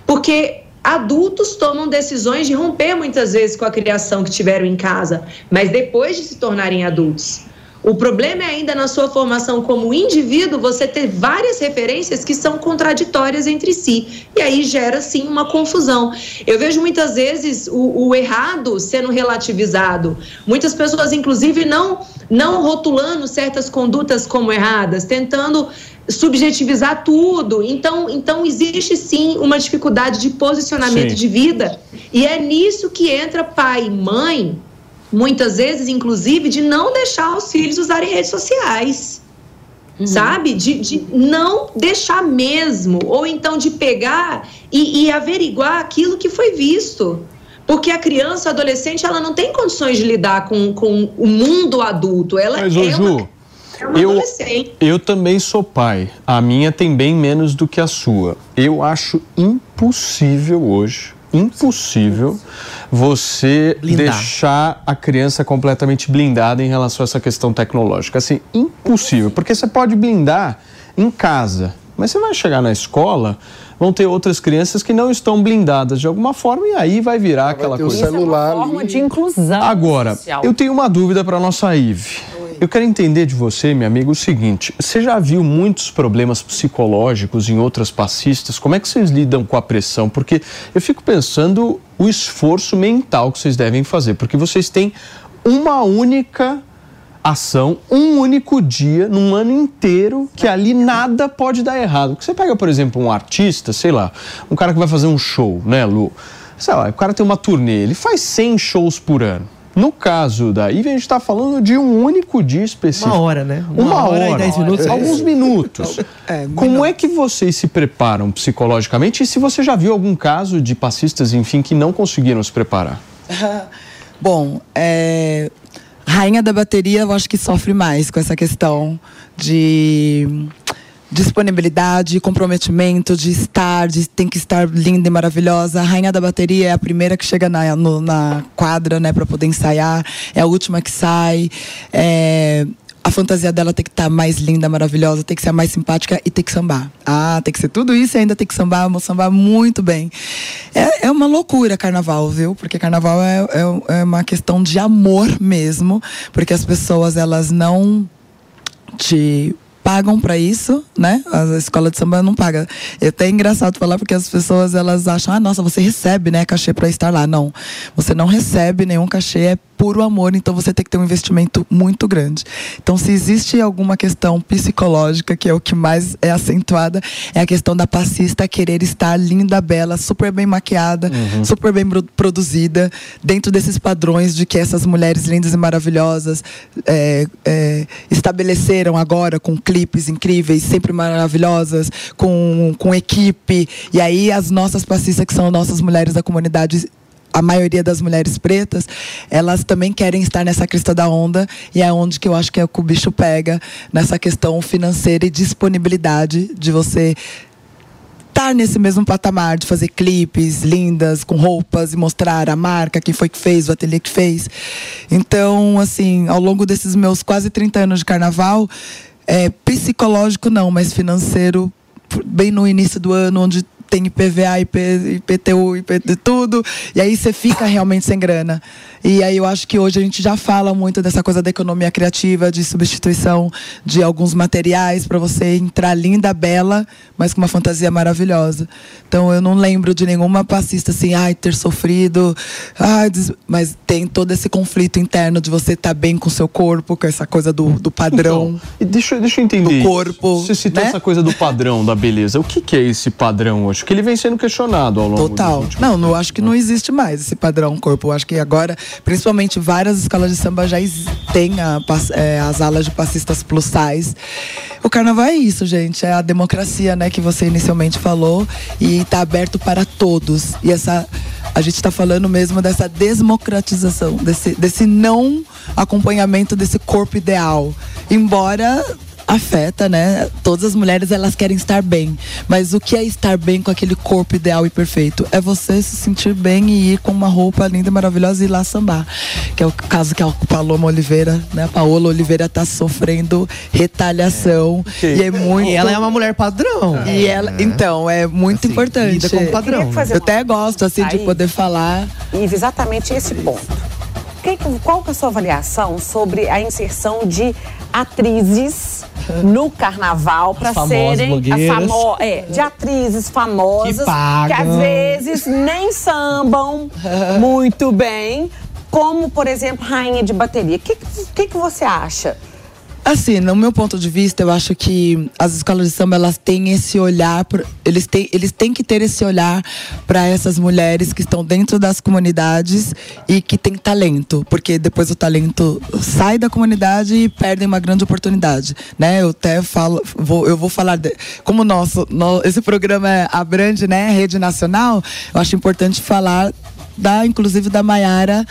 Porque adultos tomam decisões de romper muitas vezes com a criação que tiveram em casa, mas depois de se tornarem adultos. O problema é ainda na sua formação como indivíduo você ter várias referências que são contraditórias entre si. E aí gera, sim, uma confusão. Eu vejo muitas vezes o, o errado sendo relativizado. Muitas pessoas, inclusive, não, não rotulando certas condutas como erradas, tentando subjetivizar tudo. Então, então existe sim uma dificuldade de posicionamento Sim. de vida. E é nisso que entra pai e mãe, muitas vezes, inclusive, de não deixar os filhos usarem redes sociais. Sabe? De, de não deixar mesmo. Ou então de pegar e, e averiguar aquilo que foi visto. porque a criança, a adolescente, ela não tem condições de lidar com, com o mundo adulto. Ela Mas, é ô, uma, Ju, é uma eu, adolescente. eu também sou pai. A minha tem bem menos do que a sua. Eu acho impossível hoje, impossível, você Blindar. deixar a criança completamente blindada em relação a essa questão tecnológica. Assim, impossível. Porque você pode blindar em casa, mas você vai chegar na escola, vão ter outras crianças que não estão blindadas de alguma forma e aí vai virar aquela ter o coisa. celular Forma de inclusão Agora, social. eu tenho uma dúvida para nossa Ive. Eu quero entender de você, meu amigo, o seguinte: você já viu muitos problemas psicológicos em outras passistas? Como é que vocês lidam com a pressão? Porque eu fico pensando o esforço mental que vocês devem fazer, porque vocês têm uma única ação, um único dia, num ano inteiro, que ali nada pode dar errado. Você pega, por exemplo, um artista, sei lá, um cara que vai fazer um show, né, Lu? Sei lá, o cara tem uma turnê, ele faz 100 shows por ano. No caso da Ivy, a gente está falando de um único dia específico. Uma hora, né? Uma, Uma hora, hora e dez minutos. Alguns minutos. É, Como é que vocês se preparam psicologicamente? E se você já viu algum caso de passistas, enfim, que não conseguiram se preparar? Bom, é, rainha da bateria, eu acho que sofre mais com essa questão de disponibilidade, comprometimento, de estar, de tem que estar linda e maravilhosa. A rainha da bateria é a primeira que chega na, no- na quadra, né, para poder ensaiar. É a última que sai. É, a fantasia dela tem que estar mais linda, maravilhosa, tem que ser mais simpática e tem que sambar. Ah, tem que ser tudo isso e ainda tem que sambar, vou sambar muito bem. É, é uma loucura carnaval, viu? Porque carnaval é, é, é uma questão de amor mesmo, porque as pessoas elas não te pagam pra isso, né? A escola de samba não paga. É até engraçado falar porque as pessoas elas acham, ah, nossa, você recebe, né, cachê pra estar lá. Não, você não recebe nenhum cachê, é puro amor, então você tem que ter um investimento muito grande. Então, se existe alguma questão psicológica, que é o que mais é acentuada, é a questão da passista querer estar linda, bela, super bem maquiada, super bem pro- produzida, dentro desses padrões de que essas mulheres lindas e maravilhosas é, é, estabeleceram agora com clipes incríveis, sempre maravilhosas, com, com equipe. E aí as nossas passistas, que são nossas mulheres da comunidade, a maioria das mulheres pretas, elas também querem estar nessa crista da onda e é onde que eu acho que é o que o bicho pega nessa questão financeira e disponibilidade de você estar nesse mesmo patamar de fazer clipes lindas com roupas e mostrar a marca, quem foi que fez, o ateliê que fez. Então, assim, ao longo desses meus quase 30 anos de carnaval, é, psicológico não, mas financeiro, bem no início do ano, onde tem IPVA, IP, IPTU, IPT, tudo. E aí você fica realmente sem grana. E aí eu acho que hoje a gente já fala muito dessa coisa da economia criativa, de substituição de alguns materiais para você entrar linda, bela, mas com uma fantasia maravilhosa. Então eu não lembro de nenhuma passista assim, ai, ter sofrido, ai, mas tem todo esse conflito interno de você estar bem com o seu corpo, com essa coisa do, do padrão. Então, e deixa, deixa eu entender. Do corpo, Você citou né? essa coisa do padrão da beleza. O que, que é esse padrão hoje? Porque ele vem sendo questionado ao longo Total. Não, não acho que não existe mais esse padrão corpo. Eu acho que agora, principalmente várias escolas de samba já têm a é, as alas de passistas plus size. O carnaval é isso, gente. É a democracia, né, que você inicialmente falou. E tá aberto para todos. E essa. A gente está falando mesmo dessa desmocratização, desse, desse não acompanhamento desse corpo ideal. Embora afeta, né? Todas as mulheres elas querem estar bem, mas o que é estar bem com aquele corpo ideal e perfeito? É você se sentir bem e ir com uma roupa linda e maravilhosa e ir lá sambar. Que é o caso que a Paloma Oliveira, né? A Paola Oliveira tá sofrendo retaliação e é muito E ela é uma mulher padrão. e ela, então, é muito importante. lida com padrão. Fazer Eu até gosto assim de Aí. poder falar. Ive, exatamente esse ponto. Que que- qual que é a sua avaliação sobre a inserção de atrizes no carnaval para serem famo- é, de atrizes famosas Que pagam. às vezes nem sambam muito bem, como por exemplo rainha de bateria. O que, que, que você acha? Assim, no meu ponto de vista, eu acho que as escolas de samba elas têm esse olhar, eles têm, eles têm que ter esse olhar para essas mulheres que estão dentro das comunidades e que têm talento, porque depois o talento sai da comunidade e perdem uma grande oportunidade, né? Eu até falo, vou, eu vou falar de, como nosso, no- esse programa é abrange, né, rede nacional, eu acho importante falar da, inclusive, da Maiara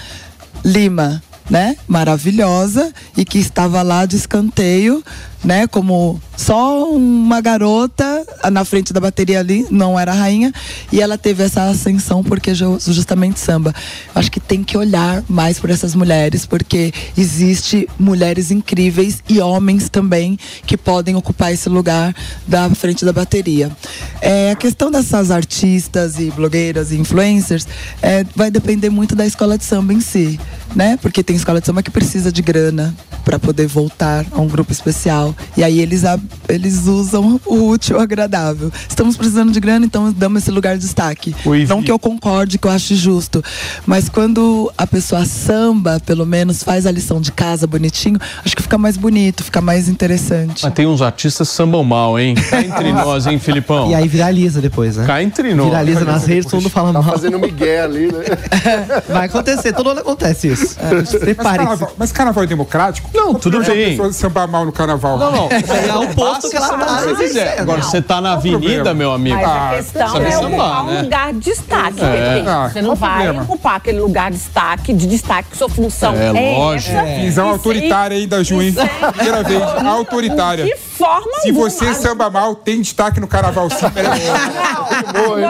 Lima, né? Maravilhosa e que estava lá de escanteio, né? Como só uma garota na frente da bateria ali, não era rainha, e ela teve essa ascensão porque justamente samba. Acho que tem que olhar mais por essas mulheres, porque existe mulheres incríveis e homens também que podem ocupar esse lugar da frente da bateria. É, a questão dessas artistas e blogueiras e influencers é, vai depender muito da escola de samba em si, né? Porque tem escola de samba que precisa de grana para poder voltar a um grupo especial. E aí eles, eles usam o útil ao agradável. Estamos precisando de grana, então damos esse lugar de destaque. Não que eu concorde, que eu ache justo. Mas quando a pessoa samba, pelo menos, faz a lição de casa bonitinho, acho que fica mais bonito, fica mais interessante. Mas tem uns artistas que sambam mal, hein? Cá entre nós, hein, Filipão? E aí viraliza depois, né? Cá entre nós. Viraliza nas redes, todo mundo fala Tá mal. fazendo migué ali, né? Vai acontecer, todo ano acontece isso. Mas Prepare-se. carnaval, mas carnaval é democrático? Não, tudo bem. pessoa sambar mal no carnaval. Não, não. É o posto que ela Sambar tá você quiser. Agora, você tá na avenida, meu amigo. Mas a questão é sambar, ocupar né? um lugar de destaque. É. Ah, Você não vai ocupar aquele lugar de destaque, de destaque, sua função É, é, lógico. essa. Visão E autoritária aí da Ju, hein? isso é- Primeira vez, autoritária. De forma Se alguma. você samba mal, tem destaque no carnaval sim. merece.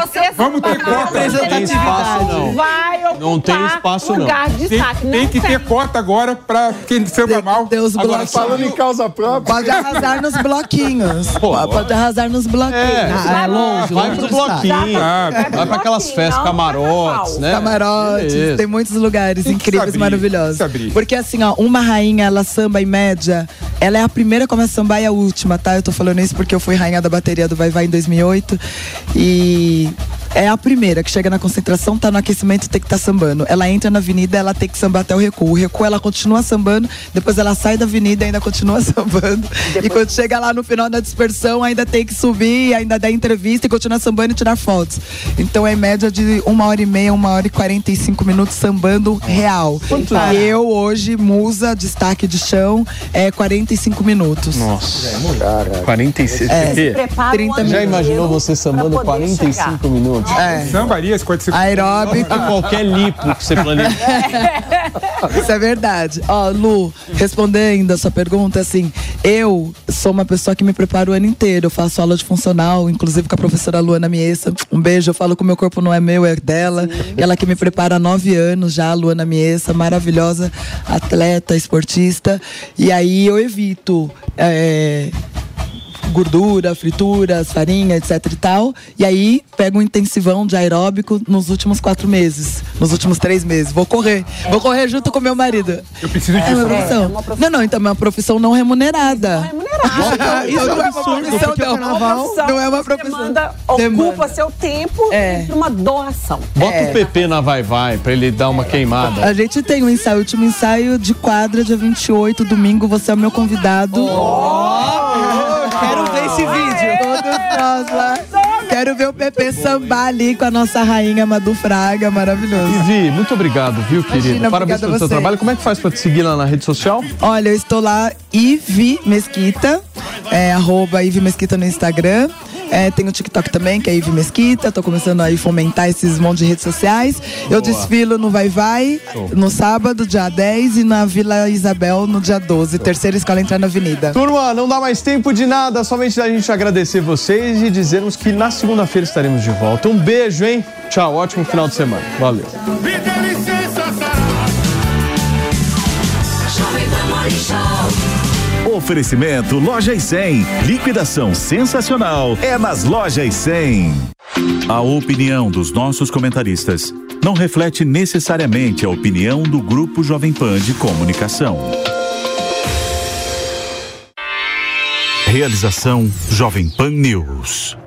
Você Vamos ter samba mal, cota. Não tem espaço, não. Vai Não tem espaço, não. lugar de Tem, tem que ter cota agora pra quem samba mal. Deus Agora. Falando em causa própria. Pode arrasar nos bloquinhos. Pô, Pode arrasar nos bloquinhos. É, Ah, é longe, vai longe pro bloquinho. Ah, Vai pra aquelas festas, camarotes, né? Camarotes, Beleza. tem muitos lugares Tem incríveis, maravilhosos. Porque assim, ó, uma rainha, ela samba em média, ela é a primeira a começar a sambar e a última, tá? Eu tô falando isso porque eu fui rainha da bateria do Vai Vai em 2008 e é a primeira que chega na concentração, tá no aquecimento, tem que estar tá sambando. Ela entra na avenida, ela tem que sambar até o recuo. O recuo ela continua sambando, depois ela sai da avenida e ainda continua sambando. E quando chega lá no final da dispersão, ainda tem que subir, ainda dar entrevista e continuar sambando e tirar fotos. Então é média de uma hora e meia, uma hora e 45 minutos sambando real. E eu hoje, musa, destaque de chão, é 45 minutos. Nossa. 46. É. Quê? Prepara 30 um Já amigo imaginou você sambando pra poder 45 chegar. minutos? É. Sambaria, esse 45 Aeróbico. A qualquer lipo que você planeja. Isso é verdade. Ó, Lu, respondendo a sua pergunta, assim, eu sou uma pessoa que me preparo o ano inteiro. Eu faço aula de funcional, inclusive com a professora Luana Miesa. Um beijo, eu falo que o meu corpo não é meu, é dela. Ela que me prepara há nove anos já, a Luana Miesa, maravilhosa atleta, esportista. E aí eu evito. é, gordura, frituras, farinha, etc e tal. E aí pego um intensivão de aeróbico nos últimos quatro meses, nos últimos três meses. Vou correr. Vou correr junto com meu marido. Eu preciso É disso. uma profissão. Não, não, então é uma profissão não remunerada. remunerado. Isso não é uma absurdo, profissão, não. carnaval Não é uma profissão. Demanda, ocupa seu tempo É. uma doação. Bota É. o PP na Vai Vai pra ele dar uma queimada. A gente tem um ensaio, último ensaio de quadra, dia 28, domingo. Você é o meu convidado. Quero ver esse vídeo. Todos nós lá. Quero ver o Pepe sambar ali com a nossa rainha Madu Fraga, maravilhoso. Ivi, muito obrigado, viu, querido? Imagina, Parabéns pelo seu trabalho. Como é que faz pra te seguir lá na rede social? Olha, eu estou lá, Ivi Mesquita, é, arroba Ivi Mesquita no Instagram. É, tem o TikTok também, que é Ivi Mesquita. Tô começando aí a fomentar esses monte de redes sociais. Eu desfilo no Vai Vai, no sábado, dia 10, e na Vila Isabel, no dia 12. Terceira escola entrar na avenida. Turma, não dá mais tempo de nada, somente a gente agradecer vocês e dizermos que na segunda-feira estaremos de volta. Um beijo, hein? Tchau, ótimo final de semana. Valeu. Oferecimento Loja e 100. Liquidação sensacional é nas Lojas e 100. A opinião dos nossos comentaristas não reflete necessariamente a opinião do Grupo Jovem Pan de Comunicação. Realização Jovem Pan News.